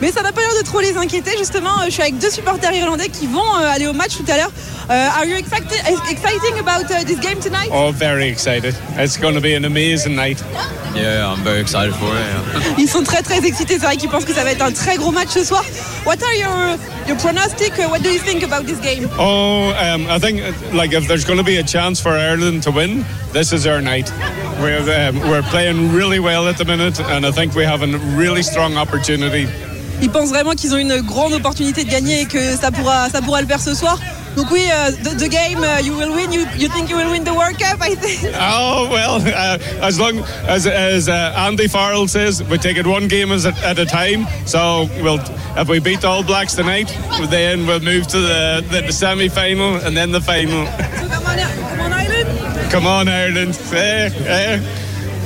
Mais ça n'a pas l'air de trop les inquiéter. Justement, euh, je suis avec deux supporters irlandais qui vont euh, aller au match tout à l'heure. Euh, are you excited, exciting about uh, this game tonight? Oh, very excited. It's going to be an amazing night. Yeah, I'm very excited for it. yeah. Ils sont très très excités. C'est vrai qu'ils pensent que ça va être un très gros match ce soir. What are your your pronostic? Uh, What do you think about this game? Oh, um, I think uh, like if there's going to be a chance for Ireland to win, this is our night. We're um, we're playing really well at the minute, and I think we have a really strong opportunity. Ils pensent vraiment qu'ils ont une grande opportunité de gagner et que ça pourra, ça pourra le faire ce soir. Donc oui, euh, the, the game, uh, you will win. You, you think you will win the World Cup? I think. Oh well, uh, as long as as uh, Andy Farrell says, we take it one game as a, at a time. So we'll if we beat the All Blacks tonight, then we'll move to the the, the semi final and then the final. Come on, Ireland! Eh, eh.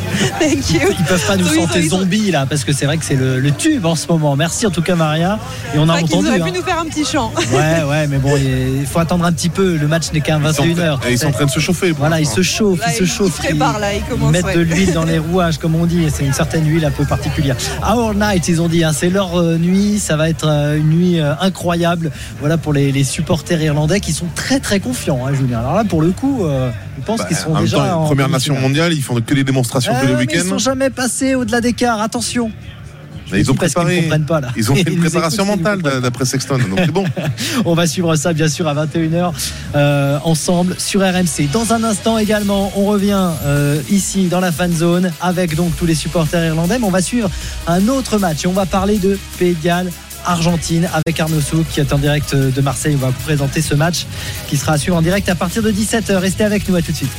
Thank you. Ils peuvent pas nous Oui, chanter ils sont- zombie là parce que c'est vrai que c'est le, le tube en ce moment. Merci en tout cas Maria et on a entendu. auraient hein. pu nous faire un petit chant. Ouais ouais mais bon il faut attendre un petit peu. Le match n'est qu'à Ils sont- 21h. et ils sont en train de se chauffer. Voilà ils se chauffent, Là, ils se ils- chauffent. ils se préparent, là, ils commencent, mettent ouais. de l'huile dans les rouages comme on dit. et C'est une certaine huile un peu particulière. Our night ils ont dit. hein, c'est leur euh, nuit. Ça va être euh, une nuit euh, incroyable. Voilà pour les, les supporters irlandais qui sont très très confiants. Hein, Julien. Alors là pour le coup euh, je pense Bah, qu'ils sont en même déjà temps, en première nation mondiale, ils font que des démonstrations tous les mais Ils week-ends. sont jamais passés au-delà d'écart. Attention. Mais ils ont préparé. ne comprennent pas, là. Ils ont fait Ils une préparation écoutent, ils mentale d'après Sexton. Donc c'est bon. On va suivre ça bien sûr à 21h euh, ensemble sur RMC. Dans un instant également, on revient euh, ici dans la fan zone avec donc tous les supporters irlandais. Mais on va suivre un autre match et on va parler de Pays de Galles. Argentine avec Arnaud Souk qui est en direct de Marseille. On va vous présenter ce match qui sera à suivre en direct à partir de 17h. Restez avec nous à tout de suite.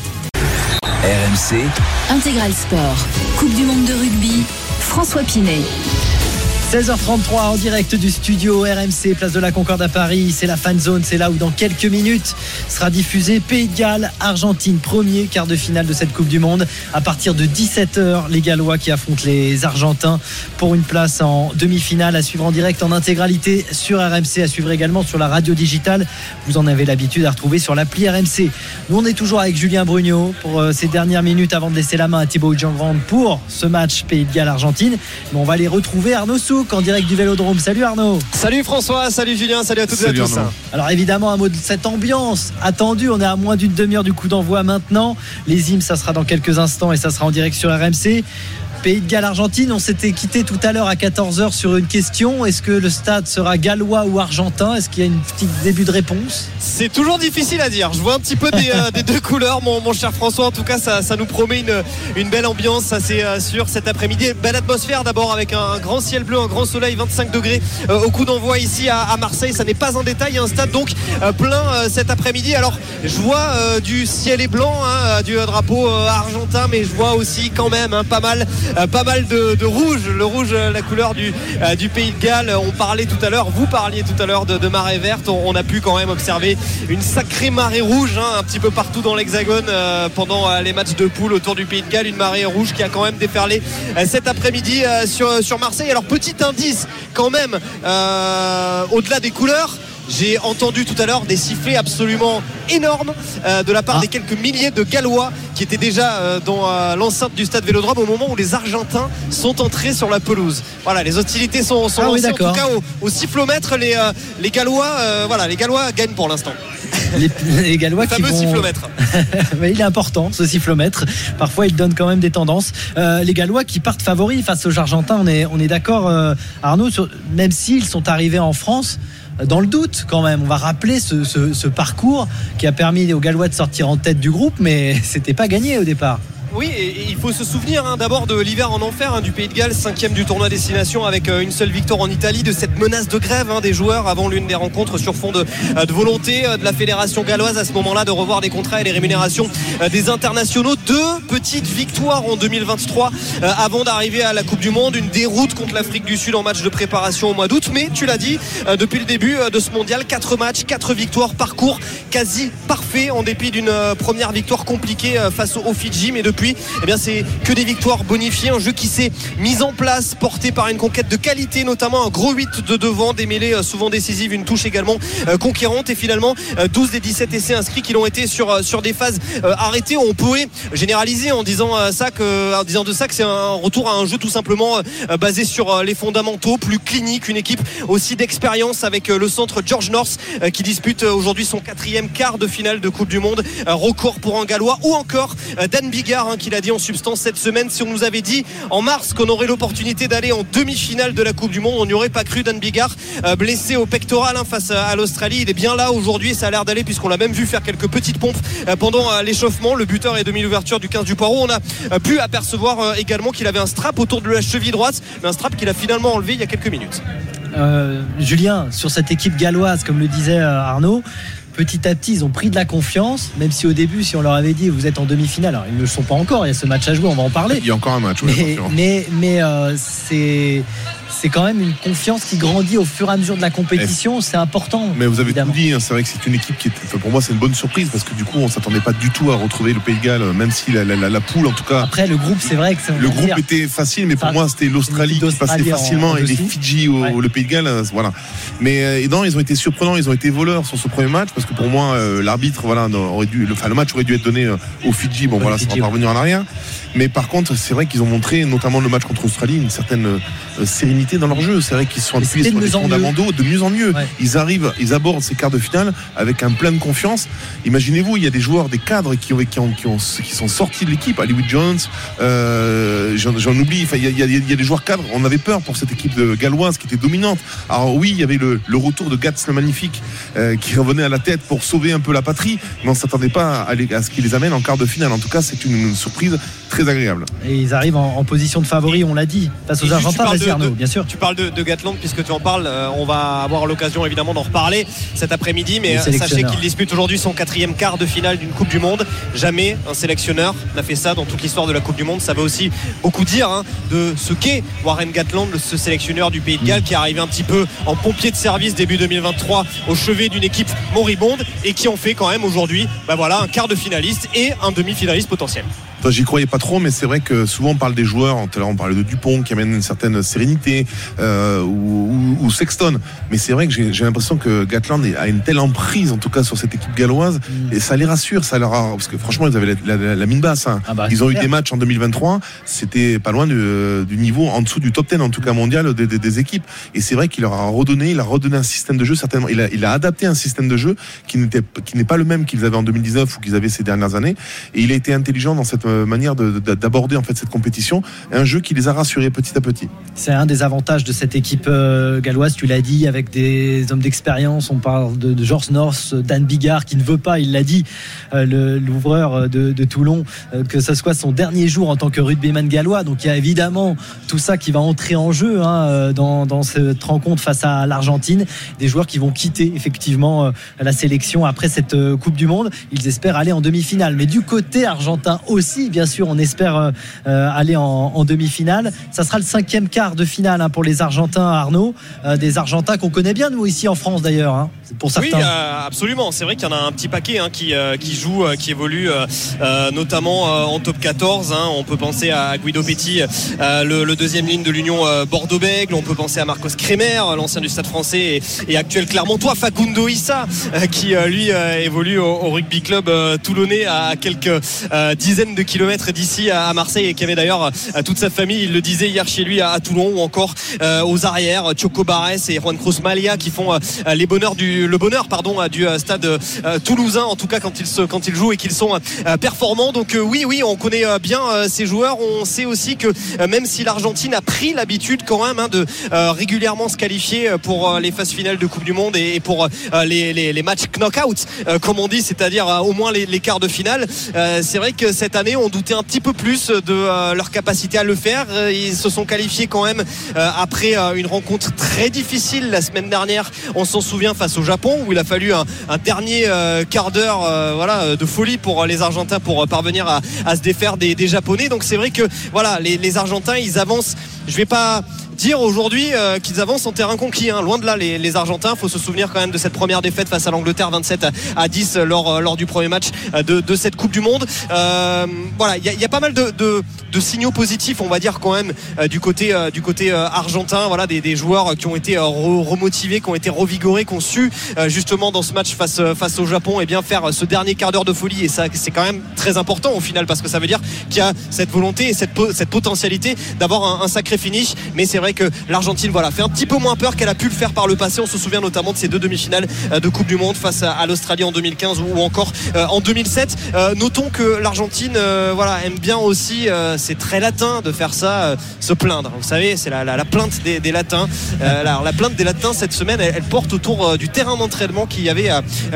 RMC, Intégral Sport. Coupe du monde de rugby. François Pinet. 16h33 en direct du studio RMC, place de la Concorde à Paris. C'est la fan zone, c'est là où dans quelques minutes sera diffusé Pays de Galles, Argentine, premier quart de finale de cette Coupe du Monde. À partir de 17h, les Gallois qui affrontent les Argentins pour une place en demi-finale à suivre en direct en intégralité sur RMC, à suivre également sur la radio digitale. Vous en avez l'habitude à retrouver sur l'appli RMC. Nous, on est toujours avec Julien Brugnot pour euh, ces dernières minutes avant de laisser la main à Thibaut Jean-Grand pour ce match Pays de Galles-Argentine. Mais on va aller retrouver Arnaud En direct du Vélodrome. Salut Arnaud. Salut François, salut Julien, salut à toutes et à tous. Alors évidemment un mot de cette ambiance attendue. On est à moins d'une demi-heure du coup d'envoi maintenant. Les hymnes, ça sera dans quelques instants et ça sera en direct sur RMC. Pays de Galles-Argentine, on s'était quitté tout à l'heure à 14h sur une question. Est-ce que le stade sera gallois ou argentin? Est-ce qu'il y a une petite début de réponse? C'est toujours difficile à dire. Je vois un petit peu des, euh, deux couleurs, mon, cher François. En tout cas, ça, nous promet une, belle ambiance, ça c'est euh, sûr, cet après-midi. Belle atmosphère d'abord avec un, grand ciel bleu, un grand soleil, 25 degrés euh, au coup d'envoi ici à, Marseille. Ça n'est pas un détail, a un stade donc plein cet après-midi. Alors, je vois du ciel et blanc, hein, du drapeau argentin, mais je vois aussi quand même hein, pas mal, pas mal de, rouge. Le rouge, la couleur du, du pays de Galles. On parlait tout à l'heure, vous parliez tout à l'heure de, marée verte. On, a pu quand même observer une sacrée marée rouge hein, un petit peu partout dans l'hexagone euh, pendant euh, les matchs de poule autour du Pays de Galles. Une marée rouge qui a quand même déferlé euh, cet après-midi sur Marseille. Alors petit indice quand même, au-delà des couleurs. J'ai entendu tout à l'heure des sifflets absolument énormes euh, de la part ah. des quelques milliers de Gallois qui étaient déjà euh, dans euh, l'enceinte du stade Vélodrome au moment où les Argentins sont entrés sur la pelouse. Voilà, les hostilités sont, sont ah lancées oui, en tout cas au, au sifflomètre. Les, les Gallois, voilà, les Gallois gagnent pour l'instant. Les, les, Gallois le fameux vont... sifflomètre. Mais il est important ce sifflomètre. Parfois il donne quand même des tendances. Euh, les Gallois qui partent favoris face aux Argentins, on est, on est d'accord euh, Arnaud, sur, même s'ils sont arrivés en France dans le doute quand même. On va rappeler ce, parcours qui a permis aux Gallois de sortir en tête du groupe, mais c'était pas gagné au départ. Oui, il faut se souvenir hein, d'abord de l'hiver en enfer hein, du Pays de Galles, cinquième du tournoi destination avec euh, une seule victoire en Italie, de cette menace de grève hein, des joueurs avant l'une des rencontres sur fond de, euh, volonté euh, de la fédération galloise à ce moment-là de revoir des contrats et les rémunérations des internationaux. Deux petites victoires en 2023 euh, avant d'arriver à la Coupe du Monde, une déroute contre l'Afrique du Sud en match de préparation au mois d'août. Mais tu l'as dit, depuis le début de ce mondial, quatre matchs, quatre victoires, parcours quasi parfait en dépit d'une première victoire compliquée face aux Fidji. Mais eh bien c'est que des victoires bonifiées, un jeu qui s'est mis en place, porté par une conquête de qualité, notamment un gros 8 de devant, des mêlées souvent décisives, une touche également euh, conquérante. Et finalement euh, 12 des 17 essais inscrits qui l'ont été sur, euh, sur des phases arrêtées. On pourrait généraliser en disant ça que, en disant de ça que c'est un retour à un jeu tout simplement basé sur les fondamentaux, plus clinique, une équipe aussi d'expérience avec le centre George North qui dispute aujourd'hui son quatrième quart de finale de Coupe du Monde, record pour un Gallois ou encore Dan Bigard hein, qui l'a dit en substance cette semaine. Si on nous avait dit en mars qu'on aurait l'opportunité d'aller en demi-finale de la Coupe du Monde, on n'y aurait pas cru. Dan Bigard, euh, blessé au pectoral hein, face à, l'Australie, il est bien là aujourd'hui. Ça a l'air d'aller puisqu'on l'a même vu faire quelques petites pompes euh, pendant euh, l'échauffement. Le buteur est demi-ouverture du 15 du Poireau. On a pu apercevoir également qu'il avait un strap autour de la cheville droite, mais un strap qu'il a finalement enlevé il y a quelques minutes. Julien, sur cette équipe galloise, comme le disait Arnaud, petit à petit, ils ont pris de la confiance, même si au début, si on leur avait dit vous êtes en demi-finale, alors ils ne le sont pas encore, il y a ce match à jouer, on va en parler. Il y a encore un match, oui, mais, mais, mais euh, c'est c'est quand même une confiance qui grandit au fur et à mesure de la compétition. C'est important. Mais vous avez évidemment. tout dit. Hein, c'est vrai que c'est une équipe qui est, enfin, pour moi, c'est une bonne surprise parce que du coup, on s'attendait pas du tout à retrouver le Pays de Galles, même si la, la, la, la poule, en tout cas. Après, le groupe, c'est vrai que le groupe dire. était facile, mais pour enfin, moi, c'était l'Australie qui passait facilement et les Fidji au ouais. le Pays de Galles, voilà. Mais euh, non, ils ont été surprenants, ils ont été voleurs sur ce premier match parce que pour moi, euh, l'arbitre, voilà, aurait dû, le, enfin, le match aurait dû être donné euh, aux Fidji. Bon, voilà, ça va pas revenir en arrière. Mais par contre, c'est vrai qu'ils ont montré, notamment le match contre l'Australie, une certaine euh, sérénité dans leur jeu. C'est vrai qu'ils sont appuyés sur les fondamentaux de mieux en mieux. Ouais. Ils arrivent, ils abordent ces quarts de finale avec un plein de confiance. Imaginez-vous, il y a des joueurs, des cadres qui, ont, qui, ont, qui, ont, qui sont sortis de l'équipe. Hollywood Jones, euh, j'en oublie. Enfin, il y, a, il, y a, des joueurs cadres. On avait peur pour cette équipe de galloise qui était dominante. Alors oui, il y avait le, le retour de Gats le magnifique euh, qui revenait à la tête pour sauver un peu la patrie, mais on s'attendait pas à, les, à ce qu'il les amène en quart de finale. En tout cas, c'est une, une surprise très agréable. Et ils arrivent en, en position de favori, on l'a dit, face aux Argentins, Arnaud, bien sûr. Tu parles de, de Gatland puisque tu en parles. Euh, on va avoir l'occasion évidemment d'en reparler cet après-midi, mais sachez qu'il dispute aujourd'hui son quatrième quart de finale d'une Coupe du Monde. Jamais un sélectionneur n'a fait ça dans toute l'histoire de la Coupe du Monde. Ça veut aussi beaucoup dire hein, de ce qu'est Warren Gatland, ce sélectionneur du Pays de Galles qui est arrivé un petit peu en pompier de service début 2023 au chevet d'une équipe moribonde et qui en fait quand même aujourd'hui bah voilà, un quart de finaliste et un demi-finaliste potentiel. J'y croyais pas trop, mais c'est vrai que souvent on parle des joueurs. Tout à l'heure on parlait de Dupont qui amène une certaine sérénité euh, ou, ou, ou, Sexton. Mais c'est vrai que j'ai l'impression que Gatland a une telle emprise, en tout cas sur cette équipe galloise, mm. et ça les rassure. Ça leur a, parce que franchement ils avaient la, la, la mine basse. Hein. Ah bah, ils ont eu des matchs en 2023. C'était pas loin du, du, niveau en dessous du top 10 en tout cas mondial des, des, des équipes. Et c'est vrai qu'il leur a redonné, il a redonné un système de jeu certainement. Il a, il a adapté un système de jeu qui n'était qui n'est pas le même qu'ils avaient en 2019 ou qu'ils avaient ces dernières années. Et il a été intelligent dans cette manière de- de- d'aborder en fait cette compétition, un jeu qui les a rassurés petit à petit. C'est un des avantages de cette équipe euh, galloise, tu l'as dit, avec des hommes d'expérience. On parle de, de George North, Dan Bigard, qui ne veut pas, il l'a dit, euh, l'ouvreur de, Toulon, euh, que ce soit son dernier jour en tant que rugbyman gallois. Donc il y a évidemment tout ça qui va entrer en jeu hein, euh, dans, cette rencontre face à l'Argentine. Des joueurs qui vont quitter effectivement euh, la sélection après cette euh, Coupe du Monde. Ils espèrent aller en demi-finale. Mais du côté argentin aussi, bien sûr, on espère euh, euh, aller en, en demi-finale. Ça sera le cinquième quart de finale hein, pour les Argentins, Arnaud. Euh, des Argentins qu'on connaît bien, nous, ici en France d'ailleurs, hein, pour Oui, certains. euh, absolument. C'est vrai qu'il y en a un petit paquet hein, qui, qui joue, qui évolue notamment en top 14. hein. On peut penser à Guido Petit, le, le deuxième ligne de l'Union Bordeaux-Bègles. On peut penser à Marcos Kremer, l'ancien du Stade français et, et actuel Clermontois, Facundo Issa, qui lui évolue au, au rugby club toulonnais à quelques dizaines de kilomètres d'ici à, Marseille et qui avait d'ailleurs euh, toute sa famille, il le disait hier chez lui à, Toulon ou encore euh, aux arrières, Choco Barres et Juan Cruz Malia qui font euh, les bonheurs du, le bonheur pardon, du stade toulousain en tout cas quand ils, se, quand ils jouent et qu'ils sont performants. Donc oui, oui, on connaît bien ces joueurs. On sait aussi que même si l'Argentine a pris l'habitude quand même hein, de régulièrement se qualifier pour les phases finales de Coupe du Monde et, pour les, matchs knock-out, comme on dit, c'est-à-dire au moins les, les quarts de finale. C'est vrai que cette année, on doutait un petit peu plus de euh, leur capacité à le faire. Ils se sont qualifiés quand même euh, après euh, une rencontre très difficile la semaine dernière. On s'en souvient face au Japon où il a fallu un, dernier quart d'heure voilà, de folie pour les Argentins pour parvenir à, se défaire des, des Japonais. Donc c'est vrai que voilà, les, les Argentins, ils avancent. Je vais pas dire aujourd'hui euh, qu'ils avancent en terrain conquis. hein. Loin de là, les, les Argentins. faut se souvenir quand même de cette première défaite face à l'Angleterre, 27 à 10 lors, euh, lors du premier match euh, de, de cette Coupe du Monde. Euh, voilà, il y, y a pas mal de, de- de signaux positifs, on va dire quand même, euh, du côté, euh, du côté euh, argentin. Voilà, des, des joueurs qui ont été euh, re- remotivés, qui ont été revigorés, qui ont su euh, justement dans ce match face, euh, face au Japon, et bien faire euh, ce dernier quart d'heure de folie. Et ça, c'est quand même très important au final parce que ça veut dire qu'il y a cette volonté et cette, cette potentialité d'avoir un, un sacré finish. Mais c'est vrai que l'Argentine, voilà, fait un petit peu moins peur qu'elle a pu le faire par le passé. On se souvient notamment de ces deux demi-finales euh, de Coupe du Monde face à, l'Australie en 2015 ou, encore euh, en 2007. Euh, notons que l'Argentine, voilà, aime bien aussi. c'est très latin de faire ça, se plaindre. Vous savez, c'est la, la- la plainte des, latins. Alors, la plainte des latins cette semaine, elle, porte autour du terrain d'entraînement qui avait,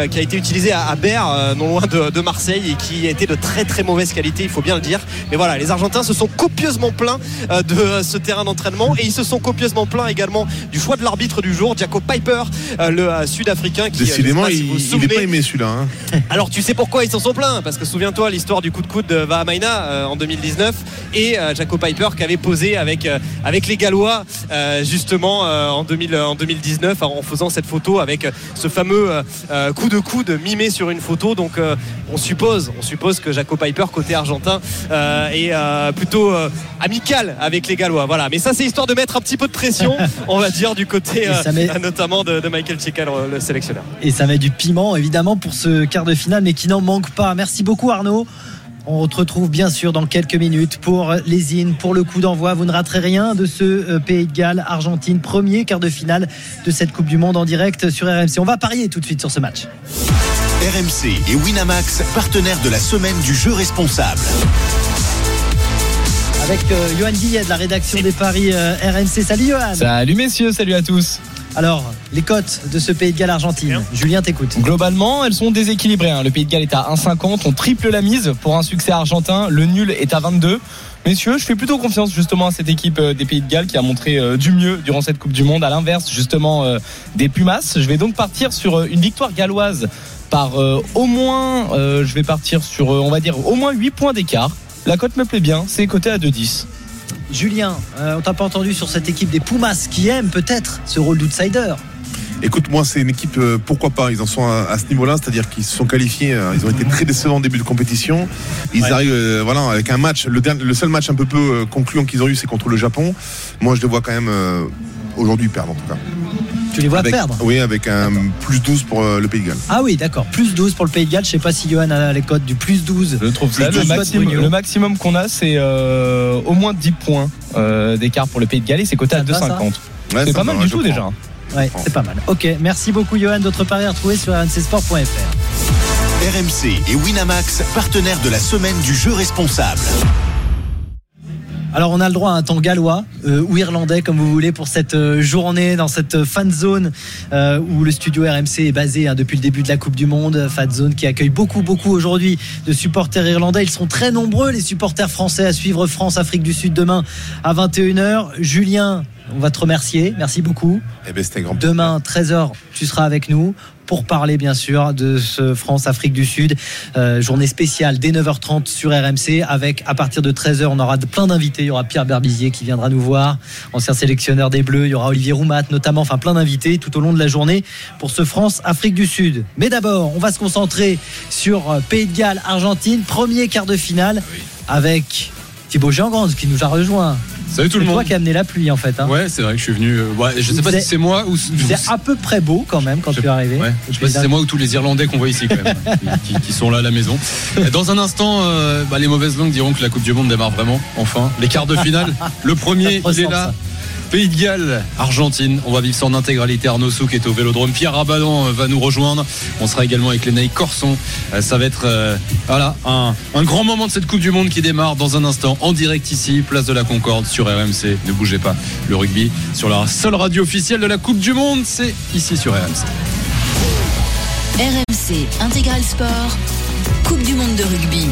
qui a été utilisé à, Berre, non loin de, Marseille, et qui était de très très mauvaise qualité, il faut bien le dire. Mais voilà, les Argentins se sont copieusement plaints de ce terrain d'entraînement et ils se sont copieusement plaints également du choix de l'arbitre du jour, Jacob Piper, euh, le euh, Sud-Africain qui. euh, Décidément, il, vous il est pas aimé celui-là. hein. alors tu sais pourquoi ils s'en sont plaints? Parce que souviens-toi l'histoire du coup de coude de Vahamaina en 2019 et euh, Jaco Piper qui avait posé avec, avec les Gallois justement en, 2000, en 2019 en faisant cette photo avec ce fameux coup de coude mimé sur une photo. Donc on suppose, on suppose que Jaco Piper côté argentin est plutôt amical avec les Gallois. Voilà. Mais ça c'est histoire de mettre un petit peu de pression, on va dire du côté euh, met- notamment de, de Michael Chica, le, le sélectionneur. Et ça met du piment, évidemment, pour ce quart de finale, mais qui n'en manque pas. Merci beaucoup, Arnaud. On te retrouve bien sûr dans quelques minutes pour les IN, pour le coup d'envoi. Vous ne raterez rien de ce euh, Pays de Galles, Argentine, premier quart de finale de cette Coupe du Monde en direct sur RMC. On va parier tout de suite sur ce match. RMC et Winamax, partenaires de la semaine du jeu responsable. Avec euh, Johan Guillet de la rédaction des paris euh, RMC. Salut Johan. Salut messieurs, salut à tous. Alors, les cotes de ce Pays de Galles Argentine. Julien t'écoute. Globalement, elles sont déséquilibrées. hein. Le Pays de Galles est à 1,50. On triple la mise pour un succès argentin. Le nul est à 22. Messieurs, je fais plutôt confiance justement à cette équipe euh, des Pays de Galles qui a montré euh, du mieux durant cette Coupe du Monde, à l'inverse justement euh, des Pumas. Je vais donc partir sur une victoire galloise par euh, au moins, je vais partir sur, on va dire, au moins 8 points d'écart. La cote me plaît bien, c'est coté à 2,10. Julien, euh, on t'a pas entendu sur cette équipe des Pumas qui aime peut-être ce rôle d'outsider. Écoute, moi, c'est une équipe, euh, pourquoi pas Ils en sont à, à ce niveau-là, c'est-à-dire qu'ils se sont qualifiés, euh, ils ont été très décevants au début de compétition. Ils arrivent euh, voilà, avec un match, le, dernier- le seul match un peu peu concluant qu'ils ont eu, c'est contre le Japon. Moi, je les vois quand même euh, aujourd'hui perdre, en tout cas. Tu les vois Avec- perdre Oui, avec un plus 12 pour euh, le Pays de Galles. Ah oui, d'accord. Plus 12 pour le Pays de Galles. Je sais pas si Johan a les codes du plus 12. Je trouve ça. Le, 12 maximum, le maximum qu'on a, c'est euh, au moins 10 points euh, d'écart pour le Pays de Galles et c'est coté à Ça te va, ça 2,50. Ouais, c'est pas mal du tout prends. déjà. Ouais, c'est pas mal. Ok, merci beaucoup Johan. D'autres paris à retrouver sur rncsport.fr. RMC et Winamax, partenaires de la semaine du jeu responsable. Alors on a le droit à un temps gallois euh, ou irlandais comme vous voulez pour cette euh, journée dans cette fan zone euh, où le studio RMC est basé hein, depuis le début de la Coupe du Monde. Fan zone qui accueille beaucoup beaucoup aujourd'hui de supporters irlandais. Ils sont très nombreux les supporters français à suivre France Afrique du Sud demain à 21h. Julien, on va te remercier. Merci beaucoup. Eh c'était un grand Demain 13h, tu seras avec nous pour parler bien sûr de ce France-Afrique du Sud. Euh, journée spéciale dès 9h30 sur RMC avec à partir de 13h on aura plein d'invités. Il y aura Pierre Berbizier qui viendra nous voir, ancien sélectionneur des Bleus. Il y aura Olivier Roumat notamment, enfin plein d'invités tout au long de la journée pour ce France-Afrique du Sud. Mais d'abord on va se concentrer sur euh, Pays de Galles, Argentine, premier quart de finale avec Thibaut Jean-Grande qui nous a rejoint. Salut tout le C'est toi monde. qui as amené la pluie en fait. hein. Ouais, c'est vrai que je suis venu. euh, ouais, je sais pas si c'est moi ou. C'est à peu près beau quand même quand tu es arrivé. Ouais, je sais pas si c'est moi ou tous les Irlandais qu'on voit ici quand même, qui, qui sont là à la maison. Dans un instant, euh, bah, les mauvaises langues diront que la Coupe du Monde démarre vraiment, enfin. Les quarts de finale, le premier, il est là. Pays de Galles, Argentine. On va vivre en intégralité. Arnaud Souk est au Vélodrome. Pierre Rabadan euh, va nous rejoindre. On sera également avec Lénaï Corson. Euh, Ça va être euh, voilà un, un grand moment de cette Coupe du Monde qui démarre dans un instant en direct ici, place de la Concorde sur RMC. Ne bougez pas. Le rugby sur la seule radio officielle de la Coupe du Monde, c'est ici sur RMC. RMC Intégral Sport, Coupe du Monde de rugby.